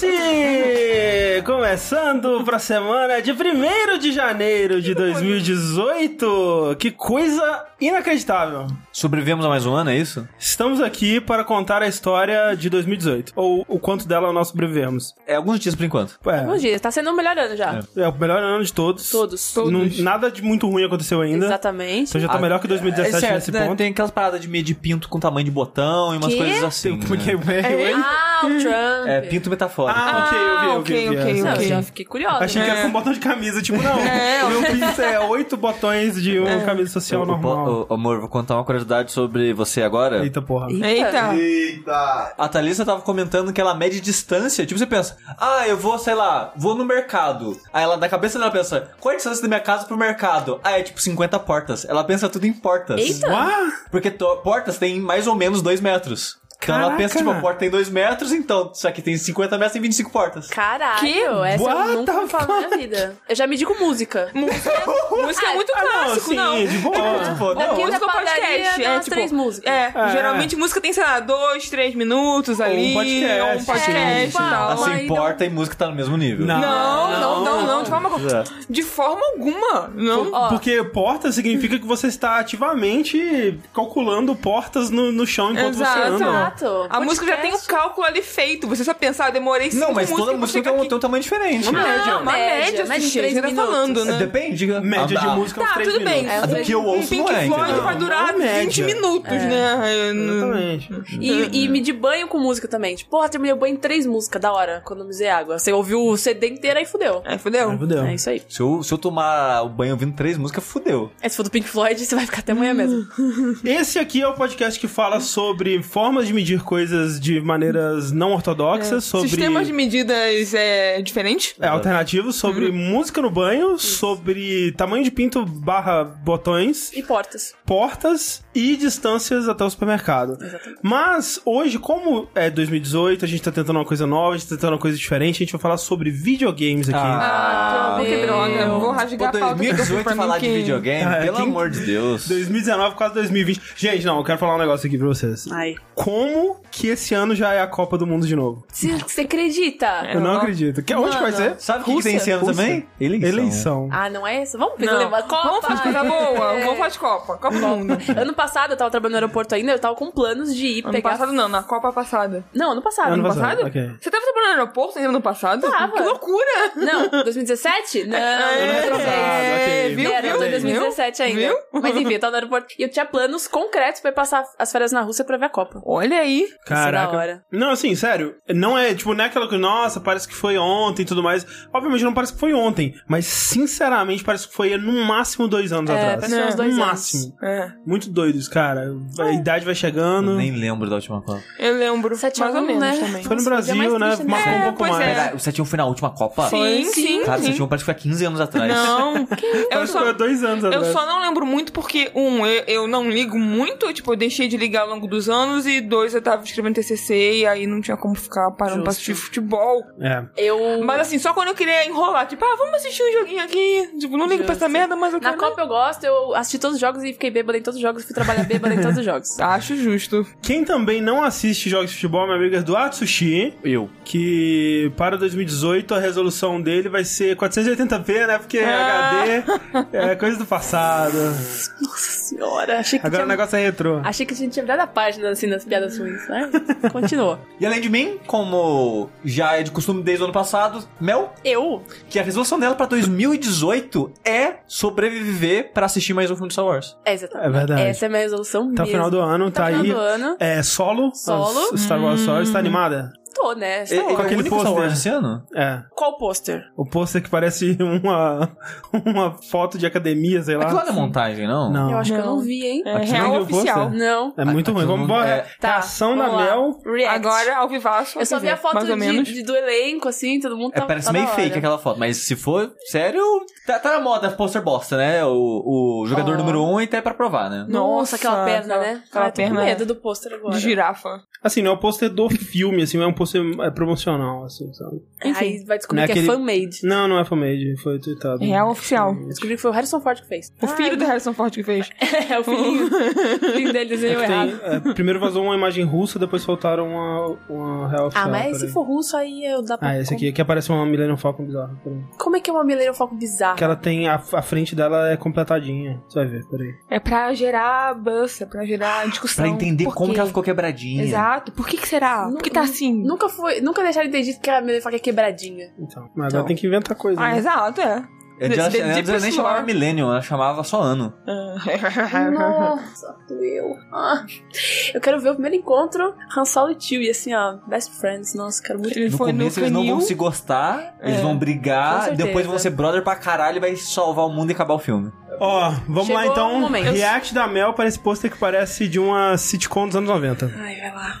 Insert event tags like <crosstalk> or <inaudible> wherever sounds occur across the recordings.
Vértice! Começando pra semana de 1 de janeiro de 2018. Que coisa inacreditável. Sobrevivemos a mais um ano, é isso? Estamos aqui para contar a história de 2018. Ou o quanto dela nós sobrevivemos. É alguns dias por enquanto. Bom É, dia, tá sendo o melhor ano já. é o melhor ano de todos. Todos. Não- nada de muito ruim aconteceu ainda. Exatamente. Então já tá Ah, melhor que 2017 é certo, nesse né? ponto. Tem aquelas paradas de medir pinto com tamanho de botão e umas Quê? coisas assim. Porque, né? Ah, o Trump. É, pinto metafórico. Ah, ok, eu vi, eu vi. ok, eu vi, ok. Não, eu ok. já fiquei curiosa. Achei que né? era com botão de camisa, tipo, não. <laughs> o meu pinto é oito botões de uma camisa social Ô, normal. ô, ô, amor, vou contar uma curiosidade sobre você agora. Eita porra. Eita. Eita! A Thalissa tava comentando que ela mede distância. Tipo, você pensa, ah, eu vou, sei lá, vou no mercado. Aí ela, na cabeça dela, pensa, qual é a distância da minha casa pro mercado? Ah, é tipo 50 portas. Ela pensa tudo em portas. Eita. Porque portas tem mais ou menos 2 metros. Então ela pensa, tipo, a porta tem 2 metros, então, só que tem 50 metros, tem 25 portas. Caralho, Que? essa What eu nunca falar na minha vida. Eu já medi com música. <laughs> Música, música é muito Ah, não, clássico, sim, não. de boa. Tipo, Daqui não, da música ou padaria podcast. É, tipo, três músicas. É, É. geralmente música tem, sei lá, dois, três minutos ali. podcast. Ou um podcast É, e tal. tipo, assim, Ai, porta e música tá no mesmo nível. Não. Não, não, não, não, de forma, É. de forma alguma. Não. Ó, Porque porta significa que você está ativamente calculando portas no, no chão enquanto Exato. você anda. Exato. A música já tem o cálculo ali feito. Você só pensar, ah, demorei cinco Não, mas toda música tem um, tem um tamanho diferente. Uma média. Não, uma Média, média, média de Sushi, três tá minutos. falando, né? Depende. Média de Ah, música uns Tá, tudo bem. minutos. É, Do que eu ouço Pink não é, Floyd entendeu? vai durar Não, média. 20 minutos, né? Exatamente. E, e medir banho com música também. Tipo, porra, terminei o banho em três músicas, da hora, economizei água. Você ouviu o CD inteiro aí fudeu. É, fudeu. Ai, fudeu. É isso aí. Se eu, se eu tomar o banho ouvindo três músicas, fudeu. É, se for do Pink Floyd, você vai ficar até amanhã mesmo. <laughs> Esse aqui é o podcast que fala sobre formas de medir coisas de maneiras não ortodoxas, sobre Sistemas de medidas é diferente? é, alternativos, sobre música no banho, sobre tamanho de pinto barra botões, E portas. portas e distâncias até o supermercado. Mas hoje, como é 2018, a gente tá tentando uma coisa nova, a gente tá tentando uma coisa diferente, a gente vai falar sobre videogames aqui. Ah, meu que droga. Vou Pô, rasgar fiz 2018 pra mim falar de videogame, Ah, <laughs> pelo quem- amor de Deus. 2019 quase 2020. Gente, não, eu quero falar um negócio aqui pra vocês. Ai. Como que esse ano já é a Copa do Mundo de novo? Você acredita? Eu não acredito. Que, onde que vai Mano. ser? Sabe o que, que tem esse ano Rússia. também? Eleição. Eleição. Ah, não é isso? Vamos Não. levar Copa. Vamos falar de coisa boa. É. Vamos falar de Copa. Copa do Mundo. Ano passado eu tava trabalhando no aeroporto ainda, eu tava com planos de ir Ano pegar. passado não, na Copa passada. Não, ano passado. Ano Ano passado. Passado? ok. Você tava trabalhando no aeroporto ainda no passado? Tava. Que loucura! Não, 2017? Não, Ano retrasado, É, ok. viu, Era viu? 2017 ainda. Viu? Mas enfim, eu tava no aeroporto. E eu tinha planos concretos pra ir passar as férias na Rússia pra ver a Copa. Olha aí. Caraca. da hora. Não, assim, sério. Não é, tipo, não é aquela que, nossa, parece que foi ontem e tudo mais. Obviamente não parece que foi ontem. Mas, sinceramente, parece que foi no máximo dois anos É, atrás. parece uns É, dois no anos. máximo. É, Muito doidos, cara. A idade vai Eu chegando. nem lembro da última Copa. eu lembro. Sete a mais ou menos né? também. Foi no Nossa, Brasil, né? mais triste, né? Marcou um É, pouco mais. é. O 7 foi na última Copa? Sim, sim. Cara, o sim. 7 parece que foi há 15 anos atrás. Não, eu Parece só, que foi há dois anos eu atrás. só não lembro muito porque, um, eu, eu não ligo muito, tipo, eu deixei de ligar ao longo dos anos, e dois, eu tava escrevendo TCC, e aí não tinha como ficar parando pra Justo. assistir futebol. É. Eu. Mas assim, só quando eu queria enrolar, tipo, ah, vamos assistir um joguinho aqui. Tipo, não ligo pra essa Justo. merda, mas eu Na quero. Copa eu gosto, eu assisti todos os jogos e fiquei bêbada em todos os jogos, fui trabalhar bêbada em todos os jogos. <laughs> Acho justo. Quem também não assiste jogos de futebol, meu amigo Eduardo Sushi, Eu. que para 2018 a resolução dele vai ser 480p, né? Porque Ah. HD é coisa do passado. <laughs> Nossa senhora, achei que Agora tinha... o negócio é retrô. Achei que a gente tinha virado a página, assim, das piadas ruins, né? Continuou. <laughs> E além de mim, como já é de costume desde o ano passado, Mel, Eu? que a resolução dela pra 2018 é sobreviver pra assistir mais um filme de Star Wars. É, exatamente. É verdade. Essa é a minha resolução Tá mesmo. no final do ano, tá, Tá no aí. final do ano. É solo. Solo. as Star Wars Stories, tá animada? Tô, né? É, Star é Wars. o aquele pôster. Wars esse ano? É. Qual pôster? O pôster que parece <laughs> uma, uma foto de academia, sei lá. Aquilo não é montagem, não? Não. Eu acho que eu Não. não vi, hein? É Aqui não real o oficial. Não. É muito ruim. Vamos não- embora. é- Tá, Reação da. Mel. React. Agora, ao vivaço. Eu só vi a foto de, menos. de- do elenco, assim, todo mundo É, tá parece tá meio fake hora. aquela foto, mas se for sério, tá, tá na moda pôster bosta, né? O, o jogador Oh. número um e até pra provar, né? Nossa, aquela perna, né? aquela com perna medo do pôster agora. De girafa. Assim, não é o pôster do filme, assim, é um pôster pôster é promocional, assim, sabe? Aí vai descobrir Não é que aquele- é fan-made. Não, não é fanmade, foi tweetado. Real oficial. Descobri que foi o Harrison Ford que fez. O filho do Harrison Ford que fez. <laughs> É, o filhinho. <laughs> o filhinho dele É desenhou tem- errado. é, primeiro vazou uma imagem russa, depois soltaram uma, uma real oficial. Ah, mas se for russo, aí eu dá pra... Ah, esse aqui, aqui aparece uma Millennium Falcon bizarra. Como é que é uma Millennium Falcon bizarra? Que ela tem, a, a frente dela é completadinha. Você vai ver, peraí. É pra gerar buzz, é pra gerar discussão. Pra entender Por como que ela ficou quebradinha. Exato. Por que que será? Por que tá assim? Nunca foi... Nunca deixaram entendido que a Millennium Falcon é quebradinha. Então, mas Então. agora tem que inventar coisa. Ah, né? exato, é. Antes ela, De- de- antes ela nem chamava. Millennium, ela chamava só ano. <laughs> Nossa, doeu. Ah. Eu quero ver o primeiro encontro, Han Solo e Chewie, assim, ó, best friends. Nossa, quero muito. Ele No foi no começo eles não canil. vão se gostar, eles É, vão com brigar, depois vão ser brother pra caralho e vai salvar o mundo e acabar o filme. Ó, vamos lá Chegou então. o momento. React da Mel para esse pôster que parece de uma sitcom dos anos 90. Ai, vai lá.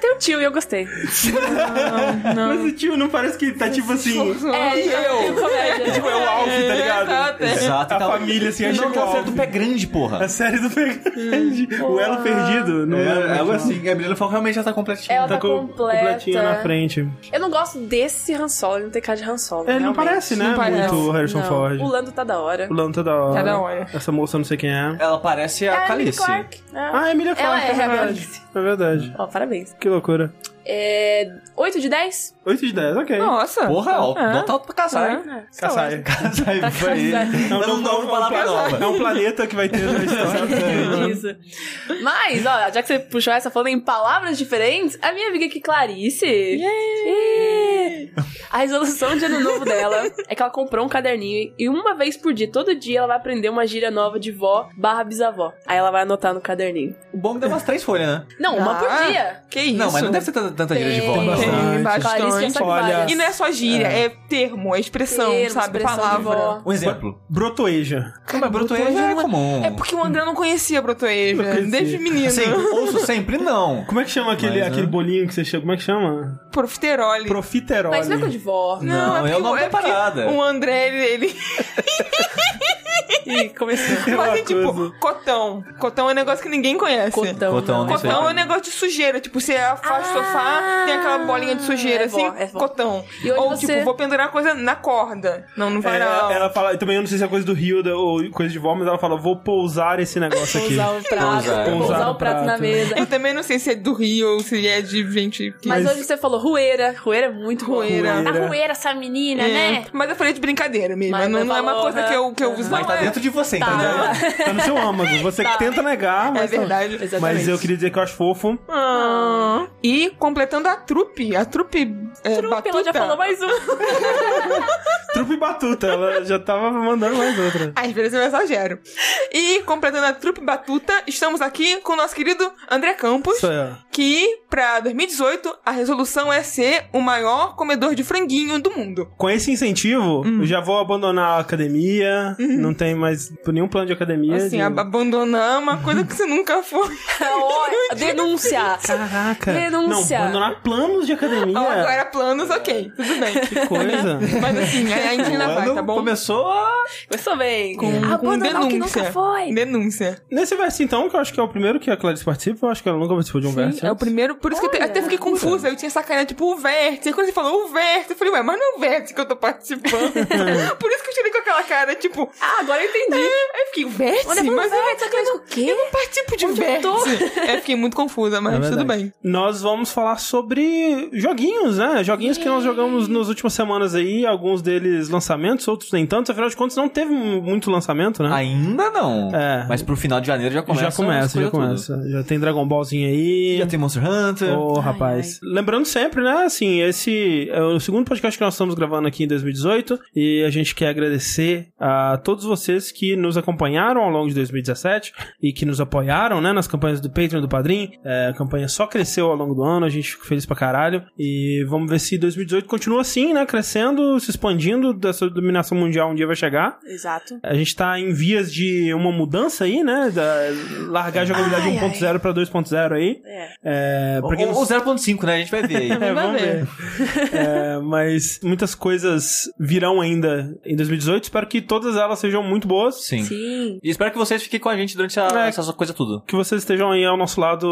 Tem o tio e eu gostei. <laughs> Mas o tio não parece que tá tipo assim. É, eu. <laughs> comédia. Tipo, é o Alf, tá ligado? Exato, é. Exato. A então- família, assim, aí Não, chega aquela o série Alf. do pé grande, porra. A série do Pegante. <laughs> O Elo Perdido. Não É, é, algo assim. Gabriela Falcão realmente já tá completinha. Ela Tá tá com completa. completinha na frente. Eu não gosto desse Han Solo, ele não tem cara de Han Solo. Ele não parece, né? Não parece. Muito o Harrison Não. Ford. O Lando tá da hora. O Lando tá da hora. Tá da hora. Essa moça eu não sei quem é. Ela parece a É, Emilia Calice. Clarke. É. Ah, Emilia Ela Clarke, é é verdade. É verdade. Ó, parabéns. Que loucura. É... 8 de 10? 8 de 10, ok. Nossa. Porra, ó, É. nota alta pra casar, hein? É, Caçaia. Casar Tá foi. Dando um novo palavra nova. É um planeta que vai ter na história. <laughs> Isso. Mas, ó, já que você puxou essa falando em palavras diferentes, a minha amiga aqui, Clarice. A resolução de ano novo dela é que ela comprou um caderninho e uma vez por dia, todo dia, ela vai aprender uma gíria nova de vó barra bisavó. Aí ela vai anotar no caderninho. O bom é que deu umas três folhas, né? Não, uma por Ah. dia. Que isso? Não, mas não deve ter tanta, tanta gíria de. Bastante. Tem bastante. Olha, várias. E não é só gíria, é, termo, é expressão, Termo, sabe? expressão Palavra. vó. Um exemplo. Brotoeja. Mas brotoeja já é comum. É porque o André não conhecia brotoeja, Não conhecia. desde menino. Sempre, ouço sempre não. Como é que chama aquele, Mas, aquele né? bolinho que você chama? Como é que chama? Profiterole. Profiterole. Mas não é coisa de vó. Não, é o nome da porque parada. O André, ele. ele <laughs> Ih, começou. É uma faz assim, tipo, coisa. cotão. Cotão é um negócio que ninguém conhece. Cotão. Cotão, não. não sei. Cotão é um negócio de sujeira. Tipo, você afasta o Ah, sofá, tem aquela bolinha de sujeira é assim, vó, é vó. cotão. E Ou, você- tipo, vou pendurar coisa na corda. Não, no É, varal. ela fala, também eu não sei se é coisa do Rio da- ou coisa de vó, mas ela fala, vou pousar esse negócio aqui. Pousar o prato. Pousar. Pousar, Pousar o o prato, na prato. mesa. Eu também não sei se é do Rio ou se é de gente que. Mas, hoje você falou rueira. Rueira é muito bom. Rueira. A rueira, essa menina, É, né? Mas eu falei de brincadeira mesmo. Mas não, não é uma coisa que eu, que eu uso. Mas Não, tá é- dentro de você, Tá. entendeu? Tá no seu âmago. Você que tenta negar, mas... É verdade. Exatamente. Mas eu queria dizer que eu acho fofo. Ah. E completando a trupe. A trupe. É, Trupe, batuta. ela já falou mais um. <laughs> Trupe Batuta, ela já tava mandando mais outra. Às vezes eu exagero. E completando a trupe batuta, estamos aqui com o nosso querido André Campos. Isso aí, ó. Que, pra 2018, a resolução é ser o maior comedor de franguinho do mundo. Com esse incentivo, Hum. eu já vou abandonar a academia. Não tem mais nenhum plano de academia. Uhum. Assim, de... ab- abandonar uma coisa que você nunca foi. <laughs> Ó, <laughs> Denúncia. Caraca. Denúncia. Não, abandonar planos de academia. Ou agora planos, ok, tudo bem. Que coisa. <laughs> Mas assim, a gente ainda vai, tá bom? começou a... Começou bem. Com, com Abandonar o que denúncia. nunca foi. Denúncia. Nesse verso, então, que eu acho que é o primeiro que a Clarice participa, eu acho que ela nunca participou de um verso. É o primeiro. Por isso que eu Olha, até fiquei confusa. Eu tinha sacanagem, tipo, o vértice. Aí quando você falou o vértice, eu falei, ué, mas não é o vértice que eu tô participando. <laughs> por isso que eu tirei com aquela cara, tipo, Ah, agora eu entendi. Aí eu fiquei, vértice? Olha, falou, mas eu, Clarice, eu, o quê? eu não participo de Onde eu tô? vértice. É, fiquei muito confusa, mas É tudo bem. Nós vamos falar sobre joguinhos, né? Joguinhos que nós jogamos nas últimas semanas aí, alguns deles lançamentos, outros nem tanto. Afinal de contas, não teve muito lançamento, né? Ainda não. É. Mas pro final de janeiro já começa. já começa, já começa. Já tem Dragon Ballzinho aí. tudo. Já tem Monster Hunter. Ô, rapaz. Lembrando sempre, né, assim, esse é o segundo podcast que nós estamos gravando aqui em 2018 e a gente quer agradecer a todos vocês que nos acompanharam ao longo de 2017 e que nos apoiaram, né, nas campanhas do Patreon e do Padrim. É, a campanha só cresceu ao longo do ano, a gente fica feliz pra caralho e vamos ver se 2018 continua assim, né, crescendo, se expandindo, dessa dominação mundial um dia vai chegar. Exato. A gente tá em vias de uma mudança aí, né? Da, largar a jogabilidade Ai, 1.0 pra 2.0 aí. É. É, pra quem O, não o 0.5, né? A gente vai ver aí. <laughs> É, Vai vamos ver. ver. <laughs> É, mas muitas coisas virão ainda em 2018. Espero que todas elas sejam muito boas. Sim. Sim. E espero que vocês fiquem com a gente durante a, É. essa coisa tudo. Que vocês estejam aí ao nosso lado,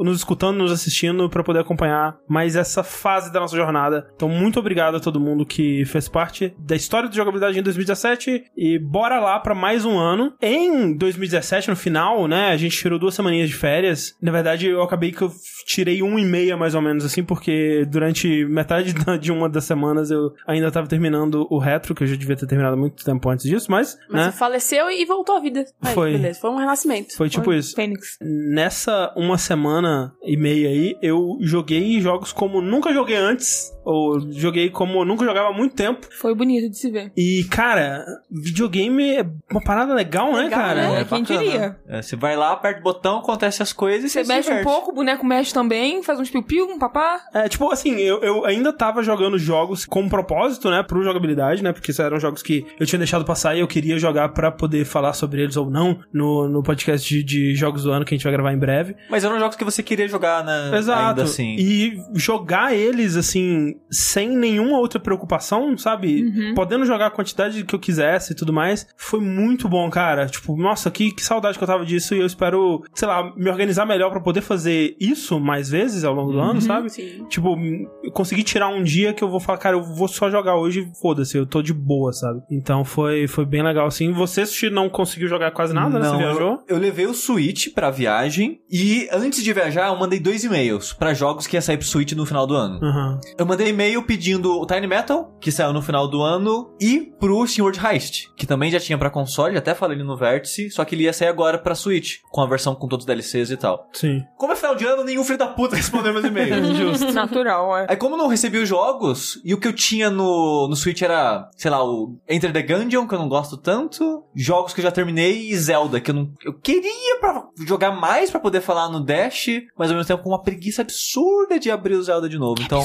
nos escutando, nos assistindo, pra poder acompanhar mais essa fase da nossa jornada. Então, muito obrigado a todo mundo que fez parte da história de jogabilidade em 2017. E bora lá pra mais um ano. Em 2017, no final, né, a gente tirou duas semaninhas de férias. Na verdade, eu acabei que eu tirei um e meia, mais ou menos, assim, porque durante metade da- de uma das semanas eu ainda tava terminando o retro, que eu já devia ter terminado muito tempo antes disso, mas, Mas né, você faleceu e voltou à vida. Aí, Foi. Beleza, foi um renascimento. foi tipo isso. Fênix. Nessa uma semana e meia aí, eu joguei jogos como nunca joguei antes, ou joguei como nunca jogava há muito tempo. Foi bonito de se ver. E, cara, videogame é uma parada legal, né, Legal, cara? né? É, quem bacana. diria? É, você vai lá, aperta o botão, acontece as coisas e Você você mexe se um pouco, o boneco mexe também, faz uns piu-piu, um papá. É, tipo assim, eu, eu ainda tava jogando jogos com propósito, né, pro jogabilidade, né, porque eram jogos que eu tinha deixado passar e eu queria jogar pra poder falar sobre eles ou não no, no podcast de, de jogos do ano que a gente vai gravar em breve. Mas eram jogos que você queria jogar, né? Exato. Ainda assim. E jogar eles, assim, sem nenhuma outra preocupação, sabe? Uhum. Podendo jogar a quantidade que eu quisesse e tudo mais, foi muito bom, cara. Tipo, nossa, que, que saudade que eu tava disso e eu espero, sei lá, me organizar melhor pra poder fazer isso mais vezes ao longo do ano, sabe? Sim. Tipo, eu consegui tirar um dia que eu vou falar, cara, eu vou só jogar hoje e foda-se, eu tô de boa, sabe? Então foi, foi bem legal, assim. Você Sushi, não conseguiu jogar quase nada, né? Você Não, viajou? Eu, eu levei o Switch pra viagem e antes de viajar eu mandei dois e-mails pra jogos que ia sair pro Switch no final do ano. Aham. Eu mandei e-mail pedindo o Tiny Metal, que saiu no final do ano, e pro Sword Heist, que também já tinha pra console, até falei ali no Vértice, só que ele ia sair agora pra Switch, com a versão com todos os DLCs e tal. Sim. Como é final de ano, nenhum filho da puta respondeu meus e-mails. <laughs> Justo. Natural, é. Aí como não recebi os jogos, e o que eu tinha no, no Switch era, sei lá, o Enter the Gungeon, que eu não gosto tanto, jogos que eu já terminei, e Zelda, que eu não... Eu queria pra jogar mais pra poder falar no Dash, mas ao mesmo tempo com uma preguiça absurda de abrir o Zelda de novo. Então,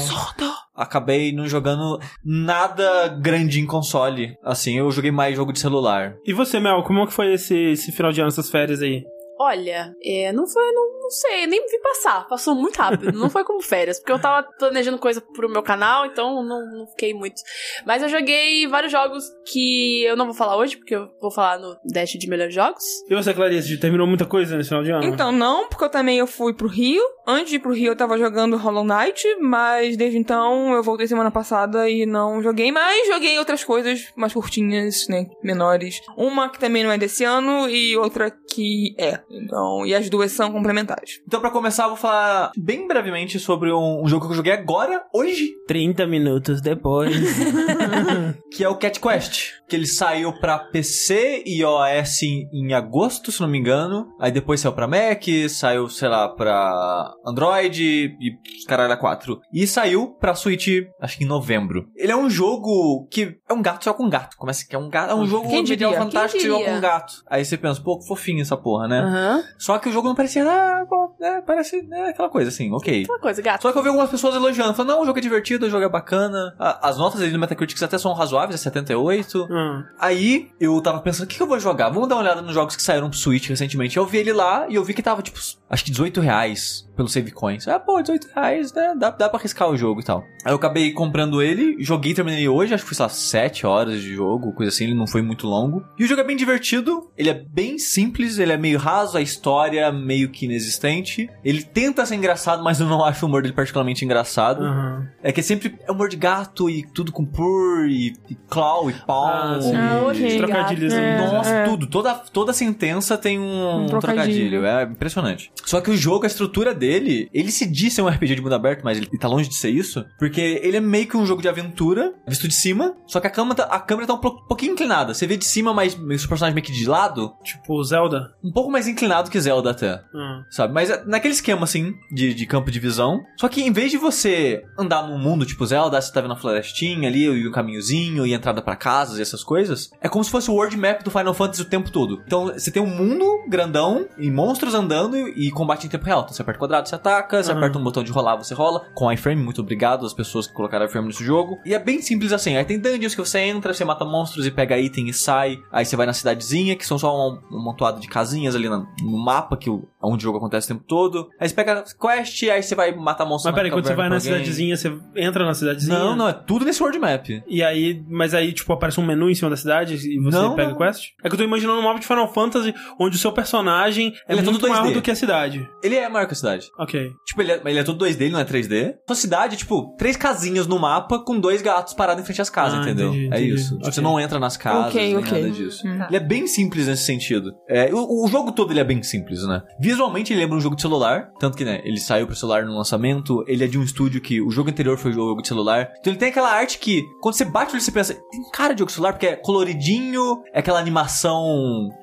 acabei não jogando nada grande em console. Assim, eu joguei mais jogo de celular. E você, Mel, como que foi esse, esse final de ano, essas férias aí? Olha, é, não foi, não, não sei, nem vi passar. Passou muito rápido. não foi como férias, porque eu tava planejando coisa pro meu canal, então não, não fiquei muito. Mas eu joguei vários jogos que eu não vou falar hoje, porque eu vou falar no Dash de melhores jogos. E você, Clarice, terminou muita coisa nesse final de ano? Então, não, porque eu também eu fui pro Rio. Antes de ir pro Rio, eu tava jogando Hollow Knight, mas desde então eu voltei semana passada e não joguei, mas joguei outras coisas mais curtinhas, né, menores. Uma que também não é desse ano e outra que é. Então, e as duas são complementares. Então, pra começar, eu vou falar bem brevemente sobre um, um jogo que eu joguei agora, hoje, 30 minutos depois. <laughs> que é o Cat Quest. Que ele saiu pra PC e iOS em, em agosto, se não me engano. Aí depois saiu pra Mac, saiu, sei lá, pra Android e caralho 4. E saiu pra Switch, acho que em novembro. Ele é um jogo que é um gato só com gato. Começa que é um gato. É um jogo Quem medieval diria? fantástico diria? com gato. Aí você pensa, pô, que fofinho essa porra, né? Aham. Só que o jogo não parecia nada, bom, é, parece né, aquela coisa assim, ok. Aquela coisa, gato. Só que eu vi algumas pessoas elogiando, falando, não, o jogo é divertido, o jogo é bacana. A- As notas ali do Metacritic até são razoáveis, é 78. Hum. Aí eu tava pensando, o que, que eu vou jogar? Vamos dar uma olhada nos jogos que saíram pro Switch recentemente. Eu vi ele lá e eu vi que tava, tipo, acho que 18 reais pelo Save Coins. Ah, pô, 18 reais, né? Dá, dá pra arriscar o jogo e tal. Aí eu acabei comprando ele, joguei, terminei hoje, acho que foi, sei lá, 7 horas de jogo, coisa assim, ele não foi muito longo. E o jogo é bem divertido, ele é bem simples, ele é meio raso, a história é meio que inexistente. Ele tenta ser engraçado, mas eu não acho o humor dele particularmente engraçado. Aham. É que é sempre é humor de gato e tudo com purr e, e claw e paw. Ah, sim. Ah, trocadilhos É. aí. Nossa, É. tudo. Toda, toda sentença tem um, Um trocadilho. trocadilho. É impressionante. Só que o jogo, a estrutura dele, ele se diz ser um RPG de mundo aberto, mas ele tá longe de ser isso. Porque ele é meio que um jogo de aventura, visto de cima. Só que a câmera, tá- a câmera tá um po- pouquinho inclinada. Você vê de cima, mas os personagens meio que de lado. Tipo, Zelda. Um pouco mais inclinado que Zelda até. Hum. Sabe? Mas é naquele esquema, assim, de, de campo de visão. Só que em vez de você andar num mundo tipo Zelda, você tá vendo a florestinha ali, e um caminhozinho, e entrada pra casas e essas coisas, é como se fosse o world map do Final Fantasy o tempo todo. Então, você tem um mundo grandão, e monstros andando, e, e combate em tempo real. Então, você aperta o quadrado, você ataca, você Aham. aperta um botão de rolar, você rola. Com iframe, muito obrigado às pessoas que colocaram iframe nesse jogo. E é bem simples assim. Aí tem dungeons que você entra, você mata monstros e pega item e sai. Aí você vai na cidadezinha, que são só um, um montoado de casinhas ali na- no mapa, que o, onde o jogo acontece o tempo todo. Aí você pega quest, aí você vai matar monstros Mas peraí, quando você vai na cidadezinha, você entra na cidadezinha? Não, não, é tudo nesse world map. E aí, mas aí, tipo, aparece um menu em cima da cidade e você Não, pega não. quest? É que eu tô imaginando um mapa de Final Fantasy onde o seu personagem é Ele é muito todo maior 2D. do que a cidade. Ele é maior que a cidade. Ok. Tipo, ele é, ele é todo 2D, ele não é 3D. Sua cidade é, tipo, três casinhas no mapa com dois gatos parados em frente às casas, Ah, entendeu? entendi, é entendi. isso. Tipo, Ok. Você não entra nas casas, Ok, nem ok. nada disso. Hum. Ele é bem simples nesse sentido. É, o, o jogo todo ele é bem simples, né? Visualmente ele lembra um jogo de celular, tanto que, né, ele saiu pro celular no lançamento, ele é de um estúdio que o jogo anterior foi jogo de celular. Então ele tem aquela arte que, quando você bate ele, você pensa, tem cara de jogo de celular, porque é coloridinho, é aquela animação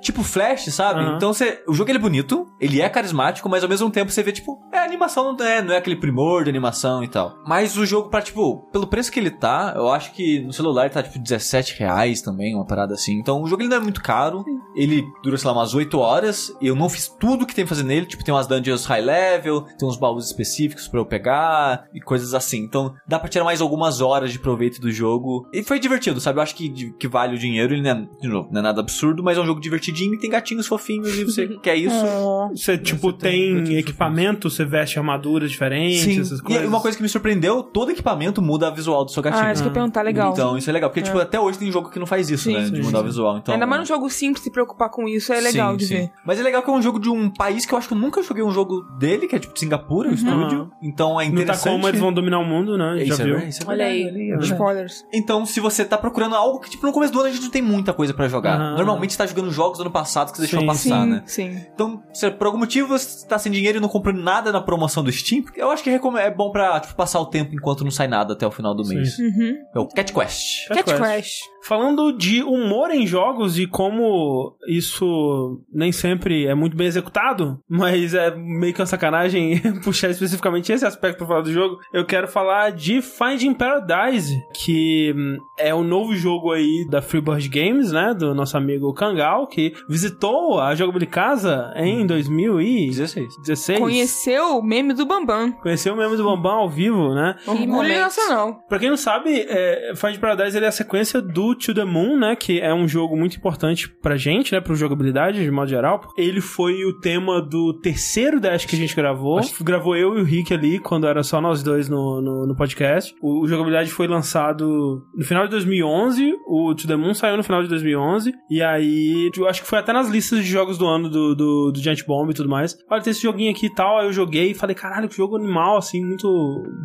tipo flash, sabe? Aham. Então você, o jogo ele é bonito, ele é carismático, mas ao mesmo tempo você vê, tipo, é animação, não é, não é aquele primor de animação e tal. Mas o jogo, pra, tipo, pelo preço que ele tá, eu acho que no celular ele tá, tipo, 17 reais também, uma parada assim. Então o jogo ele não é muito caro, ele dura, sei lá, umas 8 horas. Eu não fiz tudo que tem pra fazer nele, tipo, tem umas dungeons high level, tem uns baús específicos pra eu pegar e coisas assim. Então dá pra tirar mais algumas horas de proveito do jogo. E foi divertido, sabe? Eu acho que, que vale o dinheiro, ele não é, de novo, não é nada absurdo, mas é um jogo divertidinho e tem gatinhos fofinhos e você <laughs> quer isso. Oh. Você, tipo, Você tem tem equipamento, você veste armaduras diferentes, Sim, essas e coisas. uma coisa que me surpreendeu, todo equipamento muda a visual do seu gatinho. Ah, isso que eu perguntar, legal. Então, isso é legal, porque, tipo, até hoje tem jogo que não faz isso, Sim, né? sim, de mudar sim. o visual. Então, Ainda mais num jogo simples, se preocupar com isso é legal Sim, de sim. ver. Mas é legal que é um jogo de um país que eu acho que eu nunca joguei um jogo dele, que é tipo de Singapura, um estúdio. Uhum. Então é Não tá interessante. como eles vão dominar o mundo, né? Isso Já é viu? isso é Olha verdade, aí. é verdade. Spoilers. Então, se você tá procurando algo que, tipo, no começo do ano a gente não tem muita coisa pra jogar. Aham. Normalmente você tá jogando jogos do ano passado que você deixou Sim, passar, sim, né? sim. Então, se por algum motivo você tá sem dinheiro e não comprou nada na promoção do Steam, eu acho que é bom pra tipo, passar o tempo enquanto não sai nada até o final do Sim. mês. Uhum. É o Cat Quest. Cat Cat Quest. Crash. Falando de humor em jogos e como isso nem sempre é muito bem executado, <laughs> mas é meio que uma sacanagem <laughs> puxar especificamente esse aspecto pra falar do jogo, eu quero falar de Finding Paradise, que hum, é o novo jogo aí da Freebird Games, né, do nosso amigo Kangal, que visitou a Jogabilidade Casa em 2016. 16. Conheceu o meme do Bambam. Conheceu o meme do Bambam ao vivo, né? Orgulho nacional. Pra quem não sabe, é, Find Paradise ele é a sequência do To The Moon, né? Que é um jogo muito importante pra gente, né? Pro jogabilidade, de modo geral. Ele foi o tema do terceiro Dash que a gente gravou. Gravou eu e o Rick ali, quando era só nós dois no, no, no podcast. O, o jogabilidade foi lançado no final de 2011. O To The Moon saiu no final de 2011. E aí, eu acho que foi até nas listas de jogos do ano do, do, do Giant Bomb e tudo mais. Olha, tem esse joguinho aqui e tal. Aí eu joguei e falei, caralho, que jogo animal, assim, muito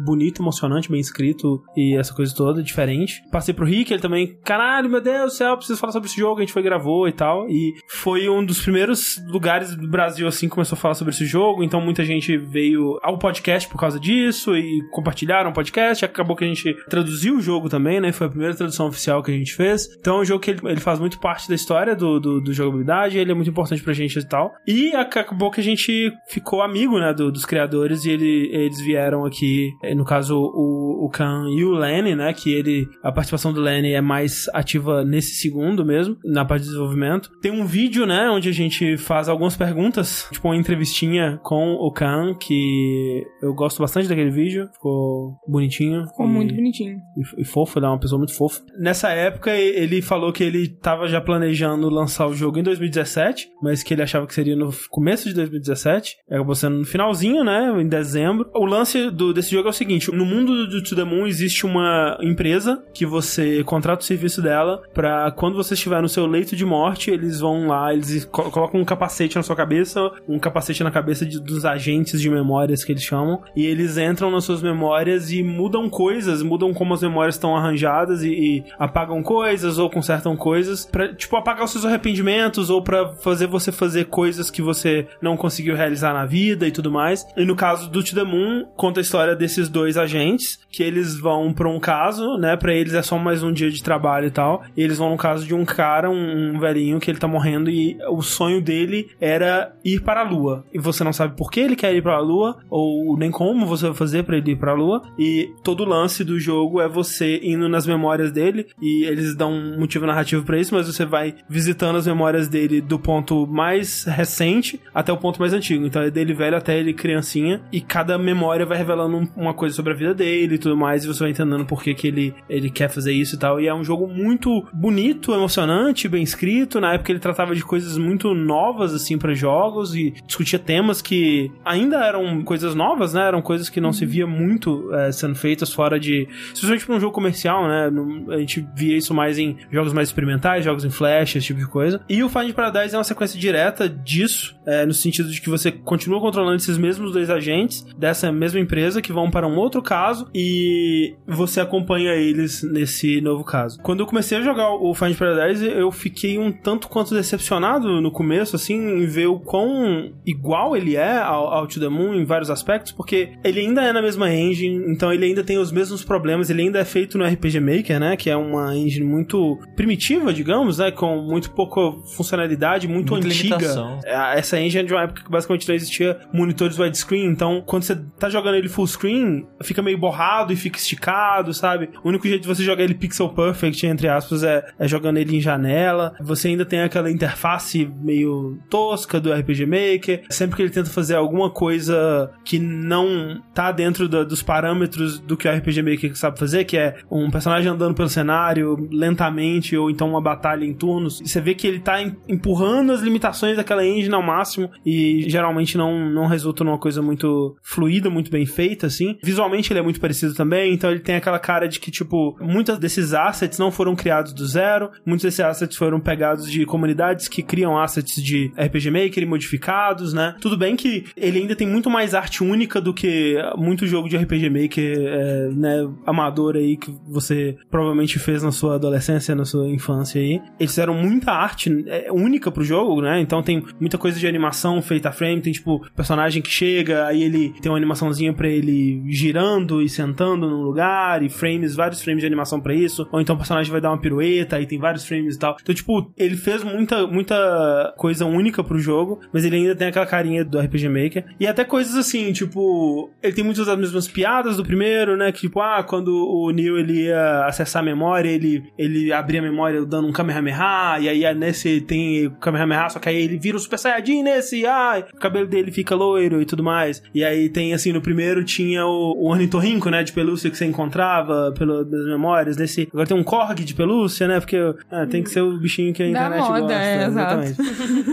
bonito, emocionante, bem escrito e essa coisa toda, diferente. Passei pro Rick, ele também, caralho, meu Deus do céu, preciso falar sobre esse jogo. A gente foi gravou e tal. E foi um dos primeiros lugares do Brasil, assim, que começou a falar sobre esse jogo. Então muita gente veio ao podcast por causa disso e compartilharam o podcast. Acabou que a gente traduziu o jogo também, né? Foi a primeira tradução oficial que a gente fez. Então é um jogo que ele, ele faz muito parte da história do, do, do jogabilidade. Ele é muito importante pra gente e tal. E ac- acabou que a gente ficou amigo, né? do- dos criadores e ele- eles vieram aqui, eh, no caso, o, o Khan e o Lenny, né? Que ele, a participação do Lenny é mais ativa nesse segundo mesmo, na parte de desenvolvimento. Tem um vídeo, né? Onde a gente faz algumas perguntas, tipo uma entrevistinha com o Khan, que eu gosto bastante daquele vídeo. Ficou bonitinho. Ficou e- muito bonitinho. e, e fofo, ele é uma pessoa muito fofa. Nessa época, ele falou que ele tava já planejando lançar o jogo em 2017, mas que ele achava que seria no começo de 2017. Acabou sendo no finalzinho, né? Em dezembro. O lance do, desse jogo é o seguinte: no mundo do To The Moon existe uma empresa que você contrata o serviço dela pra quando você estiver no seu leito de morte, eles vão lá, eles co- colocam um capacete na sua cabeça, um capacete na cabeça de- dos agentes de memórias que eles chamam, e eles entram nas suas memórias e mudam coisas, mudam como as memórias estão arranjadas e, e apagam coisas ou consertam coisas pra, tipo, apagar os seus arrependimentos ou pra fazer você fazer coisas que você não conseguiu realizar na vida e tudo mais. E no caso do To The Moon, conta a história desses dois agentes, que eles vão pra um caso, né, pra eles é só mais um dia de trabalho e tal, e eles vão no caso de um cara, um, velhinho, que ele tá morrendo e o sonho dele era ir para a lua. E você não sabe por que ele quer ir para a lua, ou nem como você vai fazer pra ele ir para a lua, e todo o lance do jogo é você indo nas memórias dele, e eles dão um motivo narrativo pra isso, mas você vai visitando as memórias dele do ponto mais recente até o ponto mais antigo. Então é dele velho até ele criancinha, e cada memória vai revelando um- uma coisa sobre a vida dele e tudo mais, e você vai entendendo por que, que ele, ele quer fazer isso e tal. E é um jogo muito bonito, emocionante, bem escrito. Na época ele tratava de coisas muito novas, assim, para jogos e discutia temas que ainda eram coisas novas, né? Eram coisas que não se via muito é, sendo feitas fora de. Especialmente pra um jogo comercial, né? A gente via isso mais em jogos mais experimentais, jogos em flash, esse tipo de coisa. E o Find Paradise é uma sequência direta disso, é, no sentido de que você continua controlando esses mesmos dois agentes dessa mesma empresa que vão para um outro caso e você acompanha eles nesse novo caso. Quando eu comecei a jogar o Find Paradise, eu fiquei um tanto quanto decepcionado no começo, assim, em ver o quão igual ele é ao, ao To The Moon em vários aspectos, porque ele ainda é na mesma engine, então ele ainda tem os mesmos problemas, ele ainda é feito no RPG Maker, né, que é uma engine muito primitiva, digamos, né, com muito pouca funcionalidade, muito Muita antiga. limitação. É, Essa engine é de uma época que basicamente não existia monitores widescreen, então quando você tá jogando ele full screen, fica meio borrado e fica esticado, sabe? O único jeito de você jogar ele pixel perfect, entre aspas, é, é jogando ele em janela. Você ainda tem aquela interface meio tosca do RPG Maker. Sempre que ele tenta fazer alguma coisa que não tá dentro da- dos parâmetros do que o RPG Maker sabe fazer, que é um personagem andando pelo cenário lentamente, ou então uma batalha em turnos, você vê que ele tá em- empurrando as limitações daquela engine ao máximo e geralmente não, não resulta numa coisa muito fluida, muito bem feita, assim. Visualmente ele é muito parecido também, então ele tem aquela cara de que, tipo, muitos desses assets não foram criados do zero, muitos desses assets foram pegados de comunidades que criam assets de RPG Maker e modificados, né? Tudo bem que ele ainda tem muito mais arte única do que muito jogo de RPG Maker, é, né, amador aí que você provavelmente fez na sua adolescência, na sua infância aí. Eles fizeram muita arte é, única pro jogo, né? Então tem muita coisa de animação feita a frame, tem tipo personagem que chega, aí ele tem uma animaçãozinha pra ele girando e sentando num lugar, e frames, vários frames de animação pra isso, ou então o personagem vai dar uma pirueta, aí tem vários frames e tal. Então, tipo, ele fez muita, muita coisa única pro jogo, mas ele ainda tem aquela carinha do RPG Maker. E até coisas assim, tipo, ele tem muitas das mesmas piadas do primeiro, né? Que tipo, ah, quando o Neo ele ia acessar a memória, ele, ele abria a memória dando um Kamehameha, e aí nesse tem o Kamehameha, só que aí ele vira o Super Saiyajin nesse, ai, o cabelo dele fica loiro e tudo mais. E aí tem, assim, no primeiro tinha o, o ornitorrinco, né, de pelúcia que você encontrava pelas memórias. Nesse, agora tem um Korg de pelúcia, né, porque ah, tem que ser o bichinho que a Da internet moda, gosta. é, exatamente.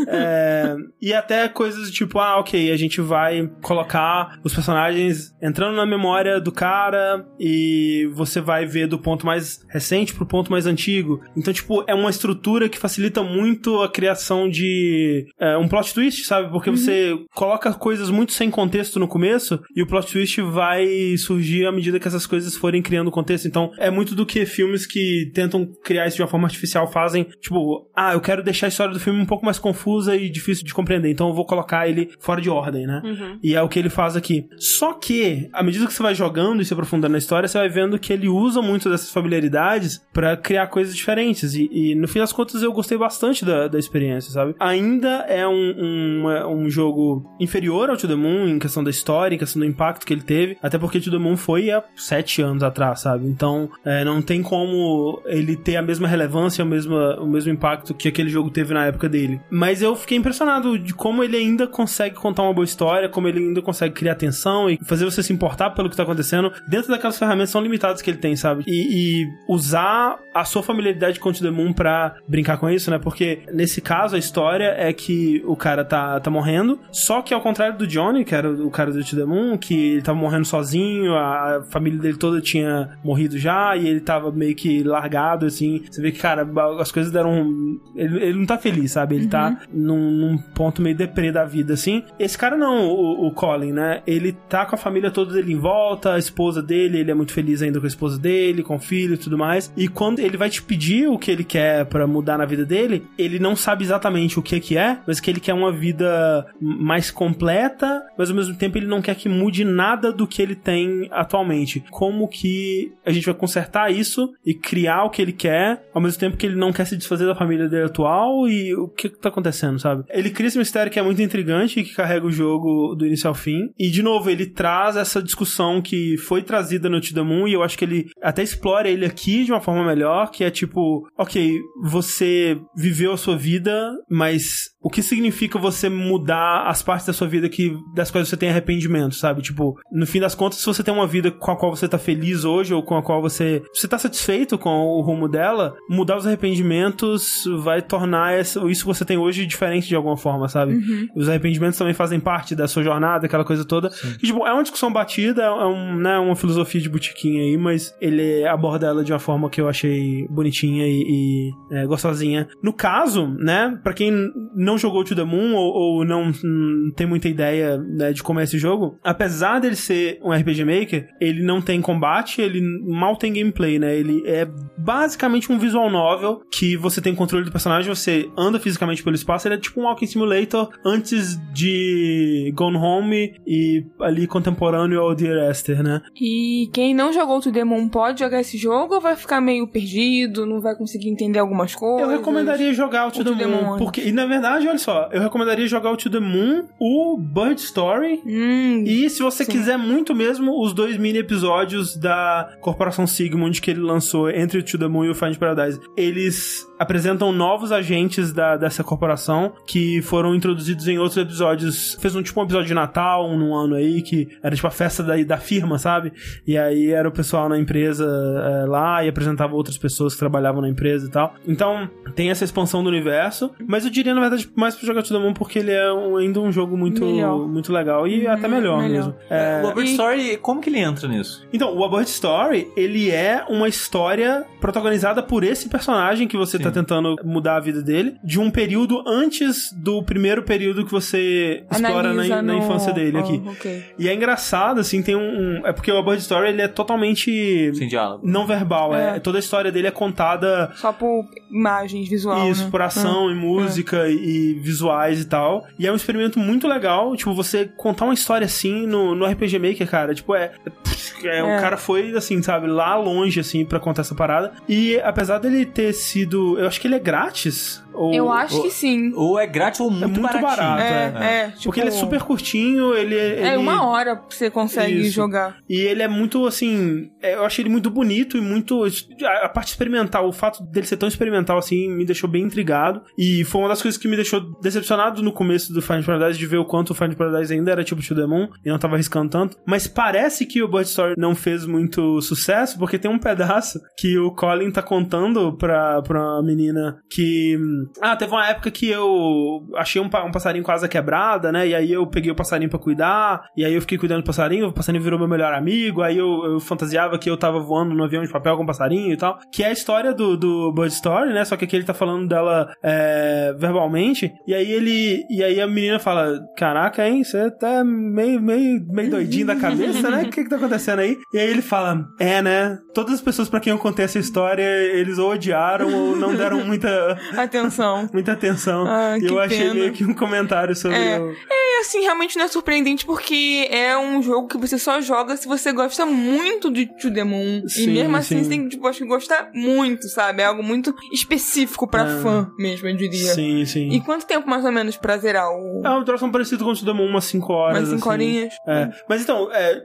É, e até coisas tipo, ah, ok, a gente vai colocar os personagens entrando na memória do cara e você vai ver do ponto mais recente pro ponto mais antigo. Então, tipo, é uma estrutura que facilita muito a criação de é, um plot twist, sabe? Porque você coloca coisas muito sem contexto no começo e o plot twist vai surgir à medida que essas coisas forem criando contexto. Então, é muito do que filmes que tentam criar isso de uma forma artificial fazem. Tipo, ah, eu quero deixar a história do filme um pouco mais confusa e difícil de compreender, então eu vou colocar ele fora de ordem, né? E é o que ele faz aqui. Só que, à medida que você vai jogando e se aprofundando na história, você vai vendo que ele usa muito dessas familiaridades pra criar coisas diferentes. E, e, no fim das contas eu gostei bastante da, da experiência, sabe? Ainda é um, um, um jogo inferior ao To The Moon em questão da história, em questão do impacto que ele teve, até porque To The Moon foi há sete anos atrás, sabe? Então é, não tem como ele ter a mesma relevância, o mesmo, o mesmo impacto que aquele jogo teve na época dele. Mas eu fiquei impressionado de como ele ainda consegue contar uma boa história, como ele ainda consegue criar atenção e fazer você se importar pelo que tá acontecendo dentro daquelas ferramentas são limitadas que ele tem, sabe? E, e usar a sua familiaridade com o The Moon pra brincar com isso, né? Porque nesse caso a história é que o cara tá, tá morrendo, só que ao contrário do Johnny, que era o cara do To The Moon, que ele tava morrendo sozinho, a família dele toda tinha morrido já e ele tava meio que largado, assim. Você vê que, cara, as coisas deram. Ele, ele não tá feliz, sabe? Ele tá num, num ponto meio deprê da vida, assim. Esse cara não, o, o Colin, né? Ele tá com a família toda dele em volta, a esposa dele, ele é muito feliz ainda com a esposa dele, com o filho e tudo mais. E quando ele vai te pedir o que ele quer pra mudar na vida dele, ele não sabe exatamente o que que é, mas que ele quer uma vida mais completa, mas ao mesmo tempo ele não quer que mude nada do que ele tem atualmente. Como que a gente vai consertar isso e criar o que ele quer, ao mesmo tempo que ele não quer se desfazer da família dele atual e o que tá acontecendo, sabe? Ele cria esse mistério que é muito intrigante e que carrega o jogo do início ao fim. E de novo, ele traz essa discussão que foi trazida no Moon e eu acho que ele até explora ele aqui de uma forma melhor, que é tipo, ok, você viveu a sua vida, mas o que significa você mudar as partes da sua vida que das quais você tem arrependimento, sabe? Tipo, no fim das contas, se você tem uma vida com a qual você tá feliz hoje ou com a qual você você tá satisfeito com o rumo dela, mudar os arrependimentos vai tornar essa- isso que você tem hoje diferente de alguma forma, sabe? Os arrependimentos também fazem parte da sua jornada, aquela coisa toda. E, tipo, é uma discussão batida, é um, né, uma filosofia de botiquinha aí, mas ele aborda ela de uma forma que eu achei bonitinha e, e, é, gostosinha. No caso, né, pra quem não jogou To The Moon ou, ou não hum, tem muita ideia né, de como é esse jogo, apesar dele ser um RPG Maker, ele não tem combate, ele mal tem gameplay, né? Ele é basicamente um visual novel que você tem controle do personagem, você anda fisicamente pelo espaço, ele é tipo um Walking Simulator antes de Gone Home e ali contemporâneo ao Dear Esther, né? E quem não jogou o Demon pode jogar esse jogo ou vai ficar meio perdido, não vai conseguir entender algumas coisas? Eu recomendaria jogar o To O The, To The Moon, Moon. porque, e na verdade, olha só, eu recomendaria jogar o To The Moon, o Bird Story Hum, E se você Sim. quiser muito mesmo, os dois mini episódios da Corporação Sigmund que ele lançou entre o To The Moon e o Find Paradise, eles apresentam novos agentes da, dessa corporação que foram introduzidos em outros episódios. Fez um tipo um episódio de Natal, um num ano aí, que era tipo a festa da, da firma, sabe? E aí era o pessoal na empresa eh, lá e apresentava outras pessoas que trabalhavam na empresa e tal. Então, tem essa expansão do universo, mas eu diria, na verdade, mais pra jogar To The Moon porque ele é um- ainda um jogo muito, Melhor. muito legal e Uhum, até melhor, melhor. mesmo. É, o Robert e- Story, como que ele entra nisso? então, o A Bird Story, ele é uma história protagonizada por esse personagem que você tá Sim. tentando mudar a vida dele, de um período antes do primeiro período que você explora na, analisa na no- infância dele Oh, aqui. ok. E é engraçado, assim, tem um... um- é porque o A Bird Story, ele é totalmente Sem diálogo. não verbal, é. É. Toda a história dele é contada Só por imagens, visual, isso, né? por ação e música e visuais e tal. E é um experimento muito legal, tipo, você contar uma história assim no, no RPG Maker, cara. Tipo, é. é, O É. cara foi, assim, sabe, lá longe, assim, pra contar essa parada. E apesar dele ter sido. Eu acho que ele é grátis. Ou, Eu acho ou- que sim. Ou é grátis ou muito, muito baratinho. barato, É, é. tipo, Porque ele é super curtinho, ele É ele- uma hora que você consegue Isso. jogar. E ele é muito, assim. é, Eu achei ele muito bonito e muito. A parte experimental, o fato dele ser tão experimental assim, me deixou bem intrigado. E foi uma das coisas que me deixou decepcionado no começo do Find Paradise, de ver o quanto o Find Paradise ainda era tipo To The Moon e não tava arriscando tanto. Mas parece que o Bird Story não fez muito sucesso, porque tem um pedaço que o Colin tá contando pra, pra menina que. Ah, teve uma época que eu achei um, um passarinho com asa quebrada, né? E aí eu peguei o passarinho pra cuidar, e aí eu fiquei cuidando do passarinho, o passarinho virou meu melhor amigo, aí eu, eu fantasiava que eu tava voando no avião de papel com o passarinho e tal. Que é a história do, do Bird Story, né? Só que aqui ele tá falando dela é, verbalmente, e aí ele. E aí a menina fala: Caraca, hein? Você tá meio, meio, meio doidinho da cabeça, né? O que que tá acontecendo aí? E aí ele fala: É, né? Todas as pessoas pra quem eu contei essa história, eles ou odiaram ou não deram muita Atenção. <laughs> muita atenção. Ah, e eu achei pena. meio que um comentário sobre É. o... E assim, realmente não é surpreendente porque é um jogo que você só joga se você gosta muito de To The Moon. Sim, e mesmo assim sim. você tem que tipo, acho que gostar muito, sabe? É algo muito específico pra É. fã mesmo, eu diria. Sim, sim. E quanto tempo mais ou menos pra zerar o. É um troço parecido com o To The Moon, umas 5 horas. mais cinco assim. horinhas? É. Mas então, é,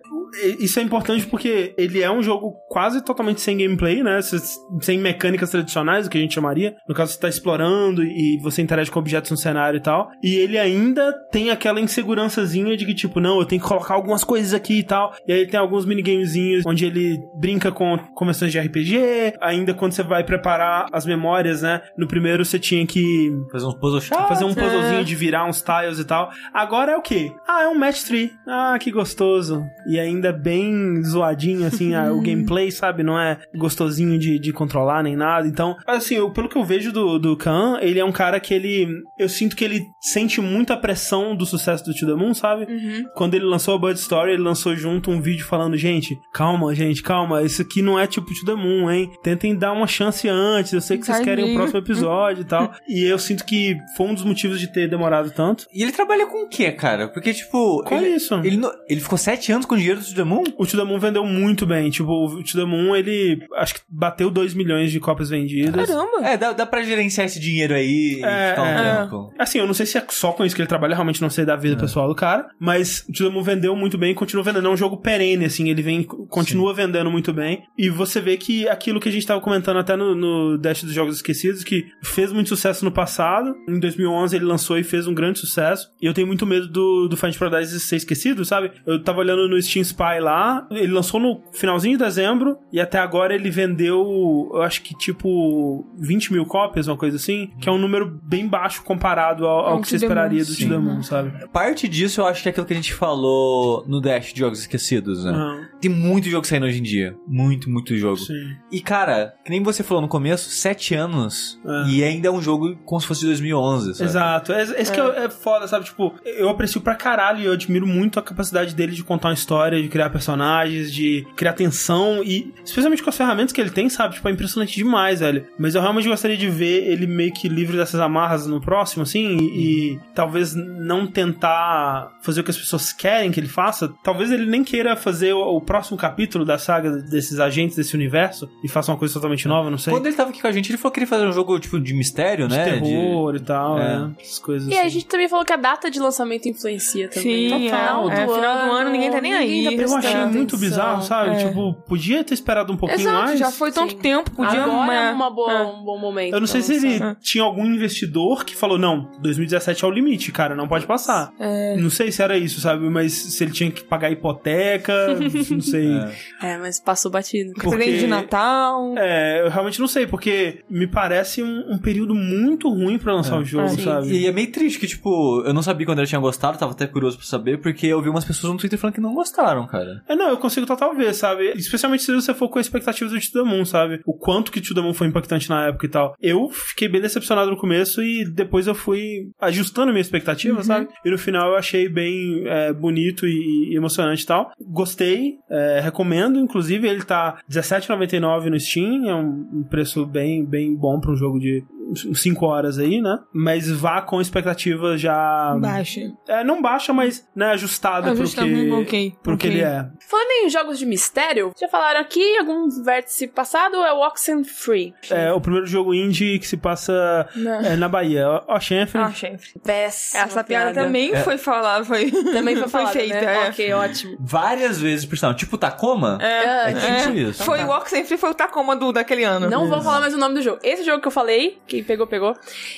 isso é importante porque ele é um jogo quase totalmente sem gameplay, né? Se- Sem mecânicas tradicionais, o que a gente chamaria. No caso, você tá explorando e você interage com objetos no cenário e tal. E ele ainda tem aquela insegurançazinha de que, tipo, não, eu tenho que colocar algumas coisas aqui e tal. E aí tem alguns minigamezinhos onde ele brinca com convenções de RPG. Ainda quando você vai preparar as memórias, né? No primeiro você tinha que Fazer uns puzzle chato. fazer um é. puzzlezinho de virar uns tiles e tal. Agora é o quê? Ah, é um match tree. Ah, que gostoso. E ainda bem zoadinho, assim, ah, o <laughs> gameplay, sabe? Não é gostosinho de, de controlar nem nada. Então, assim, eu- pelo que eu vejo do, do Khan, ele é um cara que ele. Eu sinto que ele sente muita pressão do sucesso do To The Moon, sabe? Uhum. Quando ele lançou a Bud Story, ele lançou junto um vídeo falando: gente, calma, gente, calma. Isso aqui não é tipo To The Moon, hein? Tentem dar uma chance antes. Eu sei que vocês querem o Tadinho. próximo episódio e tal. <laughs> E eu sinto que foi um dos motivos de ter demorado tanto. E ele trabalha com o quê, cara? Porque, tipo. Qual ele, é isso? Ele, não- ele ficou sete anos com o dinheiro do To The Moon? O To The Moon vendeu muito bem. Tipo, o To The Moon, ele acho que bateu 2 milhões de cópias vendidas. Caramba! É, dá, dá pra gerenciar esse dinheiro aí É, e ficar um é. tempo. Assim, eu não sei se é só com isso que ele trabalha, realmente não sei da vida pessoal do cara, mas o vendeu muito bem e continua vendendo. É um jogo perene, assim, ele vem, continua vendendo muito bem. E você vê que aquilo que a gente tava comentando até no, no Dash dos Jogos Esquecidos, que fez muito sucesso no passado, em 2011 ele lançou e fez um grande sucesso. E eu tenho muito medo do, do Find Paradise ser esquecido, sabe? Eu tava olhando no Steam Spy lá, ele lançou no finalzinho de dezembro e até agora ele vendeu, eu acho que tipo 20 mil cópias, uma coisa assim, que é um número bem baixo comparado ao, ao Ao que você esperaria do Moon, sabe? Parte disso eu acho que é aquilo que a gente falou no Dash de Jogos Esquecidos, né? Aham, Tem muito jogo saindo hoje em dia. Muito, muito jogo. sim. E cara, que nem você falou no começo, sete anos. É. E ainda é um jogo como se fosse de 2011, sabe? Exato. É- Esse que é, é foda, sabe? Tipo, eu aprecio pra caralho e eu admiro muito a capacidade dele de contar uma história, de criar personagens, de criar tensão e especialmente com as ferramentas que ele tem, sabe? Tipo, é impressionante demais, velho. Mas eu realmente gostaria de ver ele meio que livre dessas amarras no próximo, assim, e, e talvez não tentar fazer o que as pessoas querem que ele faça. Talvez ele nem queira fazer o, o próximo capítulo da saga desses agentes desse universo e faça uma coisa totalmente nova, não sei. Quando ele tava aqui com a gente, ele falou que queria fazer um jogo tipo de mistério, de né? terror e tal, É. né? Essas coisas E assim. a gente também falou que a data de lançamento influencia também. Sim, final, é. do É, final do ano, ninguém tá nem aí. ninguém tá Eu achei muito atenção. bizarro, sabe? É. Tipo, podia ter esperado um pouquinho Exato, mais. já foi tanto Sim. tempo, podia Agora é uma- boa, é. um bom momento. Eu não sei se ele tinha algum investidor que falou, não, 2017 é o limite, cara, não pode passar. É. Não sei se era isso, sabe? Mas se ele tinha que pagar hipoteca, <laughs> não sei. É. É, mas passou batido. Porque- de Natal. É, eu realmente não sei, porque me parece um, um período muito ruim pra lançar o jogo, Sim. sabe? E é meio triste que, tipo, eu não sabia quando eu tinha gostado, tava até curioso pra saber, porque eu vi umas pessoas no Twitter falando que não gostaram, cara. É, não, eu consigo total ver, sabe? Especialmente se você for com a expectativa do Moon, sabe? O quanto que Moon foi impactante na época e tal. Eu fiquei bem decepcionado no começo e depois eu fui ajustando minha expectativa, sabe? E no final eu achei bem é, bonito e, emocionante e tal. Gostei, é, recomendo, inclusive, ele tá R$17,99 no Steam, é um, preço bem, bem bom pra um jogo de 5 horas aí, né? Mas vá com expectativa já... Baixa. É, não baixa, mas né, ajustada pro que, Ajustamento, ok, pro que ok. ele é. Falando em jogos de mistério, já falaram aqui, algum vértice passado é o Oxenfree. É o primeiro jogo indie que se passa é, na Bahia. Ó, Chenfrey. Ah, chefe. Péssima Essa piada, também foi falada, foi, Também foi, <laughs> falada, feita. né? é. Ok, ótimo. Várias vezes, por sinal. Tipo Tacoma? É, É tipo isso. Foi o Oxenfree, foi o Tacoma do, daquele ano. Não vou falar mais o nome do jogo. Esse jogo que eu falei, quem pegou, pegou.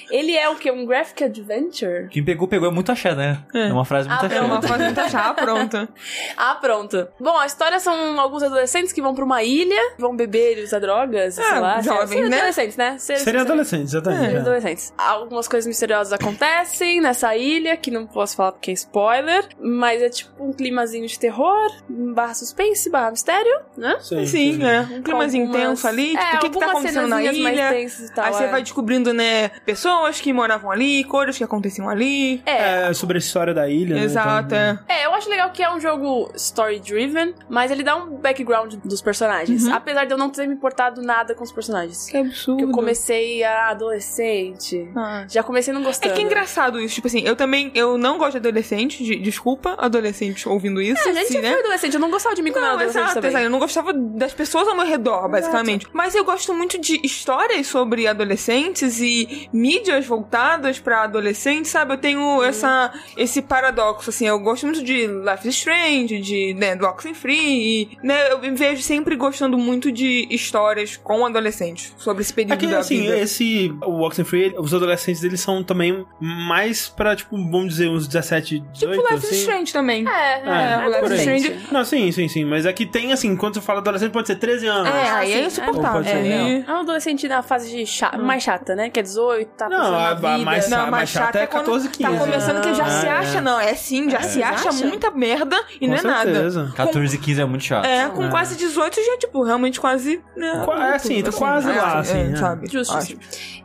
Ele é o que? Um graphic adventure? Quem pegou, pegou é muito axé, né? É, uma frase muito Ah, axé. É uma fase muito achar, pronta. <laughs> Ah, pronto. Bom, a história são alguns adolescentes que vão pra uma ilha, vão beber e usar drogas, É, sei lá. jovens, né? adolescentes, né? Ser- Seria ser- adolescente, exatamente. Seriam é. adolescentes. Algumas coisas misteriosas acontecem nessa ilha, que não posso falar porque é spoiler, mas é tipo um climazinho de terror, barra suspense, barra mistério, né? Sim, Sim, é. Um climazinho algumas- intenso ali. Tipo, é, o que, que tá acontecendo na mais ilha? tensas e tal, Aí você é. vai descobrindo, né, pessoas que moravam ali, coisas que aconteciam ali. É, É, sobre a história da ilha, né? Exato, Então, é. É, eu acho legal que é um jogo story-driven, mas ele dá um background dos personagens. Uhum. Apesar de eu não ter me importado nada com os personagens. Que absurdo. Que eu comecei a adolescente. Ah. Já comecei não É gostando. que é engraçado isso, tipo assim, eu também, eu não gosto de adolescente, de- desculpa, adolescente ouvindo isso, É, a gente já né? foi adolescente, eu não gostava de mim quando eu Não, era adolescente exato, exato. Eu não gostava das pessoas ao meu redor, basicamente. Mas eu gosto muito de histórias sobre adolescentes e mídias voltadas pra adolescentes, sabe? Eu tenho essa, esse paradoxo, assim. Eu gosto muito de Life is Strange, de né, do Oxenfree, e, né? Eu me vejo sempre gostando muito de histórias com adolescentes, sobre esse período É que, da assim, vida. esse. O Oxenfree, os adolescentes deles são também mais pra, tipo, vamos dizer, uns 17, 18. Tipo Life is assim. Strange também. É, É, é, o Life is. Strange- Não, sim, sim, sim. Mas é que tem, assim, quando você fala adolescente, pode ser 13 anos. É, aí sim, é é. insuportável. Pode ser, Aí- É um adolescente na fase de cha- mais chata, né? Que é 18, tá Não, a- a mais- Não, mais mais chata chata é é quando 14, 15. Tá começando que já Ah, se é. acha, não. É sim, já se acha acha? muita merda e Com não é nada. certeza. 14 e 15 é muito chato. É, com É. quase 18 já, tipo, realmente quase. Né, Qua- é, assim, tá quase lá, assim, é. sabe? Justo.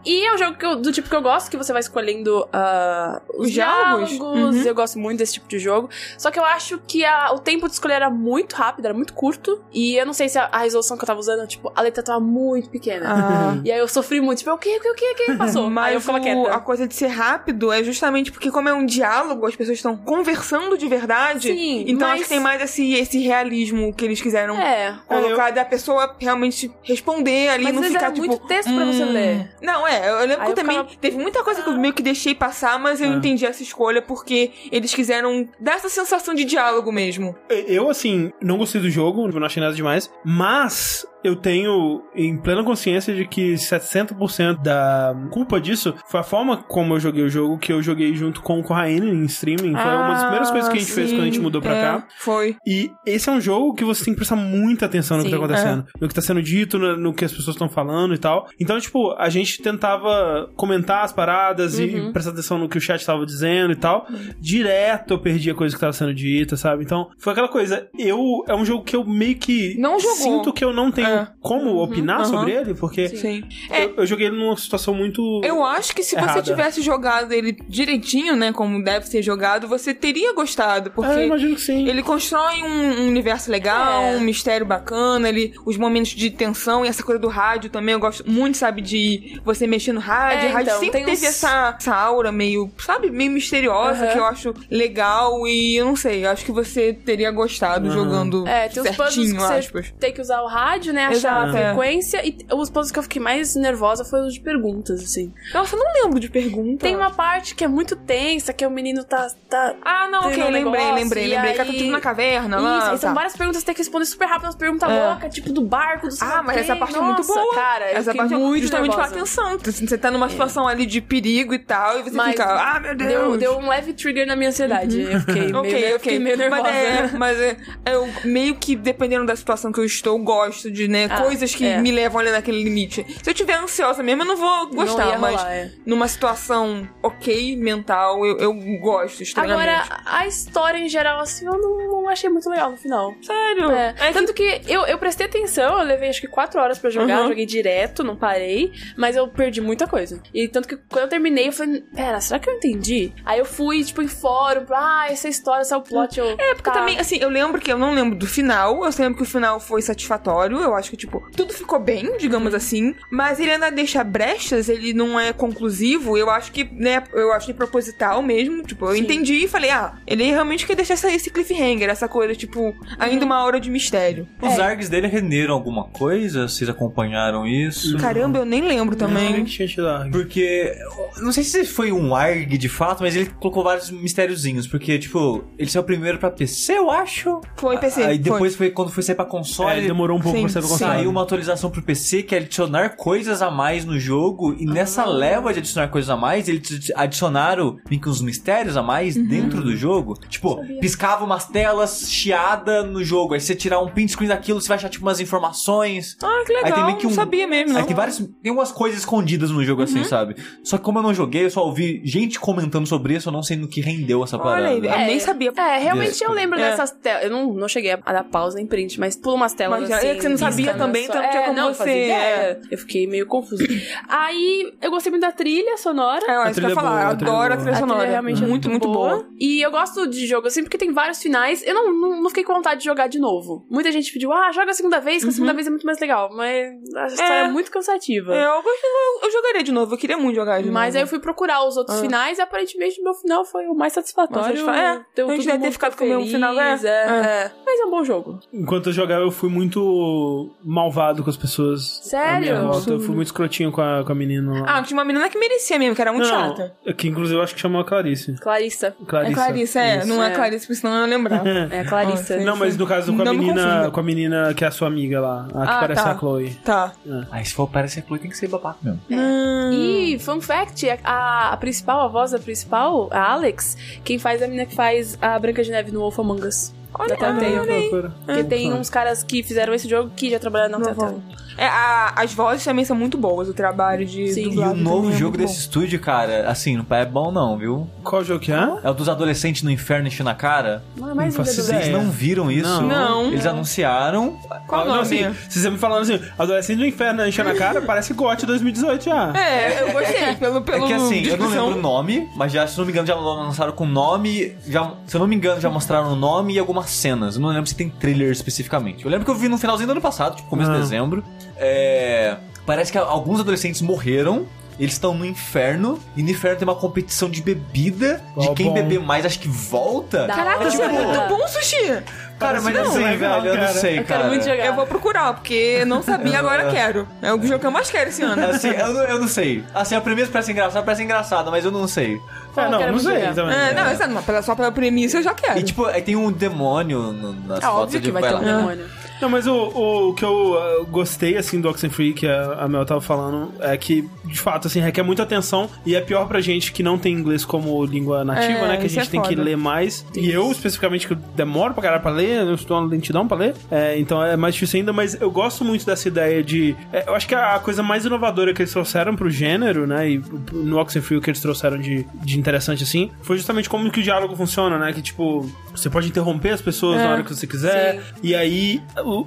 E é um jogo que eu- do tipo que eu gosto, que você vai escolhendo ah, os Os diálogos? diálogos. Uhum. Eu gosto muito desse tipo de jogo. Só que eu acho que a- o tempo de escolher era muito rápido, era muito curto. E eu não sei se a, a resolução que eu tava usando, tipo, a letra tava muito pequena. Ah. E aí eu sofri muito, tipo, o que, o que, o que, o que passou? <laughs> aí eu Mas ficava o- quieta. a coisa de ser rápido é justamente porque, como é um diálogo, as pessoas estão conversando de verdade. Sim, então mas- acho que tem mais esse, esse realismo que eles quiseram É. colocar da pessoa realmente responder ali, Mas não ficar era tipo. muito texto pra você ler. Não, é, eu lembro Aí que eu eu também. ficava- Teve muita coisa que eu meio que deixei passar, mas eu É. entendi essa escolha porque eles quiseram dar essa sensação de diálogo mesmo. Eu, assim, não gostei do jogo, não achei nada demais, mas eu tenho em plena consciência de que 60% da culpa disso foi a forma como eu joguei o jogo, que eu joguei junto com o Corraine em streaming. Foi uma das primeiras coisas que a gente fez quando a gente sim, mudou pra é, cá. Foi. E esse é um jogo que você tem que prestar muita atenção no que Sim, tá acontecendo. No que tá sendo dito, no, no que as pessoas estão falando e tal. Então, tipo, a gente tentava comentar as paradas e prestar atenção no que o chat tava dizendo e tal. Direto eu perdia coisa que tava sendo dita, sabe? Então, foi aquela coisa. Eu. É um jogo que eu meio que. Não jogou. Sinto que eu não tenho É. como opinar Aham. sobre ele, porque. Sim. É, Eu, eu joguei ele numa situação muito. Eu acho que se Errada. você tivesse jogado ele direitinho, né, como deve ser jogado, você teria gostado, porque Ah, eu imagino que sim. ele constrói um, um universo legal, É. um mistério bacana, ele, os momentos de tensão e essa coisa do rádio também, eu gosto muito, sabe, de você mexer no rádio. É, o rádio então, sempre teve uns- essa, essa aura meio, sabe, meio misteriosa, Aham. que eu acho legal e eu não sei, eu acho que você teria gostado jogando É, tem os puzzles certinho, que você aspas. tem que usar o rádio, né? Achar Exato, a é. frequência. E os puzzles que eu fiquei mais nervosa foram os de perguntas, assim. Nossa, eu não lembro de pergunta. Tem uma parte que é muito tensa, que o menino tá. tá Ah, não, ok, um lembrei, negócio, lembrei, lembrei. Que ela tá aí- tudo na caverna Isso, lá. são tá. várias perguntas que você tem que responder super rápido, umas perguntas É. loucas, tipo do barco, do Ah, mas essa parte é muito boa. Cara, Essa parte é muito justamente nervosa. atenção. Você tá numa situação ali de perigo e tal, e você Mas fica, ah, meu Deus. Deu, deu um leve trigger na minha ansiedade. Eu fiquei <laughs> meio, Ok, eu ok. fiquei meio nervosa. Mas, é, mas é, eu meio que, dependendo da situação que eu estou, gosto de, né, Ah, coisas que é. me levam ali naquele limite. Se eu tiver ansiosa mesmo, eu não vou gostar, Não mas rolar, é. numa situação ok, mental, eu, eu gosto estranhamente. Agora, a história em geral, assim, eu não, não achei muito legal no final. Sério? É. É que- Tanto que eu, eu prestei atenção, eu levei acho que quatro horas pra jogar, Uhum. joguei direto, não parei, mas eu perdi muita coisa. E tanto que quando eu terminei, eu falei, pera, será que eu entendi? Aí eu fui, tipo, em fórum, pra, ah, essa história, esse é o plot. Eu, É, porque tá. também, assim, eu lembro que eu não lembro do final, eu lembro que o final foi satisfatório, eu acho que, tipo, tudo ficou bem, digamos assim, mas ele ainda deixa brechas, ele não é conclusivo, eu acho que, né, eu achei proposital mesmo, tipo, eu Sim. entendi e falei, ah, ele realmente quer deixar essa- esse cliffhanger, essa coisa, tipo, ainda uma hora de mistério. Os args dele renderam alguma coisa? Vocês acompanharam isso? Caramba, eu nem lembro também. que tinha te dado. Porque, não sei se foi um ARG de fato, mas ele colocou vários mistériozinhos. Porque, tipo, ele saiu primeiro pra PC, eu acho. Foi PC, Aí foi. depois foi quando foi sair pra É, console. ele demorou um pouco Sim, pra ser console. Saiu uma atualização pro PC que é adicionar coisas a mais no jogo. E nessa leva de adicionar coisas a mais, eles adicionaram meio que uns mistérios a mais Uhum. dentro do jogo. Tipo, piscava umas telas chiada no jogo. Aí você tirar um print screen daquilo, você vai achar tipo umas informações. Ah, que Aí legal, tem meio que um- não sabia mesmo, não. Aí tem várias. Tem umas coisas escondidas no jogo Uhum. assim, sabe? Só que como eu não joguei, eu só ouvi gente comentando sobre isso, eu não sei no que rendeu essa parada. Olha aí, eu nem sabia. É, realmente eu lembro É. dessas telas. Eu não, não cheguei a dar pausa nem print, mas pula umas telas Mas assim. é que você não sabia também, só. então não tinha é, como não, você-. Eu fiquei meio confusa. Aí eu gostei muito da trilha sonora. É, eu acho que eu ia falar, é a eu trilha adoro é a trilha A sonora. trilha realmente muito, é muito boa. E eu gosto de jogo assim, porque tem vários finais. Eu não, não, não fiquei com vontade de jogar de novo. Muita gente pediu, ah, joga a segunda vez, que a segunda vez é muito mais legal. Mas a história é, É. muito cansativa. É, eu, eu, eu jogaria de novo, eu queria muito jogar de Mas aí eu novo. fui procurar os outros Ah. finais e aparentemente meu final foi o mais satisfatório. É, Deu a gente deve ter ficado com o mesmo feliz, final, é. É, é. Mas é um bom jogo. Enquanto eu jogava, eu fui muito malvado com as pessoas. Sério? À minha volta. Eu fui muito escrotinho com a, com a menina lá. Ah, tinha uma menina que merecia mesmo, que era muito não, chata. Que inclusive eu acho que chamou a Clarice. Clarissa. Clarissa. É Clarice, é. Isso. Não é É. Clarice, porque senão eu ia lembrar. <laughs> É, Clarissa. Ah. Não, mas no caso com a Não me menina, com a menina que é a sua amiga lá, a que Ah, parece tá. a Chloe. Tá. Aí se for parecer Chloe, tem que ser babaca mesmo. Hum. E, fun fact, a, a principal, a voz da principal, a Alex, quem faz é a menina que faz a Branca de Neve no Wolf Among Us. Olha, Telltale. olha aí. Porque tem uns caras que fizeram esse jogo que já trabalharam na Telltale. É, a- as vozes também são muito boas, o trabalho de Sim. E o novo é jogo muito desse estúdio, cara, assim, não é bom não, viu? Qual jogo que é? É o dos adolescentes no inferno enchendo na cara. Não é mais Não faço ideia. Vocês não viram isso? Não. Não. Eles anunciaram. Qual Ah, o não, nome? assim, se você me falando assim, adolescente do inferno enchendo a cara, parece GOT 2018 já. É, eu gostei. <laughs> Pelo, É pelo que assim, eu não lembro o nome, mas já, se não me engano, já lançaram com nome. Já, se eu não me engano, já mostraram o nome e algumas cenas. Eu não lembro se tem trailer especificamente. Eu lembro que eu vi no finalzinho do ano passado, tipo, começo Ah. de dezembro. É. Parece que alguns adolescentes morreram. eles estão no inferno, e no inferno tem uma competição de bebida, de Ó, quem bom. beber mais, acho que volta. Caraca, hora. isso é muito bom, Sushi! Cara, mas não sei, legal, velho, eu não cara. sei, Eu cara. quero muito jogar. Eu vou procurar, porque não sabia, agora quero. É o jogo que eu mais quero esse ano. Assim, eu não, eu não sei. Assim, a premissa parece engraçada, parece engraçada, mas eu não sei. Pô, É, eu não, quero não sei jogar. também. É, não, mas pela- só pela premissa eu já quero. E tipo, aí tem um demônio no- nas É fotos óbvio de que vai ter um lá. demônio. Não, mas o, o que eu uh, gostei, assim, do Oxenfree, que a, a Mel tava falando, é que, de fato, assim, requer muita atenção e é pior pra gente que não tem inglês como língua nativa, É, né? Que a isso gente é tem que ler mais. E eu, especificamente, que eu demoro pra caralho pra ler, eu estou na lentidão pra ler, é, então é mais difícil ainda, mas eu gosto muito dessa ideia de... é, eu acho que a coisa mais inovadora que eles trouxeram pro gênero, né, e no Oxenfree o que eles trouxeram de, de interessante, assim, foi justamente como que o diálogo funciona, né? Que, tipo, você pode interromper as pessoas É, na hora que você quiser, sim. e aí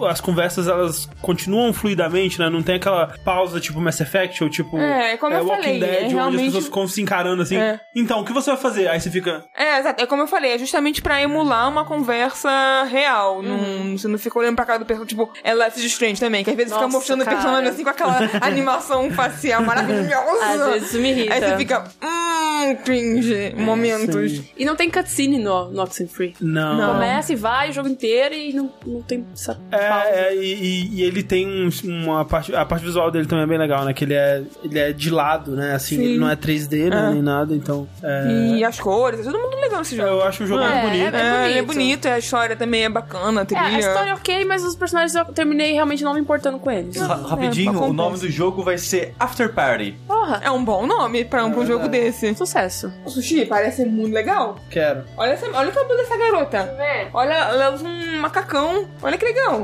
as conversas elas continuam fluidamente, né? Não tem aquela pausa tipo Mass Effect ou tipo É, como eu Walking falei, Dead, é onde realmente- as pessoas ficam se encarando assim. É. Então, o que você vai fazer? Aí você fica. É, exato. É como eu falei, é justamente pra emular uma conversa real. Não, você não fica olhando pra cara do personagem. Tipo, é Life is Strange também, que às vezes fica Nossa, mostrando cara. o personagem assim com aquela <laughs> animação facial maravilhosa. Às vezes isso me irrita. Aí você fica, hum, cringe, momentos. sim. E não tem cutscene no, no Oxenfree. Não. Não. Começa e vai o jogo inteiro e não, não tem pausa. É, é, e, e- ele tem um- uma parte. A parte visual dele também é bem legal, né? Que ele é, ele é de lado, né? Assim, Sim. ele não é 3D, né? É. Nem nada, então. É, E as cores, é todo mundo legal nesse jogo. eu acho o jogo É, bonito. é É, ele é bonito. bonito, a história também é bacana, a É, a história é ok, mas os personagens eu terminei realmente não me importando com eles. Ra- Rapidinho, É, o nome do jogo vai ser After Party. Porra, É um bom nome pra um, pra um jogo desse. sucesso. O sushi parece muito legal. Quero. Olha, essa, olha o cabelo dessa garota. Olha, ela usa um macacão. Olha que legal.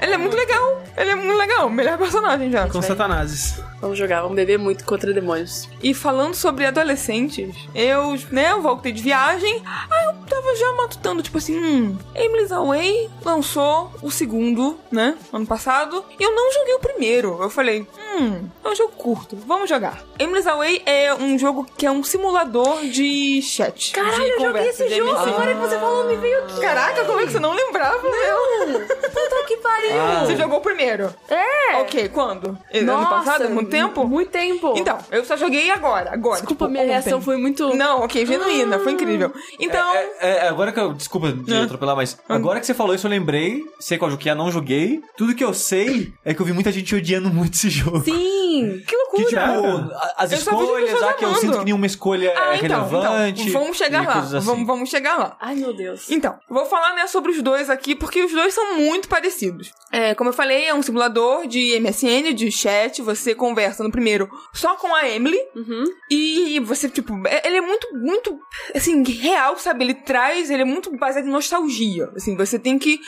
Ela é muito legal. Ele é muito legal. Melhor personagem já. Com Satanases. Vamos jogar, vamos beber muito contra demônios. E falando sobre adolescentes, eu, né, eu voltei de viagem. Aí eu tava já matutando, tipo assim, hum, Emily's Away lançou o segundo, né, ano passado. E eu não joguei o primeiro. Eu falei, hum, é um jogo curto, vamos jogar. Emily's Away é um jogo que é um simulador de chat. Caralho, de eu joguei esse jogo, agora que você falou, me veio aqui. Caraca, como é que você não lembrava? Não. Puta que pariu. Ah. Você jogou primeiro? É. Ok, quando? Nossa, ano passado? Muito tempo? Muito tempo. Então, eu só joguei agora, agora. Desculpa, tipo, minha ontem. reação foi muito... Não, ok, genuína, foi incrível. Então, É, é, agora que eu. Desculpa de É. atropelar, mas agora que você falou isso, eu lembrei. Sei qual jogo que é, não joguei. Tudo que eu sei é que eu vi muita gente odiando muito esse jogo. Sim. Que loucura. Que tipo, as Eu escolhas, pessoas ah, que eu sinto que nenhuma escolha ah, é então, relevante. então, vamos chegar lá. assim. Vamos, vamos chegar lá. Ai, meu Deus. Então, vou falar né, sobre os dois aqui, porque os dois são muito parecidos. É, como eu falei, é um simulador de MSN, de chat. Você conversa no primeiro só com a Emily. Uhum. E você, tipo, é- ele é muito, muito, assim, real, sabe? Ele traz, ele é muito baseado em nostalgia. Assim, você tem que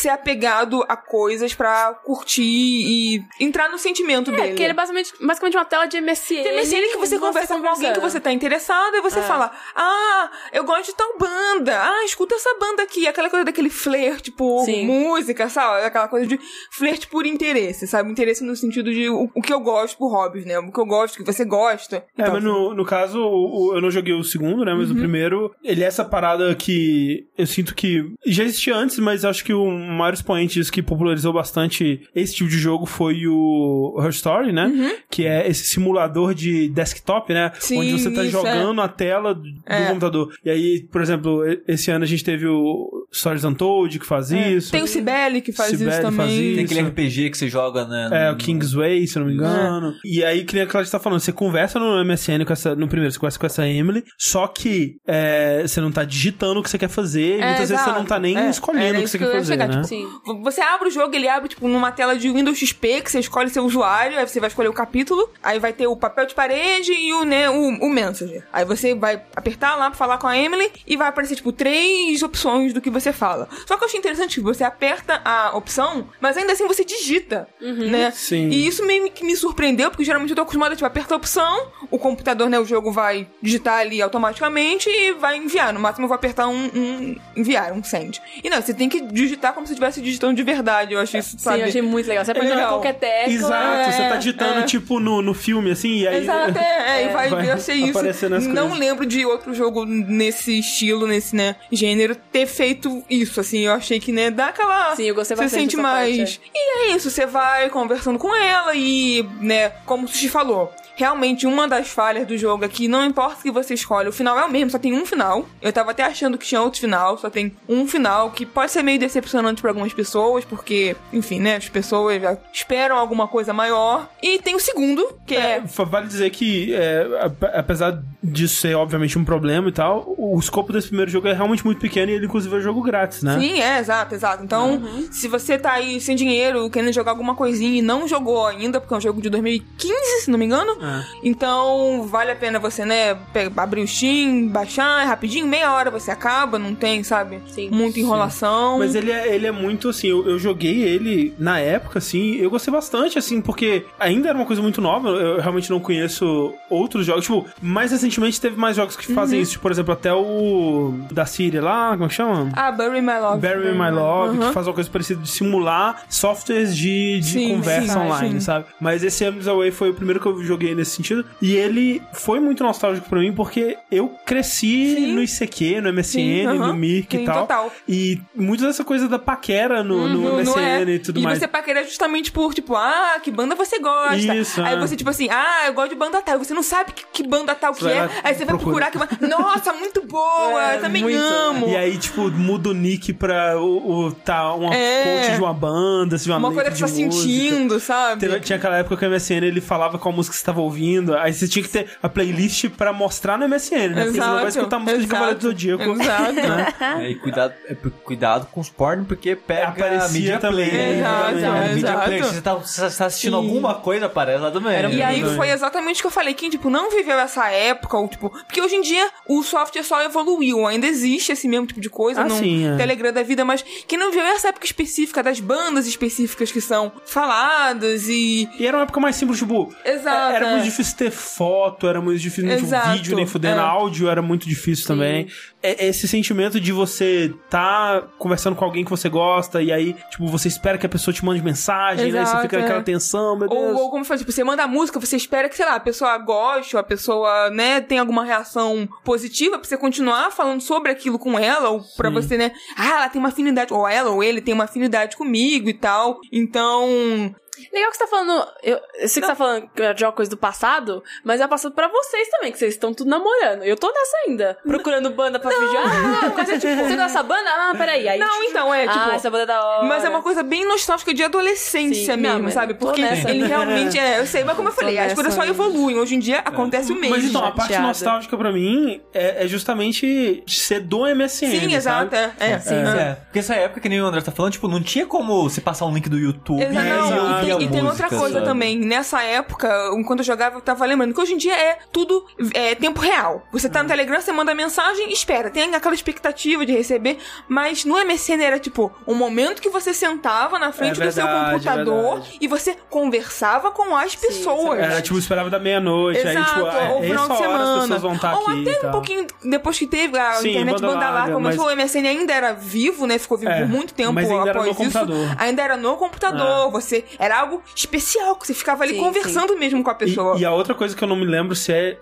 ser apegado a coisas pra curtir e entrar no sentimento É, dele. que ele é basicamente, basicamente uma tela de MSN. Tem MSN que você conversa com alguém que você tá interessado e você É. fala: Ah, eu gosto de tal banda. Ah, escuta essa banda aqui. Aquela coisa daquele flerte por Sim. música, sabe? Aquela coisa de flerte por interesse, sabe? Interesse no sentido de o, o que eu gosto por hobbies, né? O que eu gosto, o que você gosta. É, Então, mas no, no caso, o- o- eu não joguei o segundo, né? Uhum. Mas o primeiro, ele é essa parada que eu sinto que já existia antes, mas acho que o maior expoente disso que popularizou bastante esse tipo de jogo foi o Her Story, né? Que é esse simulador de desktop, né? Uhum. Sim, Onde você tá isso, jogando a tela do É. computador. E aí, por exemplo, esse ano a gente teve o Stories Untold que faz isso. Tem o Cibele que faz Cibele isso faz também. isso. Tem aquele RPG que você joga, né? É, o Kingsway, se eu não me engano. E aí, que nem a gente tá falando, você conversa no MSN com essa. No primeiro, você conversa com essa Emily, só que é, você não tá digitando o que você quer fazer, e É, muitas vezes você exato. não tá nem É, escolhendo o que você que quer fazer, chegar, né? tipo, Sim. Você abre o jogo, ele abre, tipo, numa tela de Windows XP, que você escolhe seu usuário, aí você vai escolher o capítulo, aí vai ter o papel de parede e o, né, o, o Messenger. Aí você vai apertar lá pra falar com a Emily e vai aparecer, tipo, três opções do que você fala. Só que eu achei interessante que você aperta a opção, mas ainda assim você digita, né? Sim. E isso meio que me surpreendeu, porque geralmente eu tô acostumada, tipo, aperta a opção, o computador, né, o jogo vai digitar ali automaticamente e vai enviar. No máximo eu vou apertar um, um enviar, um send. E não, você tem que digitar como se estivesse digitando de verdade. Eu achei isso, sabe? Sim, eu achei muito legal. Você aperta legal. qualquer tecla. Exato, você tá É, digitando, é. tipo, no, no filme, assim, e aí. Exato, é, é, e vai, vai eu achei isso. Não coisas. lembro de outro jogo nesse estilo, nesse, né, gênero, ter feito isso, assim. Eu achei que, né, dá aquela. Sim, eu gostei Você bastante sente dessa mais. parte, E é isso, você vai conversando com ela e, né, como o Sushi falou. Realmente uma das falhas do jogo é que não importa o que você escolhe, o final é o mesmo, só tem um final. Eu tava até achando que tinha outro final, só tem um final, que pode ser meio decepcionante pra algumas pessoas, porque, enfim, né, as pessoas já esperam alguma coisa maior. E tem o segundo, que é. É, vale dizer que, é, ap- apesar disso ser obviamente um problema e tal, o escopo desse primeiro jogo é realmente muito pequeno e ele, inclusive, é jogo grátis, né? Sim, é, exato, exato. Então, se você tá aí sem dinheiro, querendo jogar alguma coisinha e não jogou ainda, porque é um jogo de 2015, se não me engano, É. então vale a pena você, né, abrir o Steam, baixar, é rapidinho, meia hora você acaba, não tem, sabe? Sim. Muita enrolação. Mas ele é, ele é muito assim, eu, eu joguei ele na época, assim, eu gostei bastante, assim, porque ainda era uma coisa muito nova, eu realmente não conheço outros jogos. Tipo, mais recentemente teve mais jogos que Uhum. fazem isso, tipo, por exemplo, até o da Síria lá, como é que chama? Ah, Bury My Love. Bury My Love, Uhum. que faz uma coisa parecida de simular softwares de, de Sim, conversa sim, online, sim. sabe? Mas esse Ames Away foi o primeiro que eu joguei nesse sentido. E ele foi muito nostálgico pra mim, porque eu cresci Sim. no ICQ, no MSN, Sim, aham. no Mirk e tal. total. E muito dessa coisa da paquera no, no Uhum, MSN não é? e tudo e mais. você paquera justamente por, tipo, ah, que banda você gosta. Isso, Aí é. você, tipo assim, ah, eu gosto de banda tal. Você não sabe que, que banda tal que Você é. Aí você vai procura. procurar que banda. Nossa, muito boa! <laughs> É, eu também muito. amo. E aí, tipo, muda o nick pra o, o tá uma É. coach de uma banda, de uma, Uma letra coisa que você tá música. sentindo, sabe? Tinha aquela época que o MSN ele falava qual música você estava ouvindo, aí você tinha que ter a playlist pra mostrar no MSN, né? Porque você não vai Exato, escutar música de exato, Cavaleiro do Zodíaco. Exato. né? É, e cuidado, é, cuidado com os porn, porque pega Aparecia a mídia também, player. né? Exato, É, mídia exato. player. Se você tá, você tá assistindo Sim. alguma coisa, aparece lá também. Era E aí Verdade. foi exatamente o que eu falei, quem, tipo, não viveu essa época, ou, tipo... Porque hoje em dia o software só evoluiu, ainda existe esse mesmo tipo de coisa Ah, no sim, é. Telegram da vida, mas quem não viveu essa época específica das bandas específicas que são faladas e... E era uma época mais simples, tipo. Exato, Era é. Muito difícil ter foto, era muito difícil ter Exato, vídeo, nem fudendo. é. Áudio era muito difícil também. É, esse sentimento de você tá conversando com alguém que você gosta, e aí, tipo, você espera que a pessoa te mande mensagem, né? E você Exato, fica é. naquela tensão, meu Deus. Ou, ou como faz, tipo, você manda a música, você espera que, sei lá, a pessoa goste, ou a pessoa, né, tenha alguma reação positiva pra você continuar falando sobre aquilo com ela, ou pra Sim. você, né, ah, ela tem uma afinidade, ou ela ou ele tem uma afinidade comigo e tal. Então, Legal que você tá falando. Eu, eu sei que você tá falando de uma coisa do passado, mas é passado pra vocês também, que vocês estão tudo namorando. Eu tô nessa ainda. <laughs> Procurando banda pra vídeo. Ah, coisa tipo, <laughs> você gosta dessa banda? Ah, peraí. Aí, não, então, é, tipo, ah, essa banda é da hora. Mas é uma coisa bem nostálgica de adolescência Sim, mesmo, não, sabe? Porque nessa ele mesmo. realmente é, eu sei, mas como eu falei, as coisas só evoluem. Hoje em dia acontece o mesmo. Mas então, a parte chateada. nostálgica pra mim é, é justamente ser do MSN. Sim, sabe? exato, é. é. Sim, é. Porque essa época, que nem o André tá falando, tipo, não tinha como você passar um link do YouTube Exato, e não, ouvir e a tem, música, outra coisa sabe? também. Nessa época, enquanto eu jogava, eu tava lembrando que hoje em dia é tudo é, tempo real. Você Hum. tá no Telegram, você manda mensagem, espera. Tem aquela expectativa de receber, mas no MSN era tipo um momento que você sentava na frente É do seu verdade, computador é verdade. e você conversava com as pessoas. Era tipo, esperava da meia-noite, aí Exato, tipo, é, ou final de semana. estar ou aqui. até um pouquinho depois que teve a Sim, internet banda banda, larga, mas- o MSN ainda era vivo, né? Ficou vivo É, por muito tempo mas ainda era após no isso. computador. Ainda era no computador. É. Você era algo especial, que você ficava ali Sim, conversando mesmo com a pessoa. E, e a outra coisa que eu não me lembro se é.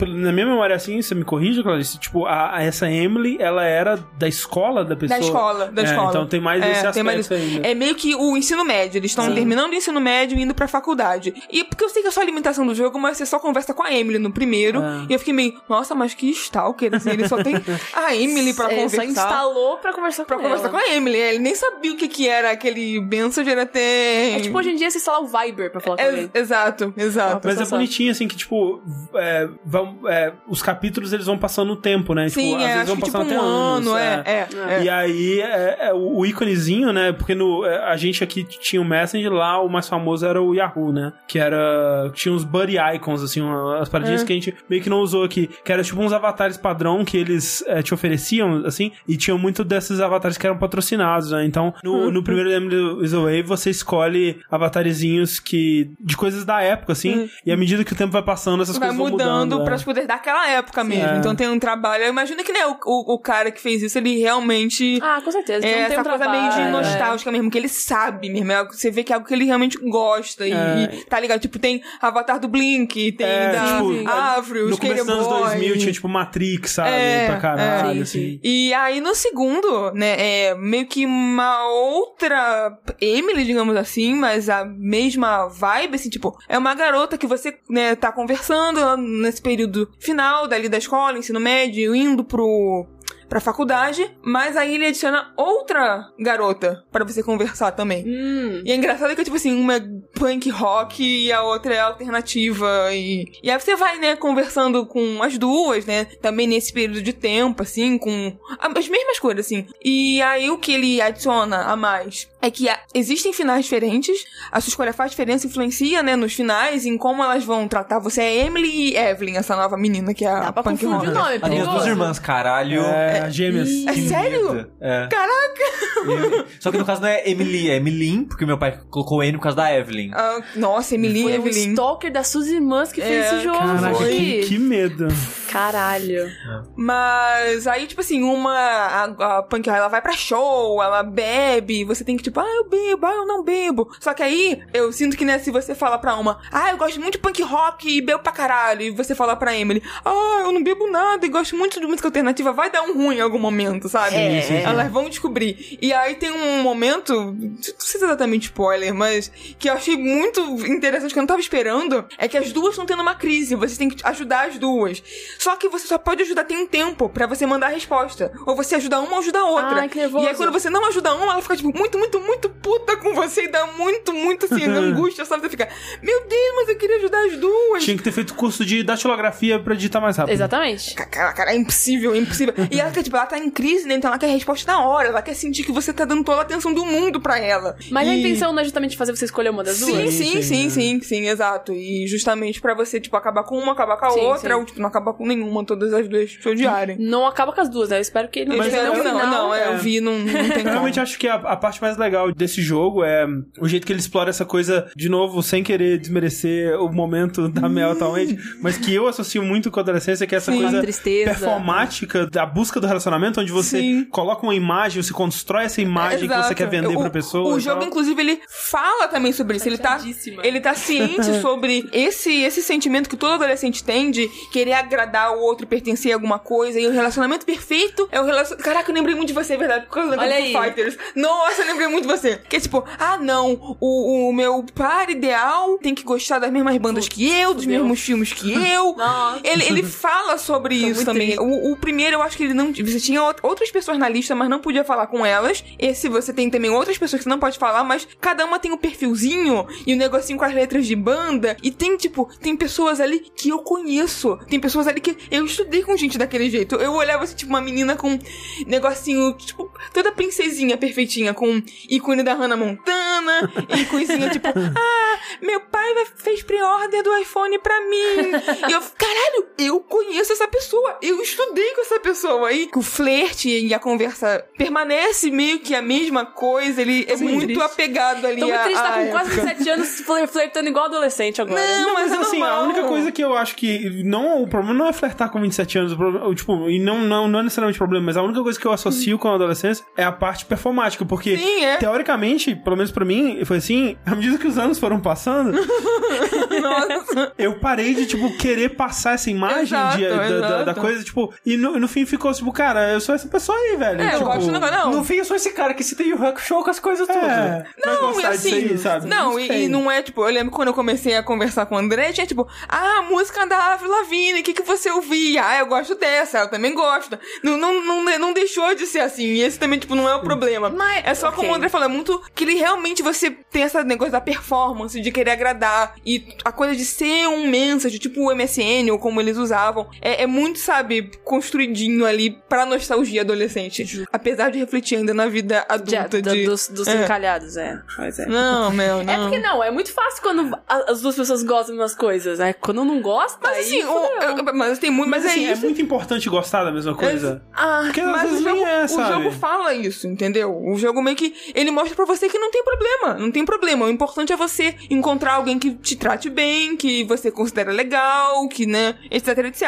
Na minha memória assim, você me corrige, Clarice? Tipo, a, a- essa Emily, ela era da escola da pessoa. Da escola, da É, escola. Então tem mais É, esse aspecto mais ainda. É meio que o ensino médio. Eles estão Sim. terminando o ensino médio e indo pra faculdade. E porque eu sei que é só a alimentação do jogo, mas você só conversa com a Emily no primeiro. Ah. E eu fiquei meio, nossa, mas que stalker, assim. Ele só tem a <laughs> Emily pra Ele conversar. só instalou pra conversar Pra com conversar ela. com a Emily. Ele nem sabia o que que era aquele Messenger até... É tipo hoje em dia você instalar o Viber pra falar com É, alguém. exato, exato. Mas é bonitinho, assim, que, tipo, é, vão, é, os capítulos eles vão passando o tempo, né? Sim, tipo, às é, vezes acho vão que tipo passando um até anos. ano, é, é, é. E aí, é, é, o íconezinho, né? Porque no, é, a gente aqui tinha o Messenger, lá o mais famoso era o Yahoo, né? Que era. Tinha uns buddy icons, assim, as paradinhas É. que a gente meio que não usou aqui. Que era tipo uns avatares padrão que eles é, te ofereciam, assim, e tinham muito desses avatares que eram patrocinados, né? Então, no, no primeiro Emily is Away, você escolhe avatarezinhos que. de coisas da época, assim, e à medida que o tempo vai passando, essas. Vai coisas vão mudando mudando. pra é. os poderes daquela época mesmo. É. Então tem um trabalho. Imagina que né, o, o, o cara que fez isso, ele realmente. Ah, com certeza. É essa um coisa trabalho, meio de é. nostálgica mesmo, que ele sabe mesmo. É você vê que é algo que ele realmente gosta. E, É. e tá ligado? Tipo, tem Avatar do Blink, tem É, da tipo, Avril, No começo dos anos Boy. 2000 tinha tipo Matrix, sabe? É, pra caralho, é. assim. E aí no segundo, né, é meio que uma outra Emily, digamos assim, mas a mesma vibe, assim, tipo, é uma garota que você, né, tá conversando nesse período final dali da escola, ensino médio, indo pro pra faculdade, mas aí ele adiciona outra garota pra você conversar também. Hum. E é engraçado que, tipo assim, uma é punk rock e a outra é alternativa. E, e aí você vai, né, conversando com as duas, né? Também nesse período de tempo, assim, com as mesmas coisas, assim. E aí o que ele adiciona a mais é que existem finais diferentes. A sua escolha faz diferença, influencia, né, nos finais, em como elas vão tratar. Você é Emily e Evelyn, essa nova menina que é a Dá pra punk rock. o nome, é As minhas duas irmãs, caralho. É, gêmeas. É sério? É. Caraca! E- Só que no caso não é Emily, é Emilyn, porque meu pai colocou N por causa da Evelyn. Ah, nossa, Emily e Foi o Evelyn. stalker das suas irmãs que fez É, esse jogo. Caraca, Foi. que, que medo. Caralho. Mas aí, tipo assim, uma. A, a punk ela vai pra show, ela bebe, você tem que, tipo, ah, eu bebo, ah, eu não bebo. Só que aí, eu sinto que, né, se você fala pra uma, ah, eu gosto muito de punk rock e bebo pra caralho, e você fala pra Emily, ah, eu não bebo nada e gosto muito de música alternativa, vai dar um ruim em algum momento, sabe? Sim. Elas vão descobrir. E aí tem um momento, não sei se é exatamente spoiler, mas que eu achei muito interessante, que eu não tava esperando, é que as duas estão tendo uma crise, você tem que ajudar as duas. Só que você só pode ajudar, tem um tempo pra você mandar a resposta. Ou você ajuda uma ou ajuda a outra. Ai. E aí quando você não ajuda uma, ela fica, tipo, muito, muito, muito puta com você e dá muito, muito, assim, <laughs> angústia, sabe? Você fica, meu Deus, mas eu queria ajudar as duas. Tinha que ter feito curso de datilografia pra digitar mais rápido. Exatamente. Ca- Cara, cara, é impossível, é impossível. E ela, quer, tipo, ela tá em crise, né? Então ela quer a resposta na hora. Ela quer sentir que você tá dando toda a atenção do mundo pra ela. Mas a E- intenção não é justamente fazer você escolher uma das Sim, duas? sim, Sim, sim, sim, sim, sim, exato. E justamente pra você, tipo, acabar com uma, acabar com a Sim, outra, sim. ou, tipo, não acabar com nenhuma, todas as duas se odiarem. Não acaba com as duas, né? Eu espero que ele Mas não, no não, final. não, é, é. eu vi, não, não tem realmente acho que a, a parte mais legal desse jogo é o jeito que ele explora essa coisa, de novo, sem querer desmerecer o momento da Mel atualmente, mas que eu associo muito com a adolescência, que é essa Sim. coisa performática da busca do relacionamento, onde você Sim. coloca uma imagem, você constrói essa imagem que você Exato. quer vender o, pra pessoa. O e jogo, tal. inclusive, ele fala também sobre isso. Ele tá, ele tá ciente <laughs> sobre esse, esse sentimento que todo adolescente tem de querer agradar o outro, pertencer a alguma coisa. E o relacionamento perfeito é o relacionamento. Caraca, eu lembrei muito de você, é verdade. Por causa do Olha aí. Fighters. Nossa, eu lembrei muito de você. Que é tipo, ah, não, o, o meu par ideal tem que gostar das mesmas bandas que eu, dos fudeu. mesmos filmes que <laughs> eu. Nossa. Ele, ele fala sobre Tô isso muito também. O, o primeiro, eu acho que ele não. Você tinha out- outras pessoas na lista, mas não podia falar com elas. Esse você tem também outras pessoas que você não pode falar, mas cada uma tem um perfilzinho e um negocinho com as letras de banda. E tem, tipo, tem pessoas ali que eu conheço. Tem pessoas ali que eu estudei com gente daquele jeito. Eu olhava assim, tipo, uma menina com negocinho, tipo, toda princesinha perfeitinha, com ícone da Hannah Montana, <laughs> íconezinha, tipo, ah, meu pai fez pre-order do iPhone pra mim. E eu, caralho, eu conheço essa pessoa. Eu estudei com essa pessoa aí. O flerte e a conversa permanece meio que a mesma coisa. Ele é muito muito triste. apegado ali Tô muito à- triste, tá com quase época. 17 anos flertando igual adolescente agora. Não, Não, mas é assim, a normal. única coisa que eu acho que. Não, o problema não é flertar com 27 anos, o problema, tipo, e não, não, não é necessariamente problema, mas a única coisa que eu associo com a adolescência é a parte performática, porque Sim, é. Teoricamente, pelo menos pra mim, foi assim, à medida que os anos foram passando, <laughs> Nossa. eu parei de, tipo, querer passar essa imagem Exato, de- da, da- da exato. coisa, tipo, e no, no fim ficou, tipo, cara, eu sou essa pessoa aí, velho. É, eu tipo, gosto do negócio. Não, No fim, eu sou esse cara que cita Yu Hack Show com as coisas todas. É, vai Não, e assim, aí, sabe? não, e, sei. e não é tipo, eu lembro quando eu comecei a conversar com o André, tinha tipo, ah, a música da Avril Lavigne, o que, que você ouvia? Ah, eu gosto dessa, ela também gosta. Não, não, não, não deixou de ser assim, e esse também, tipo, não é o problema. Mas- é só ok. como o André falou, é muito que ele realmente você tem esse negócio da performance, de querer agradar, e a coisa de ser um message, tipo o MSN, ou como eles usavam, é, é muito, sabe, construidinho ali pra nostalgia adolescente. Apesar de refletir ainda na vida De- adulta do- de... dos dos É. encalhados, é. Pois é. Não, <laughs> meu, não. É porque não, é muito fácil quando as duas pessoas gostam das mesmas coisas. né? Quando não gosta, Mas aí assim, o- eu- mas tem muito. Mas, Mas, assim, é é muito importante gostar da mesma coisa. Ah, Porque às Mas o vezes jogo, nem é, o jogo fala isso, entendeu? O jogo meio que. Ele mostra pra você que não tem problema. Não tem problema. O importante é você encontrar alguém que te trate bem, que você considera legal, que, né, etc, etc.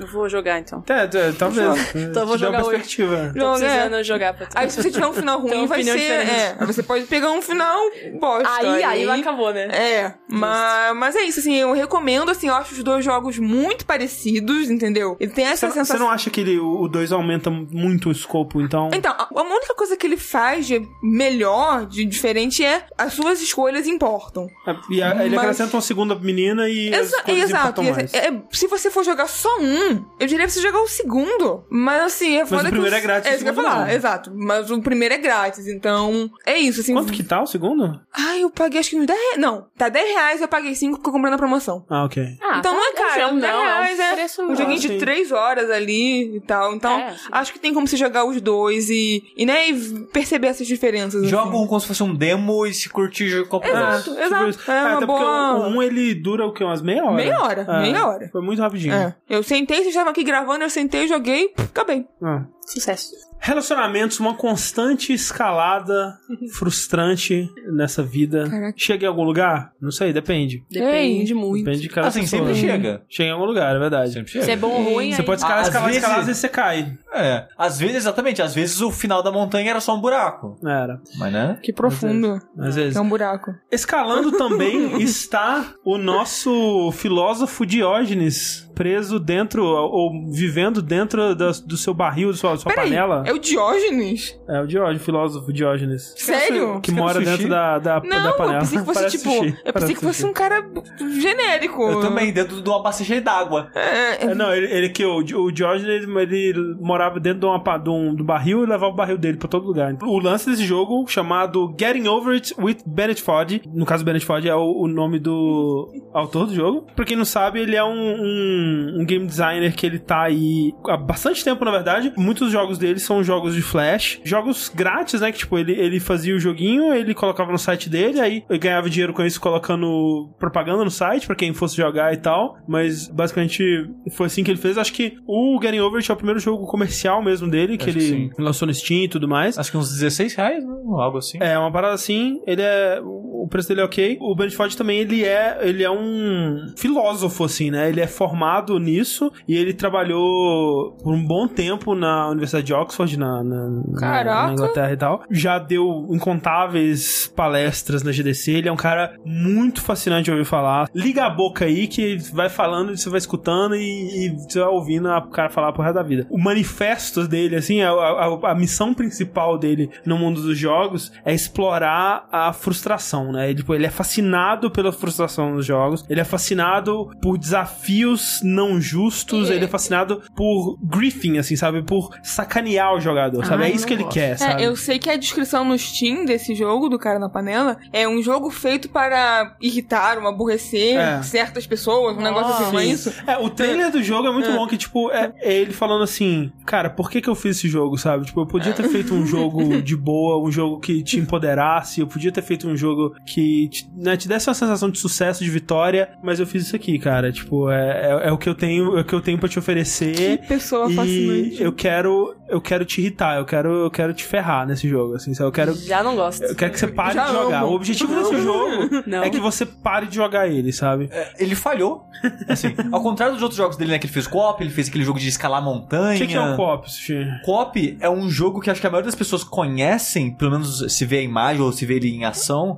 Eu vou jogar então. É, é, talvez. Então eu vou jogar perspectiva. Tô Joga, precisando jogar pra Aí se você tiver um final ruim, vai ser. diferente. É, aí você pode pegar um final bosta. Aí, aí acabou, né? É, mas, mas é isso, assim, eu recomendo, assim, eu acho os dois jogos muito parecidos, entendeu? Ele tem essa Você, você sensação. não acha que ele, o 2 aumenta muito o escopo, então. Então, a a única coisa que ele faz de melhor, de diferente, é as suas escolhas importam. É, E a- ele Mas- acrescenta uma segunda menina e. as Exa- coisas exato. importam e mais. é- se você for jogar só um, eu diria pra você jogar o segundo. Mas assim, é foda o que primeiro os- é grátis, É o isso que eu ia falar, não. exato. Mas o primeiro é grátis, então. É isso, assim. Quanto que tá o segundo? Ai, eu paguei acho que uns 10 reais. Não, tá 10 reais, eu paguei 5 porque eu comprei na promoção. Ah, ok. Ah, então tá não é caro, é bom, uns 10 não, reais, é um é. preço Um joguinho de 3 horas ali e tal. Então, É, acho que tem como você jogar os dois e, e né, e perceber essas diferenças. Assim. Joga um como se fosse um demo e se curtir, joga compra o Exato. dois. exato. É uma até boa- porque o 1 um, ele dura o quê? Umas meia hora? Meia hora, É, meia hora. Foi muito rapidinho. É. Eu sentei, vocês estavam aqui gravando, eu sentei, joguei, pff, acabei. Ah. Sucesso. Relacionamentos, uma constante escalada <laughs> frustrante nessa vida. Caraca. Chega em algum lugar? Não sei, depende. Depende muito. Depende de cada Assim, pessoa. sempre chega. Chega em algum lugar, é verdade. Sempre chega. Se é bom ou ruim, Você aí- pode escalar, Às escalar, vezes- escalar, às vezes você cai. É. Às vezes, exatamente, às vezes o final da montanha era só um buraco. Era. Mas né? Que profundo. Às vezes. É um buraco. Escalando também <laughs> está o nosso filósofo Diógenes, preso dentro, ou vivendo dentro da- do seu barril, da sua, sua Peraí, panela. É o Diógenes? É o Diógenes, filósofo Diógenes. Sério? Que quer mora sushi? dentro da, da, da Não, panela. eu pensei que fosse tipo. sushi. Eu pensei Parece que fosse sushi. um cara genérico. Eu também, dentro de uma bacia cheia d'água. É, É, não, ele, ele que o, o Diógenes ele, ele morava dentro de, uma, de, um, do barril e levava o barril dele pra todo lugar. O lance desse jogo, chamado Getting Over It with Bennett Foddy, no caso Bennett Foddy é o, o nome do autor do jogo. Pra quem não sabe, ele é um, um, um game designer que ele tá aí há bastante tempo, na verdade. Muitos jogos dele são jogos de Flash, jogos grátis, né? Que tipo, ele, ele fazia o joguinho, ele colocava no site dele, aí ele ganhava dinheiro com isso colocando propaganda no site pra quem fosse jogar e tal. Mas basicamente foi assim que ele fez. Acho que o Getting Over é o primeiro jogo comercial mesmo dele, que Acho ele que lançou no Steam e tudo mais. Acho que uns 16 reais, né? Algo assim. É, uma parada assim, ele é. O preço dele é ok. O Bennett Foddy também, ele é. Ele é um filósofo, assim, né? Ele é formado nisso e ele trabalhou por um bom tempo na Universidade de Oxford, na, na, na- na Inglaterra e tal. Já deu incontáveis palestras na GDC. Ele é um cara muito fascinante de ouvir falar. Liga a boca aí que vai falando e você vai escutando e, e você vai ouvindo o cara falar pro resto da vida. O manifesto dele, assim, a, a, a missão principal dele no mundo dos jogos é explorar a frustração, né? Ele, tipo, ele é fascinado pela frustração nos jogos, ele é fascinado por desafios não justos, ele é fascinado por griefing, assim, sabe? Por sacanear o jogador, sabe? Ai, É isso que ele gosto. quer, sabe? É, eu sei que a descrição no Steam desse jogo, do cara na panela, é um jogo feito para irritar, ou aborrecer É. certas pessoas, um negócio assim, não é isso? É, o trailer do jogo é muito bom, que, tipo, é, é ele falando assim, cara, por que que eu fiz esse jogo, sabe? Tipo, eu podia ter feito um <laughs> jogo de boa, um jogo que te empoderasse, eu podia ter feito um jogo que te, né, te desse uma sensação de sucesso, de vitória, mas eu fiz isso aqui, cara. Tipo, é, é, é o que eu tenho, é o que eu tenho pra te oferecer. Que pessoa E fascinante. eu quero, eu quero te irritar, eu quero, eu quero te ferrar nesse jogo, assim, eu quero, Já não gosto. eu quero que você pare Já de jogar. amo. O objetivo desse <laughs> jogo Não. é que você pare de jogar ele, sabe? É, ele falhou. Assim, ao contrário dos outros jogos dele, né? Que ele fez co-op, ele fez aquele jogo de escalar montanha. O que, é o co-op? Co-op é um jogo que acho que a maioria das pessoas conhecem, pelo menos se vê a imagem ou se vê ele em ação,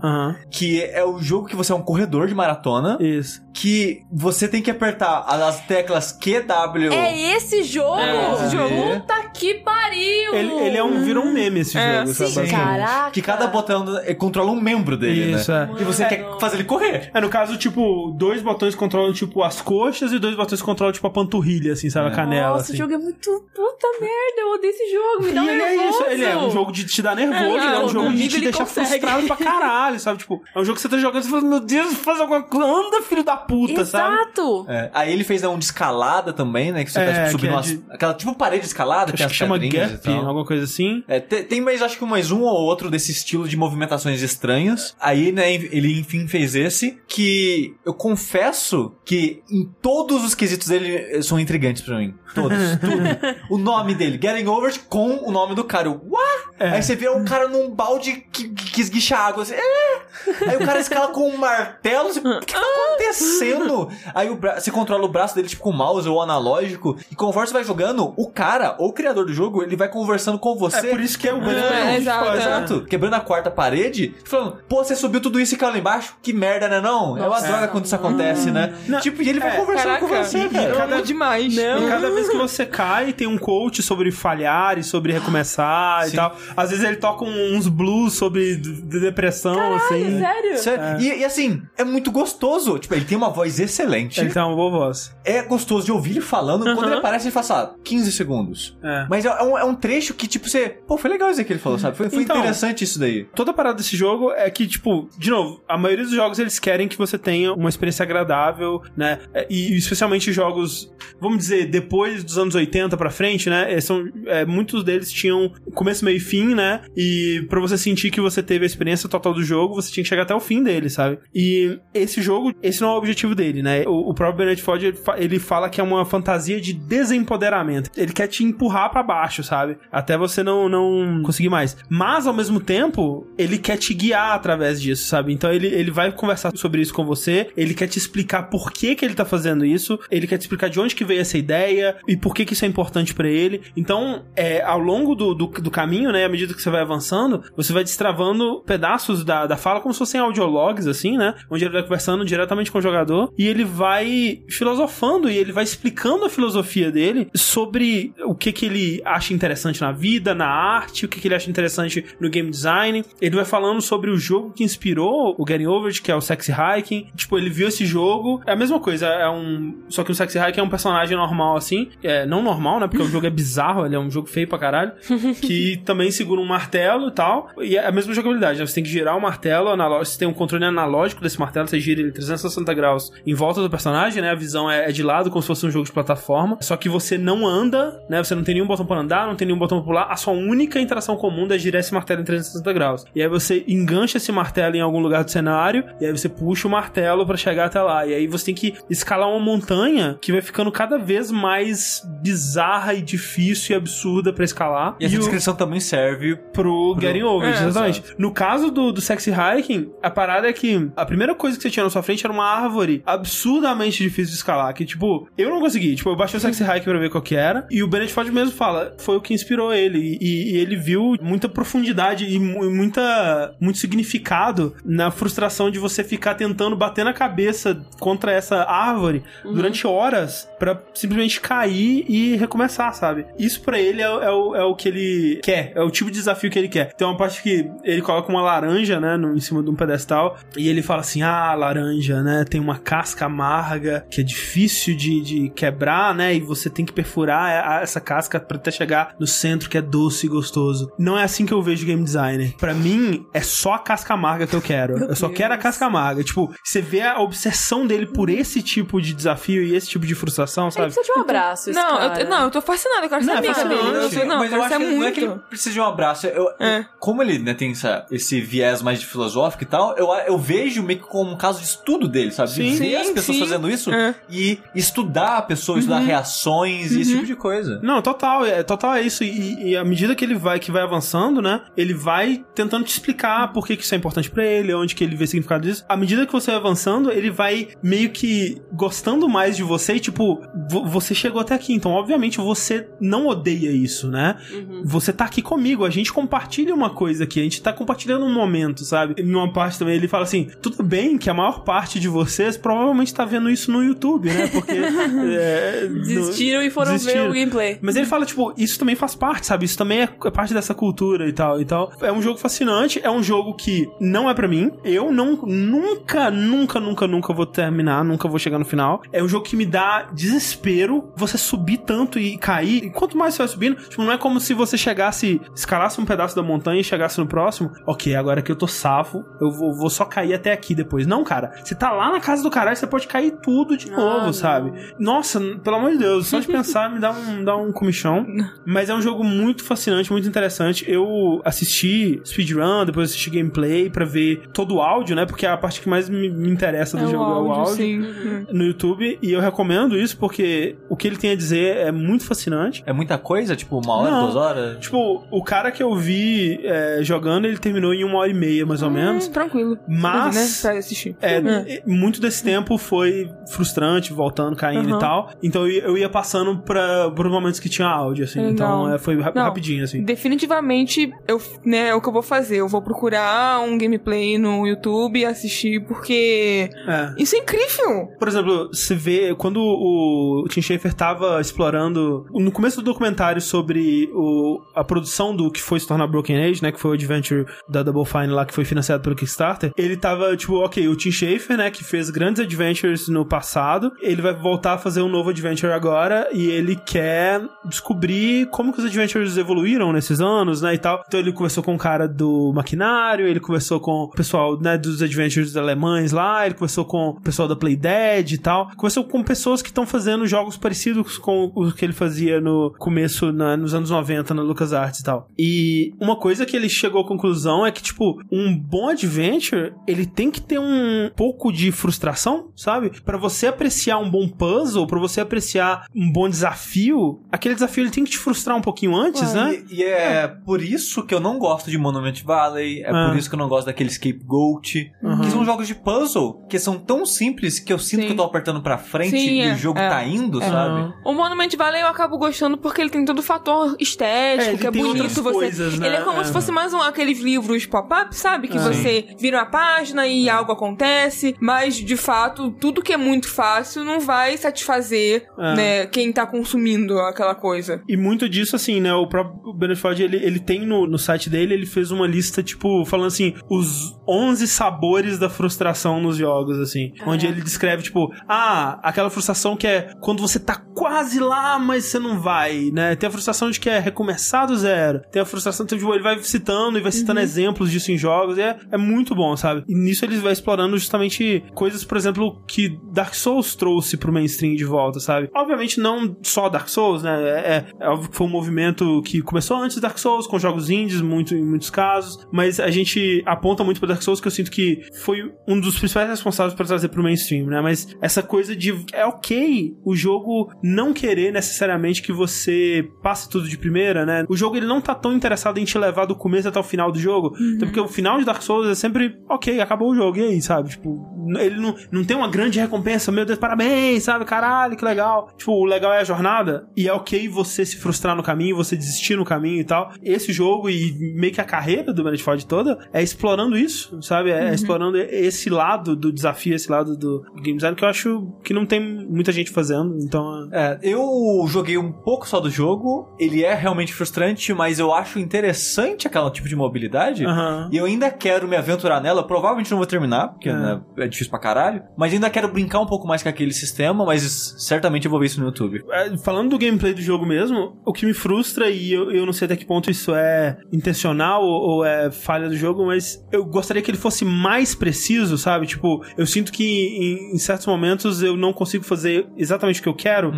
que é o jogo que você é um corredor de maratona, isso. que você tem que apertar as teclas Q, W... É esse jogo! É esse jogo. Puta que pariu! Ele, ele é um, virou um meme esse É, jogo, sabe? sim. basicamente. Caraca! Que cada botão eh, controla um membro dele, Isso, né? é. E você Mano. quer fazer ele correr. É, no caso, tipo, dois botões controlam, tipo, as coxas e dois botões controlam, tipo, a panturrilha, assim, sabe? A É. canela, Nossa, assim. o jogo é muito. Puta merda, eu odeio esse jogo. Me dá um ele é nervoso. isso, ele é um jogo de te dar nervoso, É, ele é um jogo de te deixar consegue. frustrado pra caralho, sabe? Tipo, é um jogo que você tá jogando e você fala, meu Deus, faz alguma coisa, anda, filho da puta, sabe? Exato! É, Aí ele fez né, um de escalada também, né? Que você É, tá tipo, que subindo é umas- de- aquela tipo parede de escalada, Acho tem as Gap, alguma coisa assim. É, te- tem mais, acho que mais um ou outro desse estilo de movimentações estranhas. Aí, né, ele enfim fez esse, que eu confesso que em todos os quesitos dele eh, são intrigantes pra mim. Todos, <laughs> tudo. O nome dele, Getting Over com o nome do cara. Eu, What? É. Aí você vê um cara num balde que, que esguicha água. Assim, é, Aí o cara escala com um martelo. Você, o que tá <laughs> acontecendo? Aí o bra... você controla o braço dele, tipo, com o mouse ou analógico. E conforme você vai jogando, o cara, ou o criador do jogo, ele vai conversando com você. É por isso que é o grande É, é, exato, é. Exato. Quebrando a quarta parede, falando, pô, você subiu tudo isso e caiu lá embaixo? Que merda, né não? é uma Nossa. droga quando isso acontece, né? Não, tipo, e ele vai é, conversando com Caraca, você, e- cara. amo demais. E cada vez que você cai, tem um coach sobre falhar e sobre recomeçar Sim. e tal. Às vezes ele toca uns blues sobre depressão, assim. Sério? Cê- E, e assim, é muito gostoso. Tipo, ele tem uma voz excelente. Ele tem uma boa voz. É gostoso de ouvir ele falando. Quando Uhum. ele aparece, ele fala, sei lá, 15 segundos. É. Mas é, é um, é um trecho que, tipo, você. Pô, foi legal isso aí que ele falou, sabe? Foi, foi Então- interessante isso daí. Toda a parada desse jogo é que, tipo, de novo, a maioria dos jogos eles querem que você tenha uma experiência agradável, né? E especialmente jogos, vamos dizer, depois dos anos 80 pra frente, né? É, São, é, muitos deles tinham começo, meio e fim, né? E pra você sentir que você teve a experiência total do jogo, você tinha que chegar até o fim dele, sabe? E esse jogo, esse não é o objetivo dele, né? O, o próprio Bennett Ford, ele fala que é uma fantasia de desempoderamento. Ele quer te empurrar pra baixo, sabe? Até você não, não conseguir mais. Mas, ao mesmo tempo, ele quer te guiar através disso, sabe? Então, ele, ele vai conversar sobre isso com você, ele quer te explicar por que que ele tá fazendo isso, ele quer te explicar de onde que veio essa ideia e por que que isso é importante pra ele. Então, é, ao longo do, do, do caminho, né, à medida que você vai avançando, você vai destravando pedaços da, da fala como se fossem audiologs, assim, né? Onde ele vai conversando diretamente com o jogador e ele vai filosofando e ele vai explicando a filosofia dele sobre o que que ele acha interessante na vida, na arte, o que que ele acha interessante no game design. Ele vai falando sobre o jogo que inspirou o Getting Over que é o Sexy Hiking. Tipo, ele viu esse jogo. É a mesma coisa, é um. Só que o Sexy Hiking é um personagem normal, assim. É, não normal, né? Porque o jogo é bizarro, ele é um jogo feio pra caralho. <laughs> que também segura um martelo e tal. E é a mesma jogabilidade, né? Você tem que girar o martelo analógico. Você tem um controle analógico desse martelo, você gira ele 360 graus em volta do personagem, né? A visão é, é de lado, como se fosse um jogo de plataforma. Só que você não anda, né? Você não tem nenhum botão pra andar, não tem nenhum botão pra pular. A sua única interação comum é girar esse martelo em 360 graus. E aí você engancha esse martelo em algum lugar do cenário, e aí você puxa o martelo pra chegar até lá. E aí você tem que escalar uma montanha que vai ficando cada vez mais bizarra e difícil e absurda pra escalar. E essa o- descrição também serve pro Getting Over, É, exatamente. No caso do, do Sexy Hiking, a parada é que a primeira coisa que você tinha na sua frente era uma árvore absurdamente difícil de escalar, que, tipo, eu não consegui. Tipo, eu baixei o Sexy Hiking pra ver qual que era, e o Bennett Ford mesmo fala, foi o que inspirou ele, e, e ele viu muita profundidade e mu- muita, muito significado na frustração de você ficar tentando bater na cabeça contra essa árvore durante horas pra simplesmente cair e recomeçar, sabe? Isso pra ele é, é o, é o que ele quer, é o tipo de desafio que ele quer. Tem uma parte que ele coloca uma laranja, né, no, em cima de um pedestal, e ele fala assim: ah, laranja, né, tem uma casca amarga que é difícil de, de quebrar, né, e você tem que perfurar essa casca pra até chegar no centro que é doce e gostoso. Não é assim que eu vejo game designer. Pra mim, é só a casca amarga que eu quero. eu só quero a casca amarga. Tipo, você vê a obsessão dele por esse tipo de desafio e esse tipo de frustração, Ele sabe? precisa de um abraço, esse Não, cara. eu, não, eu tô fascinada, eu quero Não, ser é amiga fascinante. dele. Eu, não, mas eu acho ser que não é que ele muito. precisa de um abraço. Eu, É. Como ele né, tem essa- esse viés mais de filosófico e tal, eu, eu vejo meio que como um caso de estudo dele, sabe? Sim. de ver Sim, as pessoas sim. fazendo isso É. e estudar a pessoa, estudar reações e esse tipo de coisa. Não, total, é total é isso. E, e à medida que ele vai que vai avançando, né? Ele vai tentando te explicar por que, que isso é importante pra ele, onde que ele vê significado disso. À medida que você vai avançando, ele vai meio que gostando mais de você e, tipo, vo- você chegou até aqui. Então, obviamente, você não odeia isso, né? Uhum. Você tá aqui comigo, a gente compartilha uma coisa aqui, a gente tá compartilhando um momento, sabe? Numa parte também ele fala assim: tudo bem que a maior parte de vocês provavelmente tá vendo isso no YouTube, né? Porque. <laughs> é, no- Desistiram e foram ver desistiram. o gameplay. mas ele fala, tipo, isso também faz parte, sabe? Isso também é é parte dessa cultura e tal e tal. É um jogo fascinante, é um jogo que não é pra mim. Eu não, nunca, nunca, nunca, nunca vou terminar, nunca vou chegar no final. É um jogo que me dá desespero você subir tanto e cair. E quanto mais você vai subindo, tipo, não é como se você chegasse, escalasse um pedaço da montanha e chegasse no próximo. Ok, agora que eu tô safo, eu vou, vou só cair até aqui depois. Não, cara. Você tá lá na casa do caralho, você pode cair tudo de Ah, novo, não. sabe? Nossa, pelo amor de Deus, só de <laughs> pensar me dá um, dá um comichão. Mas é um jogo muito fascinante, muito interessante. Eu assisti speedrun, depois assisti gameplay pra ver todo o áudio, né? Porque a parte que mais me, me interessa do É o jogo é o áudio, áudio. sim. No YouTube, e eu recomendo isso porque o que ele tem a dizer é muito fascinante. É muita coisa? Tipo, uma hora, Não. duas horas? Tipo, o cara que eu vi é, jogando, ele terminou em uma hora e meia, mais ou menos. menos. Hum, tranquilo. Mas- Né, pra assistir. É, Hum. e- muito desse tempo foi frustrante, voltando, caindo Aham. e tal. Então eu ia, eu ia passando pra, por momentos que tinha áudio, assim. Legal. Então é, foi ra- Não. rapidinho, assim. Definitivamente, eu, né, é o que eu vou fazer. Eu vou procurar um gameplay no YouTube e assistir, porque É. isso é incrível. Por exemplo, você vê quando o Tim Schafer tava explorando no começo do documentário sobre o, a produção do que foi se tornar Broken Age, né, que foi o adventure da Double Fine lá que foi financiado pelo Kickstarter, ele tava tipo, OK, o Tim Schafer, né, que fez grandes adventures no passado, ele vai voltar a fazer um novo adventure agora e ele quer descobrir como que os adventures evoluíram nesses anos, né, e tal. Então ele conversou com o cara do maquinário, ele conversou com o pessoal, né, dos adventures alemães lá, ele conversou com o pessoal da Play Dead e tal. Conversou com pessoas que estão fazendo jogos parecidos com o que ele fazia no começo, na- nos anos 90, na LucasArts e tal. E uma coisa que ele chegou à conclusão é que, tipo, um bom adventure, ele tem que ter um pouco de frustração, sabe? Pra você apreciar um bom puzzle, pra você apreciar um bom desafio, aquele desafio ele tem que te frustrar um pouquinho antes, né? E, e é por isso que eu não gosto de Monument Valley, é Ah. por isso que eu não gosto daquele Scapegoat, Uhum. que são jogos de puzzle que são tão simples que eu sinto Sim. que eu tô apertando pra frente Sim, e é, o jogo é. tá indo, É. sabe? O Monument Valley eu acabo gostando porque ele tem todo o fator É, estético, ele que é bonito. Você... coisas, né? Ele é como É. se fosse mais um aqueles livros pop-up, sabe? Que É. você vira uma página e algo acontece, mas de fato, tudo que é muito fácil não vai satisfazer É. né, quem tá consumindo aquela coisa. E muito disso, assim, né? O próprio Beneford, ele, ele tem no, no site dele, ele fez uma lista, tipo, falando assim, os 11 sabores da frustração nos jogos, assim. Onde ele descreve, tipo, ah, aquela frustração que é quando você tá quase lá, mas você não vai, né? Tem a frustração de que é recomeçar do zero. Tem a frustração, então, tipo, ele vai citando e vai citando exemplos disso em jogos. E é, é muito bom, sabe? E nisso ele vai explorando justamente coisas, por exemplo, que Dark Souls trouxe pro mainstream de volta, sabe? Obviamente não só Dark Souls, né? É, é- óbvio que foi um movimento que começou antes de Dark Souls, com jogos indies, muito, em muitos casos, mas a gente aponta muito pra Dark Souls que eu sinto que foi um dos principais responsáveis pra trazer pro mainstream, né? Mas essa coisa de é ok o jogo não querer necessariamente que você passe tudo de primeira, né? O jogo ele não tá tão interessado em te levar do começo até o final do jogo, até porque o final de Dark Souls é sempre ok, acabou o jogo, e aí, sabe? Tipo, ele não, não tem uma grande recompensa, meu Deus, parabéns, sabe? Caralho, que legal. Tipo, o legal é a jornada, e é ok você se frustrar no caminho, você desistir no caminho e tal. Esse jogo e meio que a carreira do Bannerford toda é explorando isso, sabe? É explorando esse lado do desafio, esse lado do game design que eu acho que não tem muita gente fazendo, então... É, eu joguei um pouco só do jogo, ele é realmente frustrante, mas eu acho interessante aquele tipo de mobilidade. Aham. E eu ainda quero me aventurar nela. Provavelmente não vou terminar, porque É. né, é difícil pra caralho. Mas ainda quero brincar um pouco mais com aquele sistema, mas certamente eu vou ver isso no YouTube. É, falando do gameplay do jogo mesmo, o que me frustra, e eu, eu não sei até que ponto isso é intencional ou, ou é falha do jogo, mas eu gostaria que ele fosse mais preciso, sabe? Tipo, eu sinto que em, em certos momentos eu não consigo fazer exatamente o que eu quero.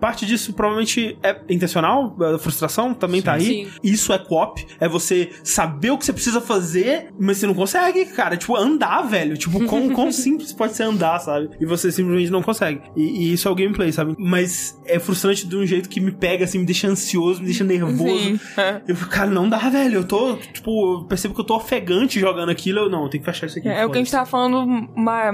Parte disso provavelmente é intencional, a frustração também tá aí. Sim. Isso é co-op, é você saber o que você precisa fazer, mas você não consegue, cara. Tipo, andar, velho. Tipo, quão, <laughs> quão simples pode ser andar, sabe? E você simplesmente não consegue. E, e isso é o gameplay, sabe? Mas é frustrante de um jeito que me pega, assim, me deixa ansioso, me deixa nervoso. Sim. É. Eu fico, cara, não dá, velho. Eu tô, tipo, eu percebo que eu tô ofegante jogando aquilo. Eu, não, eu tenho que fechar isso aqui. É, é o que a gente tava falando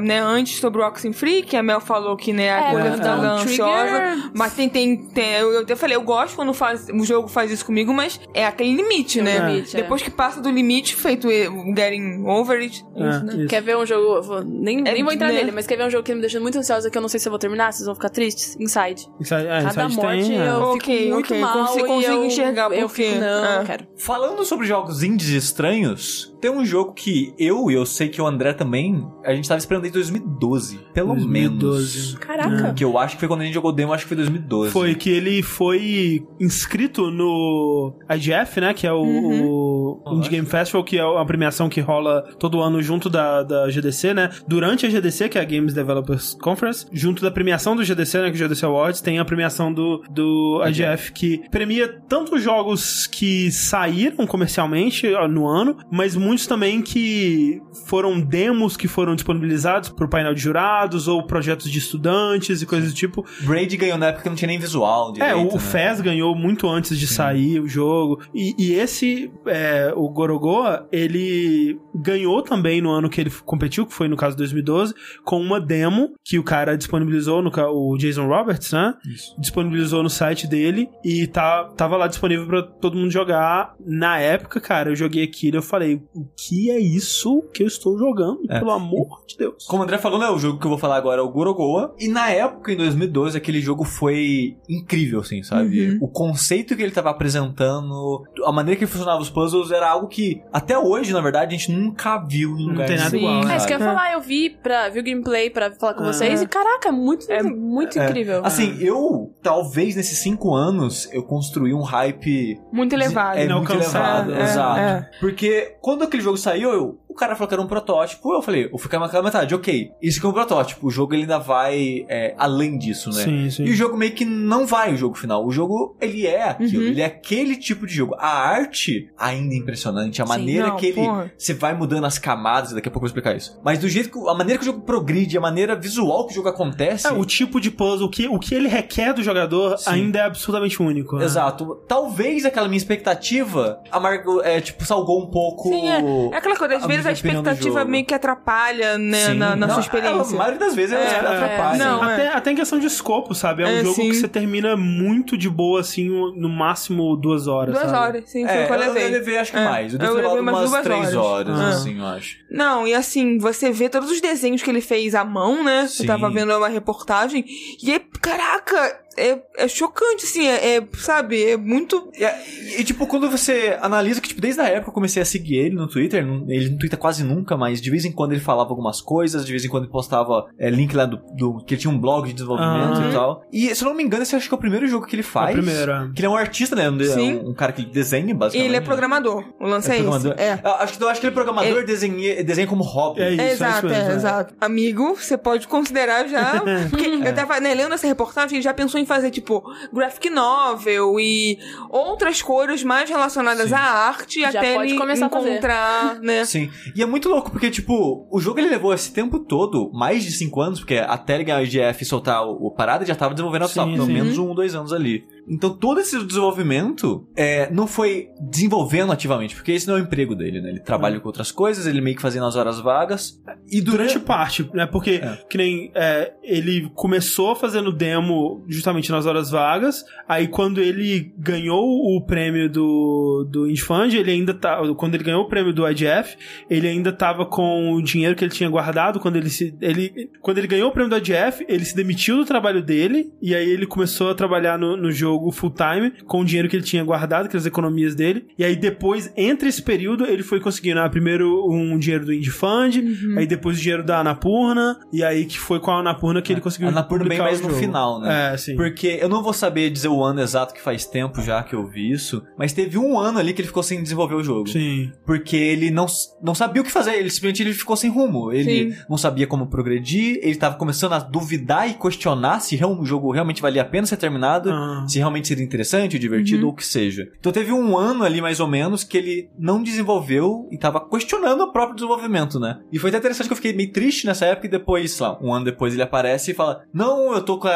né, antes sobre o Oxenfree, que a Mel falou que né, a É, coisa mas tá dá um ansiosa. trigger. Mas tem, tem, tem eu, eu até falei, eu gosto quando faz, o jogo faz isso comigo, mas é aquele limite, Tem um né? limite, é. Depois que passa do limite, feito o getting over it. É, isso, né? isso. Quer ver um jogo. eu vou- nem, É, nem vou entrar né? nele, mas quer ver um jogo que me deixa muito ansiosa que eu não sei se eu vou terminar, vocês vão ficar tristes? Inside. Inside, é, Cada Inside morte tem, é. eu Ok, fico muito ok, mal. consigo- e consigo eu, enxergar eu por quê. fico, não, É. não quero. Falando sobre jogos indies estranhos, tem um jogo que eu e eu sei que o André também, a gente tava esperando desde 2012. Pelo 2012. menos. Caraca. Que eu acho que foi quando a gente jogou demo, acho que foi 2012. Foi que ele foi inscrito no IGF, né? Que é o, o Indie Game Festival, que é a premiação que rola todo ano junto da, da GDC, né? Durante a GDC, que é a Games Developers Conference, junto da premiação do GDC, né? Que é o GDC Awards, tem a premiação do, do IGF, que premia tanto jogos que saíram comercialmente no ano, mas muitos também que foram demos que foram disponibilizados pro painel de jurados ou projetos de estudantes e coisas do tipo. Braid ganhou na época que não tinha nem visual direito, é, o, né? Fez ganhou muito antes de sair o jogo. E, e esse, é, o Gorogoa, ele ganhou também no ano que ele competiu, que foi no caso 2012, com uma demo que o cara disponibilizou, no, o Jason Roberts, né? Isso. Disponibilizou no site dele e tá, tava lá disponível pra todo mundo jogar. Na época, cara, eu joguei aquilo e eu falei, o que é isso que eu estou jogando? É. Pelo amor de Deus. Como o André falou, né? O jogo que eu vou falar agora é o Gorogoa. E na época, em 2012, aquele jogo foi incrível, assim, sabe? Uhum. O conceito que ele tava apresentando, a maneira que funcionava os puzzles era algo que, até hoje, na verdade, a gente nunca viu em Não lugar tem nada nenhum, igual, né? É isso que eu ia É. falar, eu vi, pra, vi o gameplay pra falar com Ah. vocês e caraca, é muito, É- muito É. incrível. Assim, eu, talvez nesses cinco anos, eu construí um hype Muito elevado. É muito Inalcançável. elevado, É, exato. é. Porque quando aquele jogo saiu, eu- cara falou que era um protótipo, eu falei, eu fiquei naquela metade, ok, isso aqui é um protótipo, o jogo ele ainda vai é, além disso, né? Sim, sim. E o jogo meio que não vai o jogo final. O jogo, ele é aquilo. Uhum. Ele é aquele tipo de jogo. A arte ainda é impressionante. A maneira não, que ele... porra. Você vai mudando as camadas, daqui a pouco eu vou explicar isso. Mas do jeito que... A maneira que o jogo progride, a maneira visual que o jogo acontece... É, o tipo de puzzle, o que, o que ele requer do jogador Sim. ainda é absolutamente único. né? Exato. Talvez aquela minha expectativa amargo, é, tipo, salgou um pouco... Sim, é. É aquela coisa, às a vezes a expectativa meio que atrapalha, né, Sim. na, na Não, sua experiência. A maioria das vezes ela É, atrapalha. Não, é. até, até em questão de escopo, sabe? É um É, jogo sim. que você termina muito de boa, assim, no máximo duas horas. Duas sabe? horas, sim, foi É, o que eu eu, levei. eu levei acho que É, mais. Eu devo levei umas três horas, horas. Ah. assim, eu acho. Não, e assim, você vê todos os desenhos que ele fez à mão, né? Sim. Eu tava vendo uma reportagem. E é, caraca, é, é chocante, assim, é, é, sabe, é muito. E, e, tipo, quando você analisa que, tipo, desde a época eu comecei a seguir ele no Twitter, ele não twitta quase nunca, mas de vez em quando ele falava algumas coisas, de vez em quando ele postava é, link lá do, do- que ele tinha um blog de desenvolvimento Aham. e tal. E, se eu não me engano, esse acho que é o primeiro jogo que ele É faz. o primeiro, é. Que ele é um artista, né? Um, Sim. um, um cara que desenha, E basicamente. ele é programador. O lance é, esse. programador. É. Eu acho, que, eu acho que ele é programador e desenha, desenha como hobby. É isso, É, exato, mesmo, é, é. exato. Amigo, você pode considerar já. <laughs> Porque eu tava né, lendo essa reportagem, ele já pensou em fazer, tipo, graphic novel e outras coisas mais relacionadas Sim. à arte Já até pode ele começar a fazer. encontrar, <laughs> né? Sim. E é muito louco, porque, tipo, o jogo ele levou esse tempo todo, mais de 5 anos, porque até ele ganhar o IGF e soltar o, o parada, ele já tava desenvolvendo a pelo menos um, dois anos ali. Então todo esse desenvolvimento é, não foi desenvolvendo ativamente, porque esse não é o emprego dele, né? Ele trabalha Hum. com outras coisas, ele meio que fazia nas horas vagas. E Durante parte, né? Porque, É. que nem é, ele começou fazendo demo justamente nas horas vagas. Aí, quando ele ganhou o prêmio do, do Indie Fund, ele ainda tá. Quando ele ganhou o prêmio do IGF, ele ainda tava com o dinheiro que ele tinha guardado. Quando ele se. Ele, quando ele ganhou o prêmio do IGF, ele se demitiu do trabalho dele. E aí ele começou a trabalhar no, no jogo full time com o dinheiro que ele tinha guardado, que eram as economias dele. E aí depois, entre esse período, ele foi conseguindo ah, primeiro um dinheiro do Indie Fund, aí depois o dinheiro da Anapurna, e aí que foi com a Anapurna que ele conseguiu A Anapurna bem mais no jogo. final, né? É, sim. Porque eu não vou saber dizer o ano exato que faz tempo já que eu vi isso, mas teve um ano ali que ele ficou sem desenvolver o jogo. Sim. Porque ele não, não sabia o que fazer, ele simplesmente ele ficou sem rumo. Ele Sim. não sabia como progredir, ele tava começando a duvidar e questionar se o jogo realmente valia a pena ser terminado, Ah. se realmente seria interessante, divertido ou o que seja. Então teve um ano ali mais ou menos que ele não desenvolveu e tava questionando o próprio desenvolvimento, né? E foi até interessante que eu fiquei meio triste nessa época e depois, sei lá, um ano depois ele aparece e fala: Não, eu tô com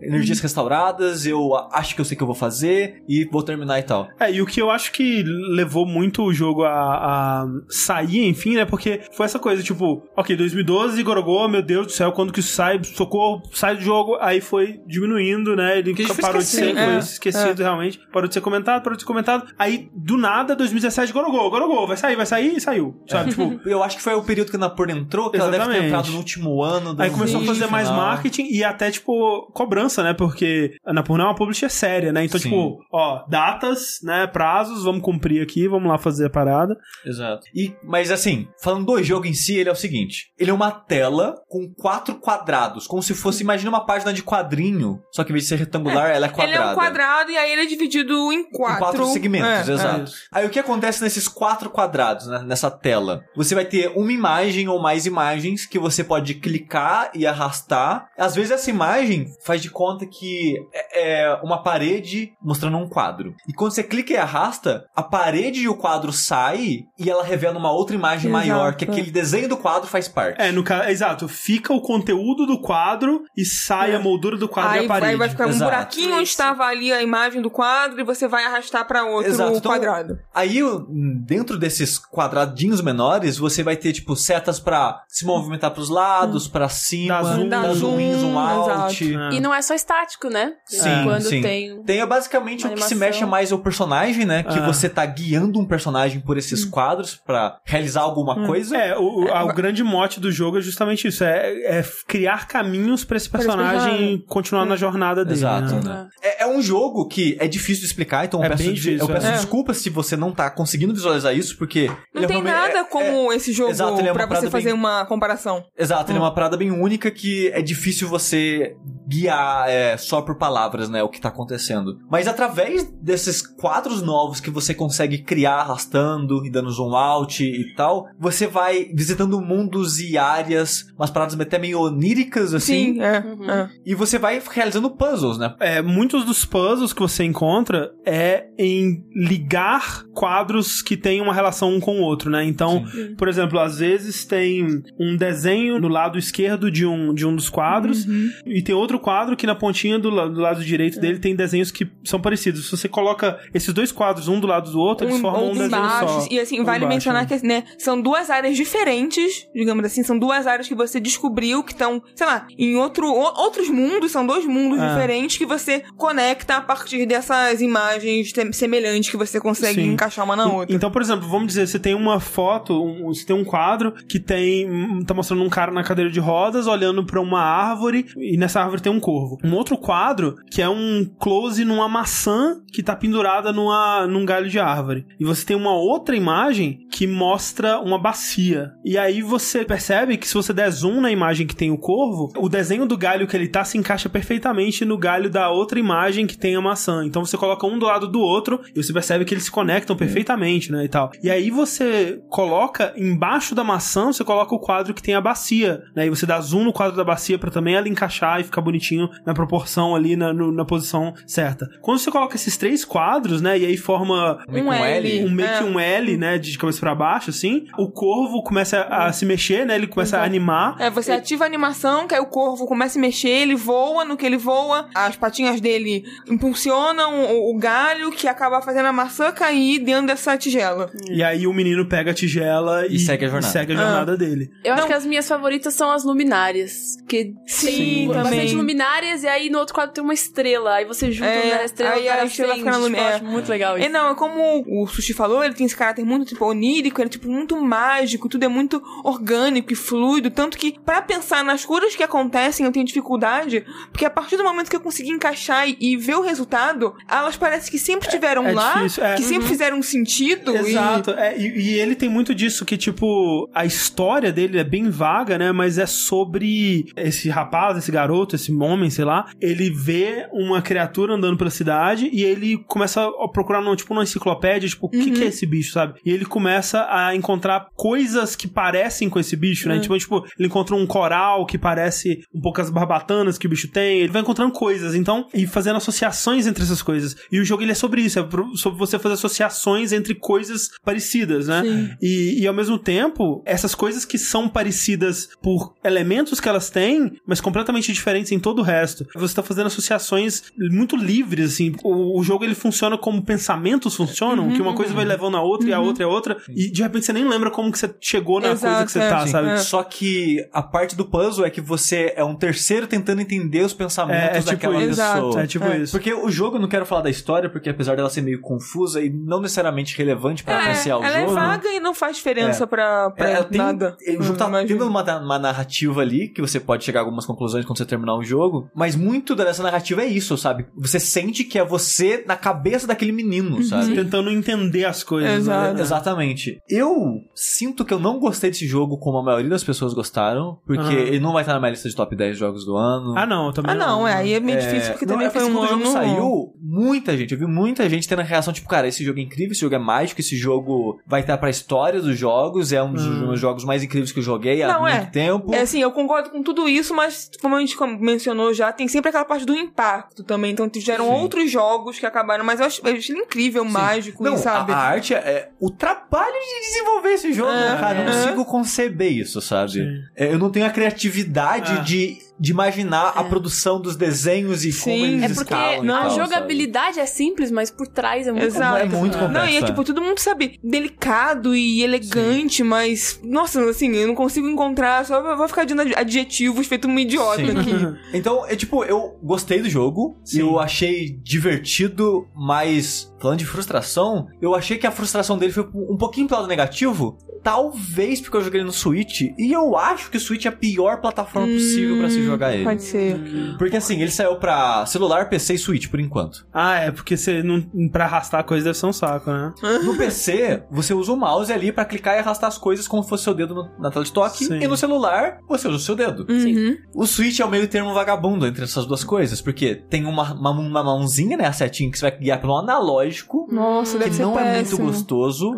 energias restauradas, eu acho que eu sei o que eu vou fazer e vou terminar e tal. É, e o que eu acho que levou muito o jogo a, a sair, enfim, né? Porque foi essa coisa, tipo, ok, 2012, Gorogoa, meu Deus do céu, quando que isso sai, socorro, sai do jogo, aí foi diminuindo, né? Ele parou de ser, esquecendo, foi é, esquecido realmente, parou de ser comentado, parou de ser comentado. Aí, do nada, 2017, Gorogoa, Gorogoa, vai sair, vai sair e saiu. Sabe, tipo, <laughs> Eu acho que foi o período que a Napurna entrou, que ela deve ter Exatamente. entrado no último ano. Aí começou a fazer mais marketing e até, tipo, cobrança, né? Porque a Anapurna é uma publisher séria, né? Então, Sim. tipo, ó, datas, né? Prazos, vamos cumprir aqui, vamos lá fazer a parada. Exato. E, mas assim, falando do jogo em si, ele é o seguinte: ele é uma tela com quatro quadrados, como se fosse, imagina uma página de quadrinho, só que em vez de ser retangular, ela é Ele é quadrada. Um quadrado e aí ele é dividido em quatro. Em quatro segmentos, É, é. exato. Aí o que acontece nesses quatro quadrados, né, nessa tela? Você vai ter uma imagem ou mais imagens que você pode clicar e arrastar. Às vezes essa imagem faz de conta que é é uma parede mostrando um quadro. E quando você clica e arrasta, a parede e o quadro sai e ela revela uma outra imagem Exato. maior, que aquele desenho do quadro faz parte. É, no ca... exato. Fica o conteúdo do quadro e sai É. a moldura do quadro e Aí a parede. vai, vai ficar um Exato. buraquinho onde estava ali a imagem do quadro e você vai arrastar pra outro Exato, então- quadrado. Aí, o- dentro desses quadradinhos menores, você vai ter, tipo, setas pra se movimentar pros lados, pra cima, Dar zoom, dar zoom in, zoom zoom, out. exato. E não é só estático, né? Sim, Quando sim. tem. Tem é basicamente o que se mexe mais é o personagem, né? Que Ah. você tá guiando um personagem por esses quadros pra realizar alguma coisa. É, o, o- a- o grande mote do jogo é justamente isso: é, é criar caminhos pra esse esse personagem personagem. continuar na jornada dele. Exato, né? né? É, é um jogo que é difícil de explicar, então eu É peço, difícil, eu peço é. desculpas se você não tá conseguindo visualizar isso, porque. Não tem realmente- nada é- como esse jogo exato, é pra você fazer bem- uma comparação. Exato, ele é uma parada bem única que é difícil você guiar é, só por palavras, né, o que tá acontecendo. Mas através desses quadros novos que você consegue criar arrastando e dando zoom out e tal, você vai visitando mundos e áreas, umas paradas até meio oníricas, assim, Sim, é. Uhum. é. e você vai realizando puzzles, né? É, muitos dos puzzles que você encontra é em ligar quadros que têm uma relação um com o outro, né? Então, por exemplo, às vezes tem um desenho no lado esquerdo de um, de um dos quadros e tem outro quadro que na pontinha do, do lado direito dele tem desenhos que são parecidos. Se você coloca esses dois quadros um do lado do outro, eles formam um, desenho embaixo, só. E assim, Um vale embaixo, mencionar né? que né, são duas áreas diferentes, digamos assim, são duas áreas que você descobriu que estão, sei lá, em outro, o- outros mundos, são dois mundos É. diferentes que você conecta a partir dessas imagens semelhantes que você consegue Sim. encaixar uma na outra. Então, por exemplo, vamos dizer, você tem uma foto, um- você tem um quadro que tem. tá mostrando um cara na cadeira de rodas olhando pra uma árvore e nessa árvore tem um corvo. Um outro quadro que é um close numa maçã que tá pendurada numa, num galho de árvore. E você tem uma outra imagem que mostra uma bacia. E aí você percebe que se você der zoom na imagem que tem o corvo, o desenho do galho que ele tá se encaixa perfeitamente no galho da outra imagem que tem a maçã. Então você coloca um do lado do outro e você percebe que eles se conectam perfeitamente, né, e tal. E aí você coloca embaixo da maçã, você coloca o quadro que tem a bacia, né? E você dá zoom no quadro da bacia pra também ela encaixar e ficar bonitinho na proporção ali na, no- na posição certa. Quando você coloca esses três quadros, né, e aí forma que um L. um meio É. que um L, né, de cabeça pra baixo, assim, o corvo começa a se mexer, né, ele começa a animar. É, você ativa a animação, que aí o corvo começa a se mexer, ele voa, no que ele voa, as patinhas dele impulsionam o, o galho, que acaba fazendo a maçã cair dentro dessa tigela. E aí o menino pega a tigela e, E segue a jornada. e segue a jornada dele. Eu acho Não. que as minhas favoritas são as luminárias. Que Sim, tem também. bastante luminárias e aí no outro quadro tem uma estrela. Aí você junta É, a estrela aí e a ela estrela fica na Tipo, lumi- eu é. acho muito legal isso. É, não, é como o Sushi falou, ele tem esse caráter muito, tipo, onírico, ele é, tipo, muito mágico, tudo é muito orgânico e fluido, tanto que, pra pensar nas curas que acontecem, eu tenho dificuldade, porque a partir do momento que eu consegui encaixar e, e ver o resultado, elas parecem que sempre estiveram é lá, difícil, é. que sempre fizeram um sentido, Exato. É, e, e ele tem muito disso que, tipo, a história dele é bem vaga, né? Mas é sobre esse rapaz, esse garoto, esse homem, sei lá. Ele vê uma criatura andando pela cidade e ele começa a procurar, num, tipo, numa enciclopédia, tipo, o que, que é esse bicho, sabe? E ele começa a encontrar coisas que parecem com esse bicho, né? Tipo, tipo, ele encontra um coral que parece um pouco as barbatanas que o bicho tem. Ele vai encontrando coisas, então, e fazendo associações entre essas coisas. E o jogo ele é sobre isso, é sobre você fazer associações entre coisas parecidas, né? E, e ao mesmo tempo, essas coisas que são parecidas por elementos que elas têm, mas completamente diferentes em todo o resto. Você tá fazendo associações muito livres, assim. O, o jogo ele funciona como pensamentos funcionam, que uma coisa vai levando a outra e a outra e a outra, e de repente você nem lembra como que você chegou na Exato, coisa que você é. tá, Sim. sabe? É. Só que a parte do puzzle é que você é um terceiro tentando entender os pensamentos É, é tipo daquela isso. pessoa. Exato. É tipo É. isso. Porque o jogo, eu não quero falar da história, porque apesar dela ser meio confusa e não necessariamente relevante pra É, apreciar o ela jogo. é vaga e não faz diferença pra, pra É, tem- nada. O jogo tá tendo uma, uma narrativa ali, que você pode chegar a algumas conclusões quando você terminar o jogo, mas muito dessa narrativa é isso, sabe? Você sente que é você na cabeça daquele menino, sabe? Tentando entender as coisas. Exato. né? Exatamente. Eu sinto que eu não gostei desse jogo como a maioria das pessoas gostaram, porque Aham. ele não vai estar na minha lista de top 10 jogos do ano. Ah, não, também Ah, não, é, aí é meio É, difícil, porque não, também é foi um o jogo saiu, muita gente, eu vi muita gente tendo a reação, tipo, cara, esse jogo é incrível, esse jogo é mágico, esse jogo vai estar pra história dos jogos, é um dos Hum. meus jogos mais incríveis que eu joguei há Não, muito é. tempo. É assim, eu concordo com tudo isso, mas como a gente mencionou já, tem sempre aquela parte do impacto também. Então tiveram Sim. outros jogos que acabaram, mas eu achei, eu achei incrível, mágico, Não, sabe? A, a arte é o trabalho de desenvolver esse jogo, É, cara? Eu não é. consigo conceber isso, sabe? Sim. É, Eu não tenho a criatividade É. de, de imaginar a produção dos desenhos e Sim. como eles É porque escalam e a tal, sabe? jogabilidade é simples, mas por trás é muito Exato. É muito Não, complexo. Não, e é é. tipo, todo mundo sabe, delicado e elegante, mas. Nossa, assim, eu não consigo encontrar, só vou ficar dando adjetivos feito um idiota Sim. aqui. <laughs> Então, é tipo, eu gostei do jogo, Sim. eu achei divertido, mas falando de frustração, eu achei que a frustração dele foi um pouquinho pro lado negativo. Talvez porque eu joguei ele no Switch, e eu acho que o Switch é a pior plataforma possível pra se jogar ele. Pode ser. Porque assim, ele saiu pra celular, PC e Switch por enquanto. Ah, é porque você não. Pra arrastar a coisa deve ser um saco, né? No PC, você usa o mouse ali pra clicar e arrastar as coisas como se fosse seu dedo na tela de toque, Sim. e no celular, você usa o seu dedo. Uhum. O Switch é o meio termo vagabundo entre essas duas coisas, porque tem uma, uma, uma mãozinha, né, a setinha que você vai guiar pelo analógico, Nossa, que deve ser não é muito péssimo. gostoso.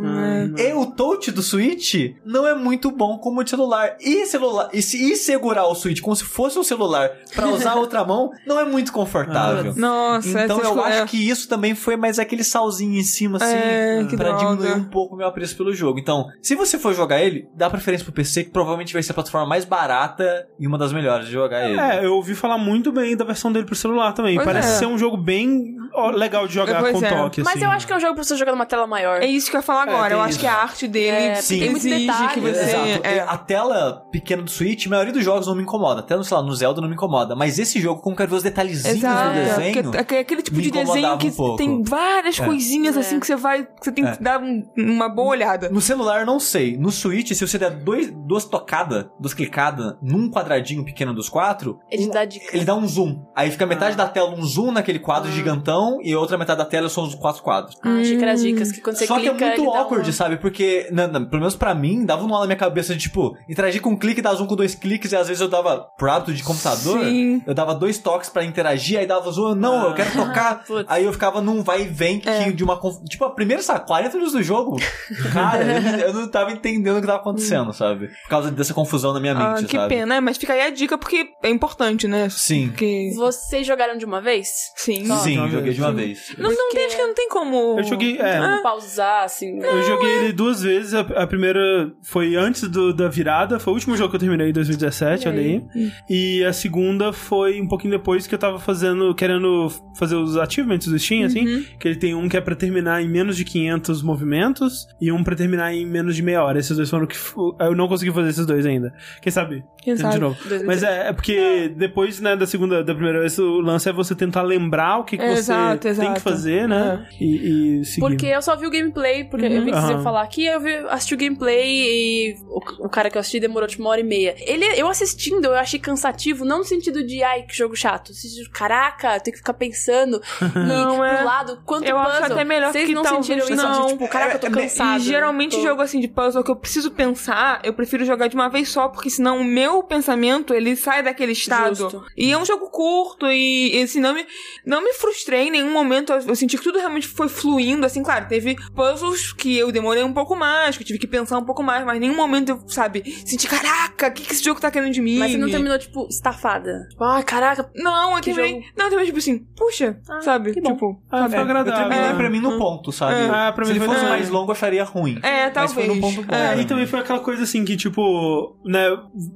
É. E o touch do Switch não é muito bom como o de celular. E celular e, se, e segurar o Switch como se fosse um celular pra usar a outra mão <laughs> não é muito confortável. Nossa, Então essas eu acho é. que isso também foi mais aquele salzinho em cima, assim, É, droga. diminuir um pouco o meu apreço pelo jogo. Então, se você for jogar ele, dá preferência pro PC, que provavelmente vai ser a plataforma mais barata e uma das melhores de jogar ele. É, eu ouvi falar muito bem da versão dele pro celular também. Pois Parece é. ser um jogo bem legal de jogar Pois com é. toque, Mas assim. eu acho que é um jogo pra você jogar numa tela maior. É isso que eu ia falar agora. tem eu acho isso. que a arte dele É, Sim. Tem muito detalhe, que né? você. Exato. É. A tela pequena do Switch, a maioria dos jogos não me incomoda. Até no, sei lá, no Zelda não me incomoda. Mas esse jogo, como eu quero ver os detalhezinhos Exato. do desenho. Porque é aquele tipo me de desenho que um tem várias É. coisinhas É. assim que você vai. que você tem É. que dar um- uma boa olhada. No celular, eu não sei. No Switch, se você der dois, duas tocadas, duas clicadas num quadradinho pequeno dos quatro, Ele um- dá dica. ele dá um zoom. Aí fica metade Ah. da tela um zoom naquele quadro gigantão e a outra metade da tela são os quatro quadros. Ah, as dicas, que quando você Só clica, que é muito awkward, uma- sabe? Porque, na- na- pelo menos pra mim, dava um nó na minha cabeça de, tipo, interagir com um clique, dar zoom com dois cliques, e às vezes eu dava, pro hábito de computador, Sim. eu dava dois toques pra interagir, aí dava zoom, não, eu quero tocar. <laughs> Putz. aí eu ficava num vai e vem que É. de uma... Tipo, a primeira, sabe, 40 minutos do jogo, cara, eu, não- eu não tava entendendo o que tava acontecendo, sabe? Por causa dessa confusão na minha Ah, mente, que sabe? pena, é, mas fica aí a dica porque é importante, né? Sim. Porque. Vocês jogaram de uma vez? Sim. Sim, de joguei vez. de uma vez. Não, não tem, acho que não tem como. Eu joguei. É, Tipo, pausar, assim. né? Eu joguei ele duas vezes. A, a primeira foi antes do- da virada. Foi o último jogo que eu terminei em 2017, olha aí. E a segunda foi um pouquinho depois que eu tava fazendo, querendo fazer os achievements do Steam, assim. Que ele tem um que é pra terminar em menos de 500 movimentos e um pra terminar em menos de meia hora. Esses dois foram que. Eu não consegui fazer esses dois ainda. Quem sabe? Quem sabe? de novo. Mas é, é porque depois, né, da segunda, da primeira vez, o lance é você tentar lembrar o que, que É, você exato, tem que fazer, né? E, e seguir. Porque eu só vi o gameplay, porque eu vi que falar aqui, eu vi, assisti o gameplay e o, o cara que eu assisti demorou tipo uma hora e meia. Ele, eu assistindo, eu achei cansativo, não no sentido de, ai, que jogo chato. Caraca, tem que ficar pensando <laughs> Não, e é. pro lado, quanto Eu puzzle. acho até melhor Vocês que não talvez sentiram isso? não. De, tipo, caraca, eu tô É, é, cansado. E geralmente tô... jogo assim de puzzle que eu preciso pensar, eu prefiro jogar de uma vez só, porque senão o meu pensamento ele sai daquele estado. Justo. E é um jogo curto e, e, assim, não me, não me frustrei em nenhum momento. Eu, eu senti que tudo realmente foi fluindo, assim, claro, teve puzzles que eu demorei um pouco mais, que eu tive que pensar um pouco mais, mas em nenhum momento eu, sabe, senti, caraca, o que, que esse jogo tá querendo de mim? Mas você não terminou, tipo, estafada. Tipo, ai, caraca. Não, eu Que terminei. jogo? Não, eu terminei, tipo assim, puxa, Ah, sabe? que bom. Tipo, Ah, sabe? foi Eu agradável. terminei É. pra mim no ponto, sabe? É, pra Se mim ele foi fosse também. mais longo, eu acharia ruim. É, Mas foi talvez. ponto bom. É, É. e também foi aquela coisa assim que, tipo, né,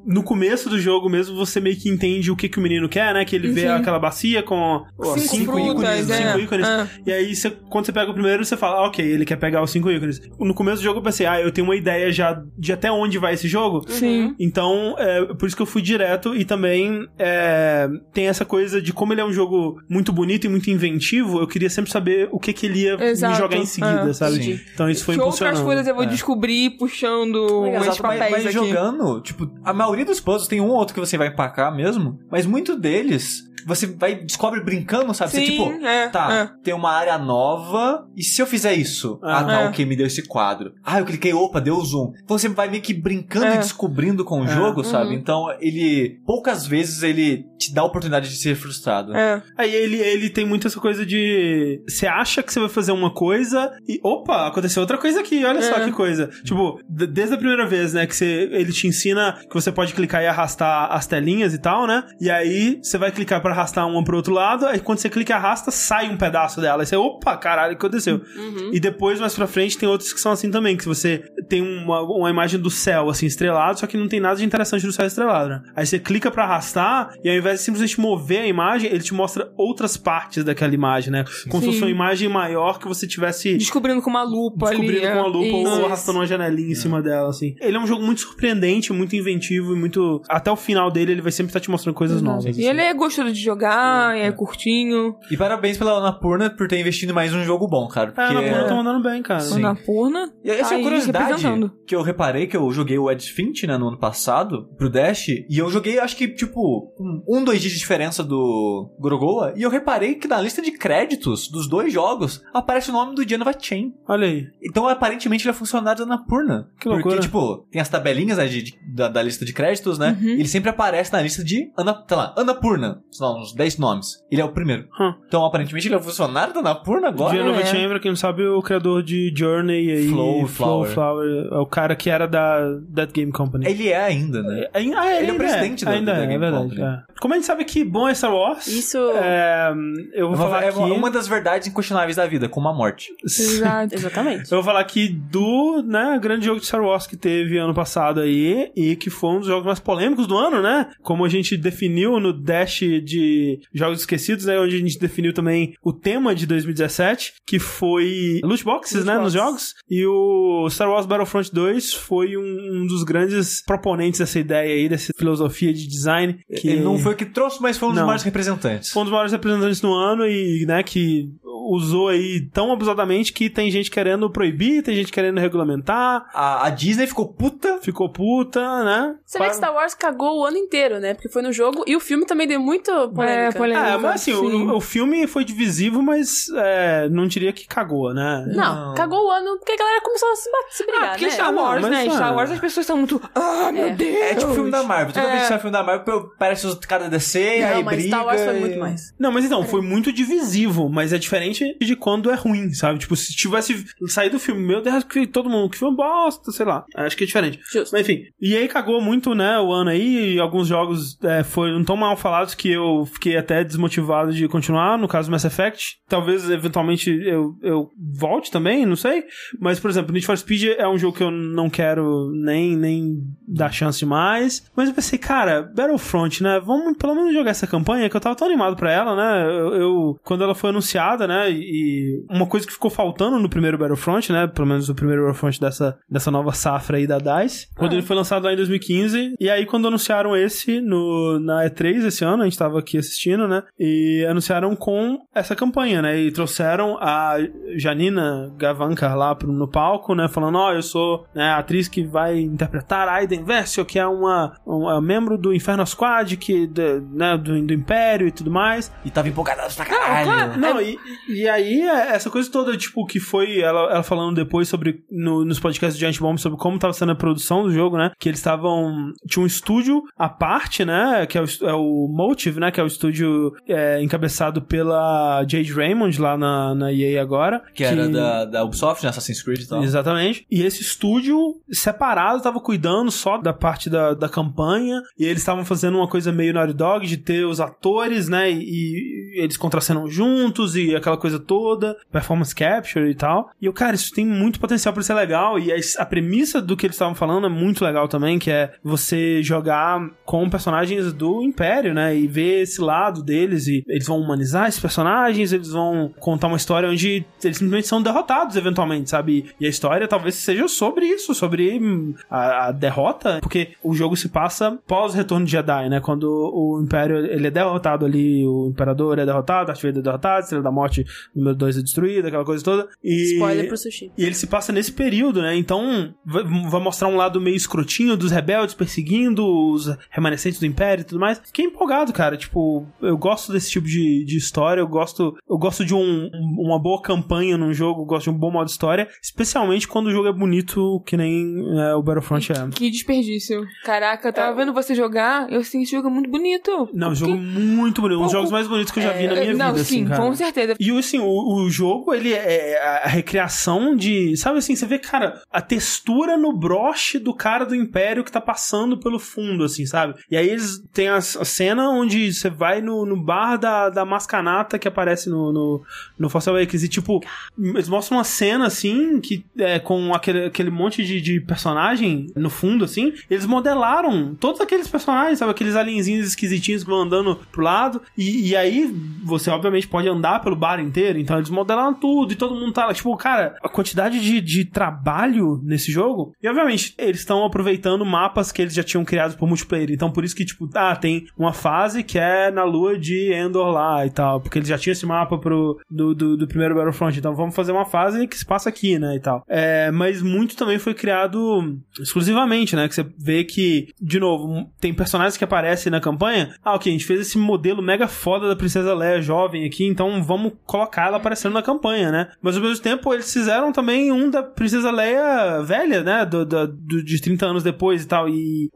no começo do jogo mesmo, você meio que entende o que, que o menino quer, né? Que ele vê Sim. aquela bacia com ó, Cinco cinco, frutas, ícones, é. cinco ícones. É. E aí, você, quando você pega o primeiro, você fala, ah, ok, ele quer pegar os cinco ícones. No começo do jogo eu pensei, ah, eu tenho uma ideia já de até onde vai esse jogo. Sim. Então, é, por isso que eu fui direto e também é, tem essa coisa de como ele é um jogo muito bonito e muito inventivo, eu queria sempre saber o que, que ele ia Exato, me jogar em seguida, é. sabe? Sim. Então isso foi que outras coisas eu vou É. descobrir puxando Legal. Exato, mas, papéis mas aqui. jogando, tipo, a maioria dos puzzles tem um ou outro que você vai empacar mesmo, mas muito deles você vai descobre brincando, sabe? você Sim, tipo, é, tá, tem uma área nova, e se eu fizer isso? Ah. Ah, tá, É. ok, me deu esse quadro. Ah, eu cliquei, opa, deu zoom. Então você vai meio que brincando É. e descobrindo com o É. jogo, sabe? Uhum. Então ele, poucas vezes ele te dá a oportunidade de ser frustrado. É. Aí ele, ele tem muito essa coisa de. Você acha que você vai fazer uma coisa e. Opa, aconteceu outra coisa aqui, olha só É. que coisa. Tipo, desde a primeira vez, né? Que você, ele te ensina que você pode clicar e arrastar as telinhas e tal, né? E aí você vai clicar pra arrastar uma pro outro lado, aí quando você clica e arrasta, sai um pedaço dela. Aí você, opa, caralho, o que aconteceu? Uhum. E depois, mais pra frente, tem outros que são assim também, que você tem uma, uma imagem do céu, assim, estrelado, só que não tem nada de interessante no céu estrelado, né? Aí você clica pra arrastar, e ao invés de simplesmente mover a imagem, ele te mostra outras partes daquela imagem, né? Como se fosse Sim. uma imagem maior que você tivesse Descobrindo com uma lupa descobrindo ali. com uma é. lupa ou Isso. arrastando uma janelinha em cima dela, assim. Ele é um jogo muito surpreendente, muito inventivo e muito... Até o final dele, ele vai sempre estar te mostrando coisas novas. E assim. ele é gostoso de jogar, é curtinho. E parabéns pela Anapurna por ter investido em mais um jogo bom, cara. É, Porque... na porra, tá mandando bem, cara. Sim. Anapurna. E essa tá é aí uma curiosidade que eu reparei que eu joguei o Edge Finch, né, no ano passado, pro Dash, e eu joguei, acho que, tipo, um, dois dias de diferença do Gorogoa, e eu reparei que na lista de créditos dos dois jogos aparece o nome do Janova Chain. Olha aí. Então, aparentemente, ele é funcionário da Anapurna. Que loucura. Porque, tipo, tem as tabelinhas né, de, de- da, da lista de créditos, né? Uhum. Ele sempre aparece na lista de, Ana, sei lá, Anapurna. Sei lá, uns 10 nomes. Ele é o primeiro. Hum. Então, aparentemente, ele é funcionário da Anapurna agora. É. Pra quem não sabe, é o criador de Journey e Flow Flow Flower. Flower. É o cara que era da That Game Company. Ele é ainda, né? É, ah, é, Ele é o ainda presidente da- ainda da é, Game é verdade. Company. Como a gente sabe que bom é Star Wars, Isso. é, eu vou É uma- falar é aqui... uma, uma das verdades inquestionáveis da vida, como a morte. Exato. Exatamente. Eu vou falar aqui do né, grande jogo de Star Wars que teve ano passado aí e que foi um dos jogos mais polêmicos do ano, né? Como a gente definiu no Dash de Jogos Esquecidos, né? Onde a gente definiu também o tema de 2017, que foi loot boxes, Loot né? Nos boxes. jogos. E o Star Wars Battlefront 2 foi um, um dos grandes proponentes dessa ideia aí, dessa filosofia de design. Que Ele não foi o que trouxe, mas foi um dos Não. maiores representantes. foi um dos maiores representantes no ano e, né, que usou aí tão abusadamente que tem gente querendo proibir, tem gente querendo regulamentar, A, a Disney ficou puta. ficou puta, né? Você vê que Star Wars cagou o ano inteiro, né? Porque foi no jogo e o filme também deu muito polêmica. É, polêmica. É, mas assim, Sim. o, o filme foi divisivo, mas é, não diria que cagou, né? Não, Não. cagou o ano porque a galera começou a se, se brigar, Ah, porque né? Star Wars, Não, mas, né? Star ah, Wars as pessoas são muito. Ah, meu É. Deus! É tipo filme da Marvel. Toda É. vez que sai filme da Marvel, parece os caras DC, Não, aí mas briga. Star Wars foi muito mais. Não, mas então, foi muito divisivo, mas é diferente de quando é ruim, sabe? Tipo, se tivesse saído o filme, meu Deus, que todo mundo, que filme bosta, sei lá. Acho que é diferente. Justo. Mas enfim, e aí cagou muito, né, o ano aí, e alguns jogos é, foram tão mal falados que eu fiquei até desmotivado de continuar, no caso Mass Effect. Talvez, eventualmente, eu, eu volte também, não sei. Mas, por exemplo, Need for Speed é um jogo que eu não quero nem, nem dar chance demais. Mas eu pensei, cara, Battlefront, né, vamos pelo menos jogar essa campanha, que eu tava tão animado pra ela, né, eu, eu- quando ela foi anunciada, né, e uma coisa que ficou faltando no primeiro Battlefront, né, pelo menos no primeiro Battlefront dessa, dessa nova safra aí da DICE, quando ele foi lançado lá em 2015, e aí quando anunciaram esse no, na E3 esse ano, a gente tava aqui assistindo, né, e anunciaram com essa campanha, né, e trouxeram a Janina Gavankar lá pro, no palco, né, falando, ó, eu sou né, a atriz que vai interpretar Aiden Versio, que é uma, uma membro do Inferno Squad, que, de- né, do, do Império e tudo mais, E tava empolgada pra caralho. claro. não, e, e aí é, essa coisa toda, tipo, que foi ela, ela falando depois sobre, no- nos podcasts de Giant Bomb, sobre como tava sendo a produção do jogo, né? Que eles estavam. Tinha um estúdio à parte, né? Que é o, é o Motive, né? Que é o estúdio é, encabeçado pela Jade Raymond lá na, na EA agora. Que era da, da Ubisoft, né? Assassin's Creed e tal. Exatamente. E esse estúdio separado tava cuidando só da parte da, da campanha. E eles estavam fazendo uma coisa meio Naughty Dog de ter os atores, né? E, e eles contracenam juntos e aquela coisa toda, performance capture e tal. E eu, cara, isso tem muito potencial pra ser legal. E a, a premissa do que eles estavam falando é muito legal também, que é você jogar com personagens do Império, né? E ver esse lado deles. E eles vão humanizar esses personagens, eles vão contar uma história onde eles simplesmente são derrotados eventualmente, sabe? E a história talvez seja sobre isso, sobre hum, a, a derrota, porque o jogo se passa pós retorno de Jedi, né? Quando o Império ele é derrotado ali, o Imperador é derrotado, Darth Vader é derrotado, Estrela da Morte número 2 é destruída, aquela coisa toda. E... Spoiler pro sushi. E ele se passa nesse período, né? Então vai, mostrar um lado meio escrotinho dos rebeldes perseguindo os remanescentes do Império e tudo mais. Fiquei empolgado, cara. Tipo, eu gosto desse tipo de, de história. Eu gosto, eu gosto de um, uma boa campanha num jogo, eu gosto de um bom modo de história, especialmente quando o jogo é bonito, que nem é, o Battlefront é. Que desperdício. Caraca, eu tava vendo você jogar, eu assim, esse jogo é muito bonito. Não, o jogo é muito bonito. Um dos jogos mais bonitos que eu já vi na É, minha Não, vida, sim, assim, cara. com certeza. E assim, o, o jogo, ele é a recriação de. Sabe assim, você vê, cara, a textura no broche do cara do Império que tá passando pelo fundo, assim, sabe? E aí eles têm a, a cena onde você vai no, no bar da, da mascanata que aparece no, no, no Force Awakens. E, tipo, eles mostram uma cena, assim, que é com aquele, aquele monte de, de personagem no fundo, assim. Eles modelaram todos aqueles personagens, sabe? Aqueles alienzinhos esquisitinhos que vão andando pro lado. E, e aí, você obviamente pode andar pelo bar inteiro. Então eles modelaram tudo e todo mundo tá lá. Tipo, cara, a quantidade de, de trabalho nesse jogo. E obviamente, eles estão aproveitando mapas que eles já tinham criado pro multiplayer. Então por isso que, tipo, ah, tem uma fase que é na lua de Endor lá e tal. Porque eles já tinham esse mapa pro, do, do, do primeiro Battlefront. Então vamos fazer uma fase que se passa aqui, né? E tal. É, mas muito também foi criado exclusivamente, né? Que você vê que, de novo, tem personagens que aparecem na campanha. Ah, ok, a gente fez esse modelo mega foda da Princesa Leia jovem aqui, então vamos colocar ela aparecendo na campanha, né? Mas ao mesmo tempo, eles fizeram também um da Princesa Leia velha, né? Do, do, do- de 30 anos depois e tal. E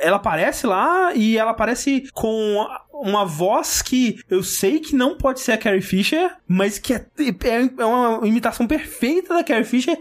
ela aparece lá e ela aparece com uma voz que eu sei que não pode ser a Carrie Fisher, mas que é, é uma imitação perfeita da Carrie Fisher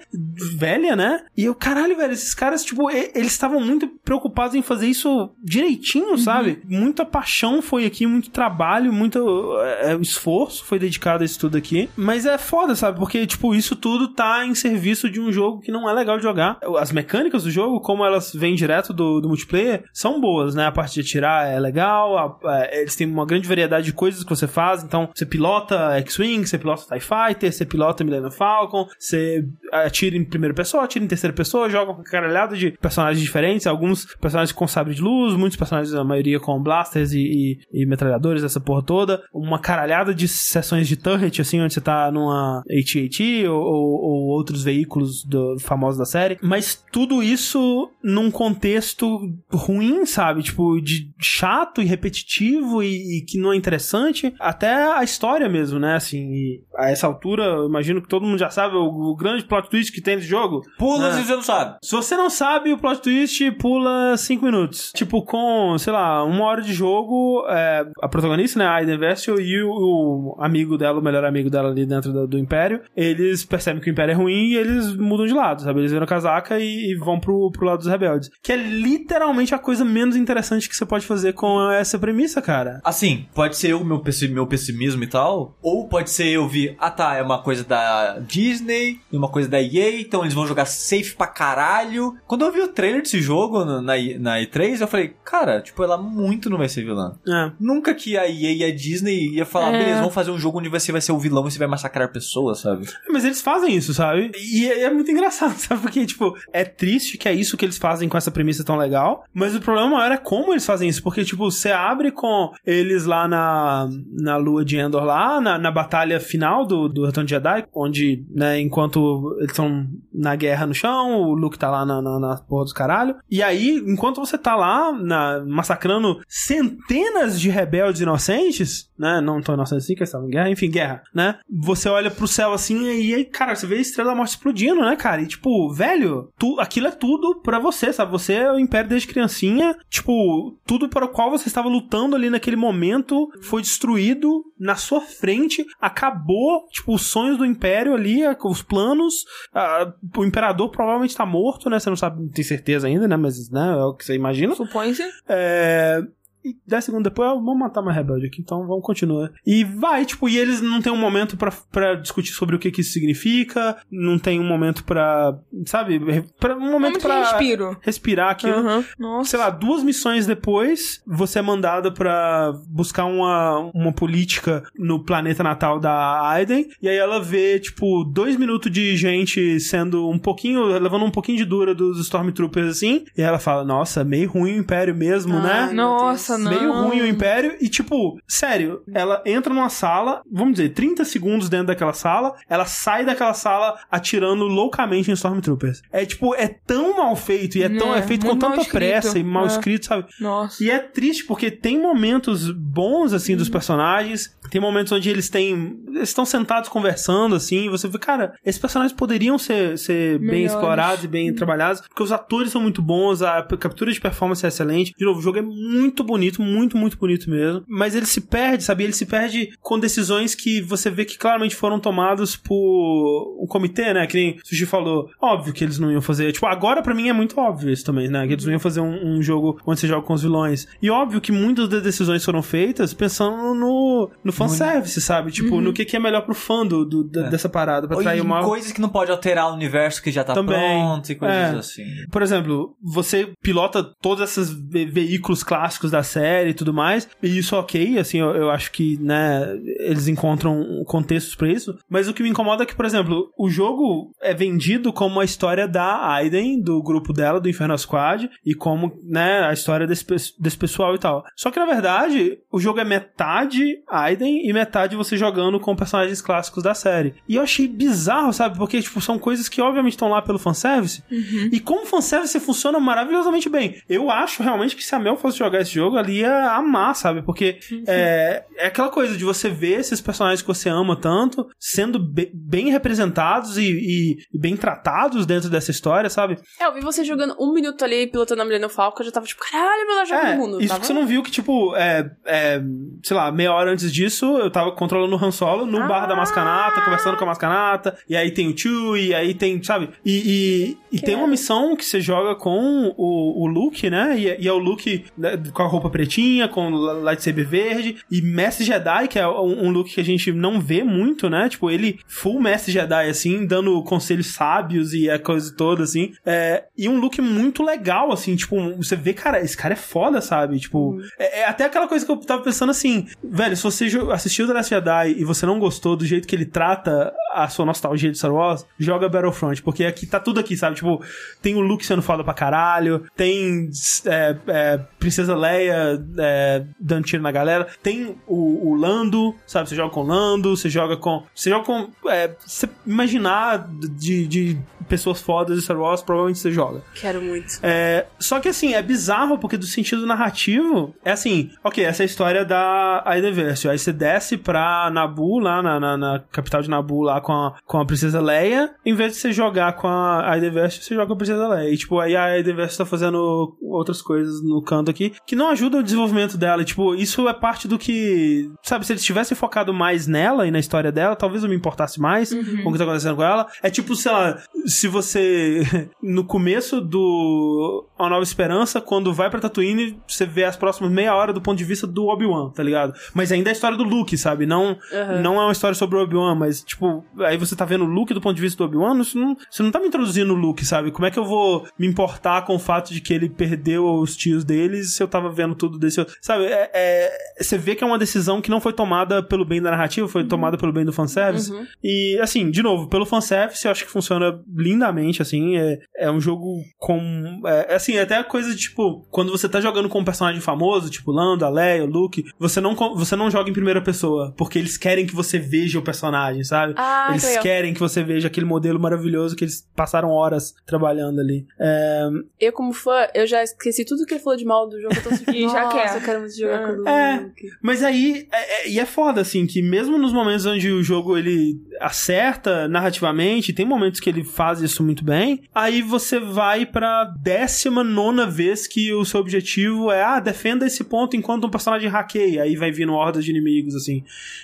velha, né? E eu, caralho, velho, esses caras, tipo, eles estavam muito preocupados em fazer isso direitinho, sabe? Muita paixão foi aqui, muito trabalho, muito é, esforço foi dedicado a isso tudo aqui. Mas é foda, sabe? Porque, tipo, isso tudo tá em serviço de um jogo que não é legal de jogar. As mecânicas do jogo, como elas vêm direto do, do multiplayer, são boas, né? A parte de atirar é legal, a- a- têm uma grande variedade de coisas que você faz. Então, você pilota X-Wing, você pilota TIE Fighter, você pilota Millennium Falcon, você atira em primeira pessoa, atira em terceira pessoa, joga com caralhada de personagens diferentes, alguns personagens com sabre de luz, muitos personagens, a maioria com blasters e, e- e metralhadores, essa porra toda. Uma caralhada de sessões de turret, assim, onde você tá numa AT-AT ou, ou- ou outros veículos do, famosos da série. Mas tudo isso num contexto ruim, sabe? Tipo, de chato e repetitivo e, e que não é interessante. Até a história mesmo, né? Assim, e a essa altura, eu imagino que todo mundo já sabe o, o grande plot twist que tem nesse jogo. Pula É. se você não sabe. Se você não sabe, o plot twist pula 5 minutos. Tipo, com, sei lá, uma hora de jogo, é, a protagonista, né, a Aiden Vestil, e o, o amigo dela, o melhor amigo dela ali dentro do, do Império, eles percebem que o Império é ruim e eles mudam de lado, sabe? Eles viram a casaca e, e vão pro, pro lado dos rebeldes. Que é literalmente a coisa menos interessante que você pode fazer com essa premissa, cara. Assim, pode ser eu, meu, meu pessimismo e tal, ou pode ser eu vi, ah tá, é uma coisa da Disney e uma coisa da EA, então eles vão jogar safe pra caralho. Quando eu vi o trailer desse jogo na, na, na E3, eu falei, cara, tipo, ela muito não vai ser vilã. É. Nunca que a EA e a Disney ia falar, É. beleza, vamos fazer um jogo onde você vai ser o vilão e você vai massacrar pessoas, sabe? Mas eles fazem isso, sabe? E é, é muito engraçado, <laughs> sabe? Porque, tipo, é triste que é isso que eles fazem com essa premissa tão legal, mas o problema maior é como eles fazem isso, porque, tipo, você abre com eles lá na, na lua de Endor, lá, na, na batalha final do, do Retorno de Jedi, onde, né, enquanto eles estão na guerra no chão, o Luke tá lá na, na, na porra dos caralho, e aí, enquanto você tá lá, na, massacrando centenas de rebeldes inocentes, né, não tão inocentes assim, que estavam em guerra, enfim, guerra, né, você olha pro céu assim e aí, cara, você vê a Estrela da Morte explodindo, né, cara, e tipo, velho, tu, aquilo é tudo pra você, sabe, você é o Império desde criancinha, tipo, tudo para o qual você estava lutando ali naquele momento foi destruído na sua frente, acabou, tipo, os sonhos do Império ali, os planos, a- o Imperador provavelmente tá morto, né, você não sabe, não tem certeza ainda, né, mas, né, é o que você imagina. Supõe-se. É, E 10 segundos depois, ah, vamos matar mais rebelde aqui, então vamos continuar. E vai, tipo, e eles não tem um momento pra, pra discutir sobre o que, que isso significa, não tem um momento pra, sabe, pra, um momento respiro. respirar. Aham. Nossa. Sei lá, duas missões depois, você é mandado pra buscar uma, uma política no planeta natal da Aiden, e aí ela vê, tipo, dois minutos de gente sendo um pouquinho, levando um pouquinho de dura dos Stormtroopers assim, e ela fala, nossa, meio ruim o Império mesmo, né? meu Nossa, não. Meio ruim o Império e, tipo, sério, ela entra numa sala, vamos dizer, 30 segundos dentro daquela sala, ela sai daquela sala atirando loucamente em Stormtroopers. É, tipo, é tão mal feito e é, tão, É, é feito com tanta pressa e mal É. escrito, sabe? Nossa. E é triste porque tem momentos bons, assim, dos personagens. Tem momentos onde eles têm. Eles estão sentados conversando, assim. E você vê, cara, esses personagens poderiam ser, ser bem explorados e bem trabalhados. Porque os atores são muito bons, a captura de performance é excelente. De novo, o jogo é muito bonito, muito, muito bonito mesmo. Mas ele se perde, sabe? Ele se perde com decisões que você vê que claramente foram tomadas por um comitê, né? Que nem o Sushi falou. Óbvio que eles não iam fazer. Tipo, agora pra mim é muito óbvio isso também, né? Que eles não iam fazer um, um jogo onde você joga com os vilões. E óbvio que muitas das decisões foram feitas pensando no, no fanservice, sabe? Tipo, no que, que é melhor pro fã do, do- É. dessa parada. Pra atrair uma. coisas que não pode alterar o universo que já tá Também. pronto e coisas É. assim. Por exemplo, você pilota todos esses ve- veículos clássicos da série e tudo mais, e isso ok, assim, eu, eu acho que, né, eles encontram contextos pra isso, mas o que me incomoda é que, por exemplo, o jogo é vendido como a história da Aiden, do grupo dela, do Inferno Squad, e como, né, a história desse, desse pessoal e tal. Só que, na verdade, o jogo é metade Aiden e metade você jogando com personagens clássicos da série. E eu achei bizarro, sabe, porque, tipo, são coisas que obviamente estão lá pelo fanservice, e como fanservice funciona maravilhosamente bem. Eu acho realmente que se a Mel fosse jogar esse jogo, ela ia amar, sabe? Porque é, é aquela coisa de você ver esses personagens que você ama tanto sendo be- bem representados e, e- e bem tratados dentro dessa história, sabe? É, eu vi você jogando um minuto ali pilotando a Millennium Falcon, eu já tava tipo, caralho, meu melhor jogo É, do mundo. isso tava... que você não viu que, tipo, é, é, sei lá, meia hora antes disso, eu tava controlando o Han Solo no bar da Mascanata, conversando com a Mascanata, e aí tem o Chewie, e aí tem, sabe? E, e, e tem uma missão que você joga com o, o Luke, né? E, e é o Luke né, com a roupa pretinha, com lightsaber verde, e Mestre Jedi, que é um, Luke que a gente não vê muito, né? Tipo, ele full Mestre Jedi, assim, dando conselhos sábios e a coisa toda, assim. É, e um look muito legal, assim, tipo, você vê, cara, esse cara é foda, sabe? Tipo, é, é até aquela coisa que eu tava pensando assim, velho, se você assistiu The Last Jedi e você não gostou do jeito que ele trata a sua nostalgia de Star Wars, joga Battlefront, porque aqui tá tudo aqui, sabe? Tipo, tem o Luke sendo foda pra caralho, tem é, é, Princesa Leia é, dando tiro na galera, tem o, o Lando, sabe? Você joga com o Lando, você joga com. Você joga com. É, você imaginar de, de pessoas fodas de Star Wars, provavelmente você joga. Quero muito. É, só que assim, é bizarro porque do sentido narrativo, é assim, ok, essa é a história da Aida Versio. Aí você desce pra Nabu, lá na, na, na capital de Nabu, lá com a, com a Princesa Leia. Em vez de você jogar com a Aida Versio, você joga com a Princesa Leia. E tipo, aí a Aida Versio tá fazendo outras coisas no canto aqui que não ajudam o desenvolvimento dela. E, tipo, isso é parte do que. Sabe, se eles tivessem focado mais nela e na história dela, talvez eu me importasse mais com o que tá acontecendo com ela. É tipo, sei lá, se você. <laughs> No começo do A Nova Esperança, quando vai pra Tatooine, você vê as próximas meia hora do ponto de vista do Obi-Wan, tá ligado? Mas ainda é a história do Luke, sabe? Não, Aham. não é uma história sobre o Obi-Wan, mas, tipo, aí você tá vendo o Luke do ponto de vista do Obi-Wan, isso não, você não tá me introduzindo o Luke, sabe? Como é que eu vou me importar com o fato de que ele perdeu os tios deles se eu tava vendo tudo desse. Sabe? É, é- você vê que é uma decisão que não foi tomada pelo bem da narrativa, foi tomada pelo bem do fanservice. Uhum. E, assim, de novo, pelo fanservice, eu acho que funciona lindamente, assim. É, é um jogo com. É, assim, até a coisa de, tipo, quando você tá jogando com um personagem famoso, tipo Lando, a Leia, o Luke, você não, você não joga em primeira pessoa, porque eles querem que você veja o personagem, sabe? Ah, que eles legal. querem que você veja aquele modelo maravilhoso que eles passaram horas trabalhando ali. É, Eu, como fã, eu já esqueci tudo que ele falou de mal do jogo. Eu <laughs> tô Já "Nossa, quer." eu quero muito jogar com o É. Mas aí, é, é- e é foda, assim, que mesmo nos momentos onde o jogo ele acerta narrativamente, tem momentos que ele faz isso muito bem, aí você vai pra décima nona vez que o seu objetivo é, ah, defenda esse ponto enquanto um personagem hackeia, aí vai vindo hordas de inimigo inimigos, assim.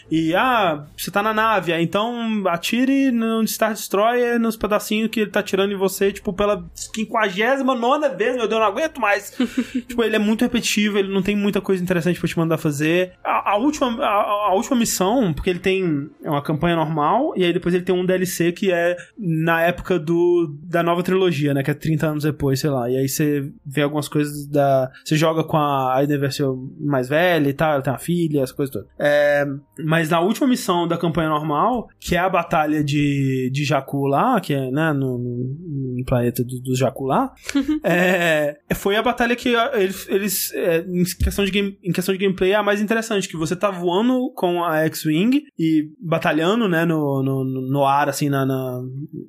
E, ah, você tá na nave, aí então atire no Star Destroyer nos pedacinhos que ele tá tirando em você, tipo, pela 59 vez, meu Deus, eu não aguento mais. <laughs> tipo, ele é muito repetitivo, ele não tem muita coisa interessante pra te mandar fazer. A, a última, a, a última missão, porque ele tem uma campanha normal, e aí depois ele tem um DLC que é na época do, da nova trilogia, né? Que é 30 anos depois, sei lá. E aí você vê algumas coisas da. Você joga com a Aiden versão mais velha e tal, ela tem uma filha, as coisas todas. É, mas na última missão da campanha normal, que é a batalha de, de Jakku lá, que é, né, no, no, no planeta dos do Jakku lá, <laughs> é, foi a batalha que eles, eles é, em, questão de game, em questão de gameplay, é a mais interessante, que você tá voando com a X-Wing e batalhando, né, no, no, no ar, assim, na, na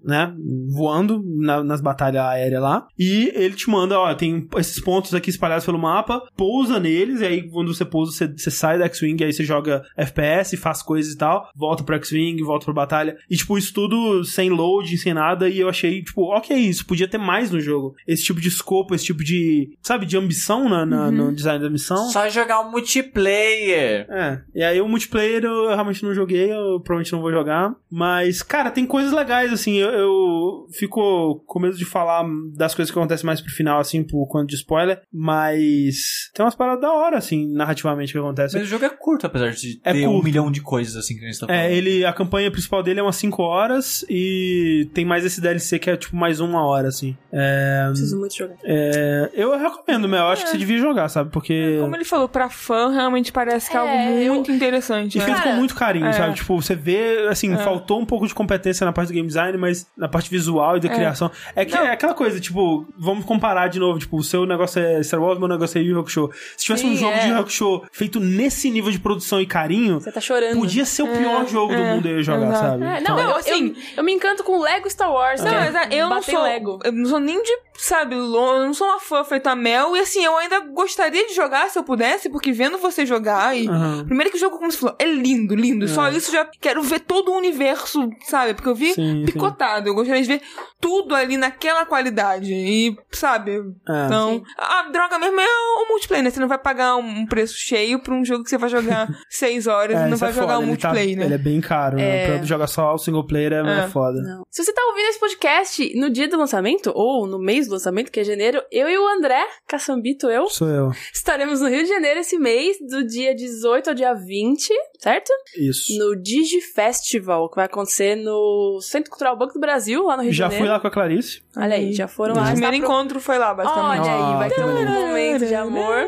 né, voando na, nas batalhas aéreas lá, e ele te manda, ó, tem esses pontos aqui espalhados pelo mapa, pousa neles, e aí quando você pousa, você, você sai da X-Wing, aí você joga FPS, faz coisas e tal, volta pro X-Wing, volta pra batalha, e tipo, isso tudo sem load, sem nada, e eu achei, tipo, ok, isso podia ter mais no jogo. Esse tipo de escopo, esse tipo de, sabe, de ambição na, na no design da missão. Só jogar um multiplayer. É, e aí o multiplayer eu realmente não joguei, eu provavelmente não vou jogar, mas, cara, tem coisas legais, assim, eu, eu fico com medo de falar das coisas que acontecem mais pro final, assim, por conta de spoiler, mas tem umas paradas da hora, assim, narrativamente que acontecem. Mas o jogo é curto, apesar de É ter um curto. milhão de coisas assim que a gente tá falando. É, ele, a campanha principal dele é umas 5 horas e tem mais esse DLC que é tipo mais uma hora, assim. É, Preciso muito jogar. é, eu recomendo, meu, eu acho que você devia jogar, sabe? Porque. Como ele falou, pra fã, realmente parece que é, É, algo eu- muito interessante. E né? feito com Cara, muito carinho, é. sabe? Tipo, você vê, assim, É. faltou um pouco de competência na parte do game design, mas na parte visual e da É. criação. É que é aquela coisa, tipo, vamos comparar de novo, tipo, o seu negócio é Star Wars, o meu negócio é Yu Yu Hakusho. Se tivesse um jogo é. de Yu Yu Hakusho feito nesse nível de produção e carinho, Você tá chorando. podia ser o pior jogo do é, mundo eu jogar, sabe? É, Então- não, eu, assim- eu, me encanto com Lego Star Wars. Não, é é, eu não sou. Lego. Eu não sou nem de, sabe, eu não sou uma fã feita a mel. E assim, eu ainda gostaria de jogar se eu pudesse, porque vendo você jogar e. Aham. Primeiro que o jogo, como você falou, é lindo, lindo. Só isso já quero ver todo o universo, sabe? Porque eu vi Sim, picotado. Eu gostaria de ver tudo ali naquela qualidade. E, sabe? É. Então, a droga mesmo é o multiplayer, né? Você não vai pagar um preço cheio pra um jogo que você vai jogar <laughs> seis horas É, e não vai é jogar foda, um tá- multiplayer, né? Ele é bem caro, né? Pra jogar só o single player é, é É. foda. Não. Se você tá ouvindo esse podcast no dia do lançamento, ou no mês do lançamento, que é janeiro, eu e o André, Caçambito, eu, Sou eu. Estaremos no Rio de Janeiro esse mês, do dia 18 ao dia 20, certo? Isso. No Digi Festival, que vai acontecer no Centro Cultural Banco do Brasil, lá no Rio Já de fui Janeiro. lá com a Clarice. Olha aí, já foram O lá. primeiro está pro- encontro foi lá, basicamente. Olha aí, vai Ah, ter um momento de amor.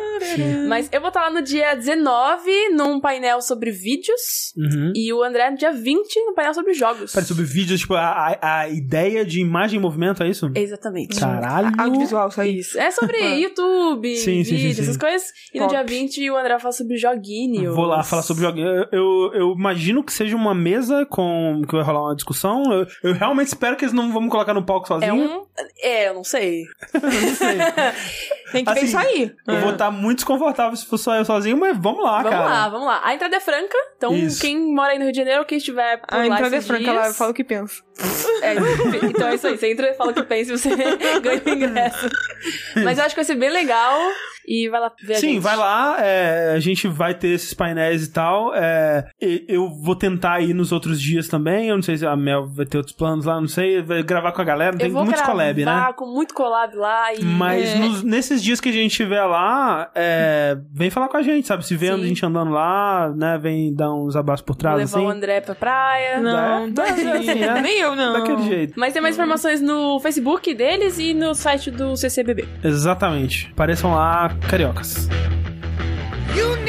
Mas eu vou estar lá no dia 19, num painel sobre vídeos. Uhum. E o André no dia 20, no painel sobre jogos. Pera, sobre vídeos, tipo, a, a, ideia de imagem em movimento, é isso? Exatamente. Caralho. Audiovisual, isso aí. Isso. É sobre <laughs> YouTube, Sim, sim, sim, sim. Essas coisas. E no dia 20 o André fala sobre joguinhos. Vou lá falar sobre joguinho. Eu, eu, eu imagino que seja uma mesa com que vai rolar uma discussão. Eu, eu realmente espero que eles não vão me colocar no palco sozinho. É um. É, eu não sei. <laughs> não sei. <laughs> Tem que Assim, pensar aí. Eu vou estar muito desconfortável se for só eu sozinho, mas vamos lá, vamos cara. lá, vamos lá. A entrada é franca, então Isso. quem mora aí no Rio de Janeiro ou quem estiver por A lá entrada é franca, dias, ela fala o que pensa. <laughs> É, então é isso aí. Você entra e fala o que pensa e você <laughs> ganha o ingresso. Mas eu acho que vai ser bem legal. E vai lá ver a Sim, gente. vai lá, é, a gente vai ter esses painéis e tal. é, eu vou tentar ir nos outros dias também. Eu não sei se a Mel vai ter outros planos lá, não sei. Vai gravar com a galera, tem eu vou muitos gravar collab, né? com muito collab lá. E... Mas É. nos- nesses dias que a gente estiver lá, é, vem falar com a gente, sabe? Se vê a gente andando lá, né? Vem dar uns abraços por trás, levar assim. o André pra praia. Não, assim, é. Nem eu, não. Daquele jeito. Mas tem mais informações no Facebook deles e no site do CCBB. Exatamente. Pareçam lá, cariocas. You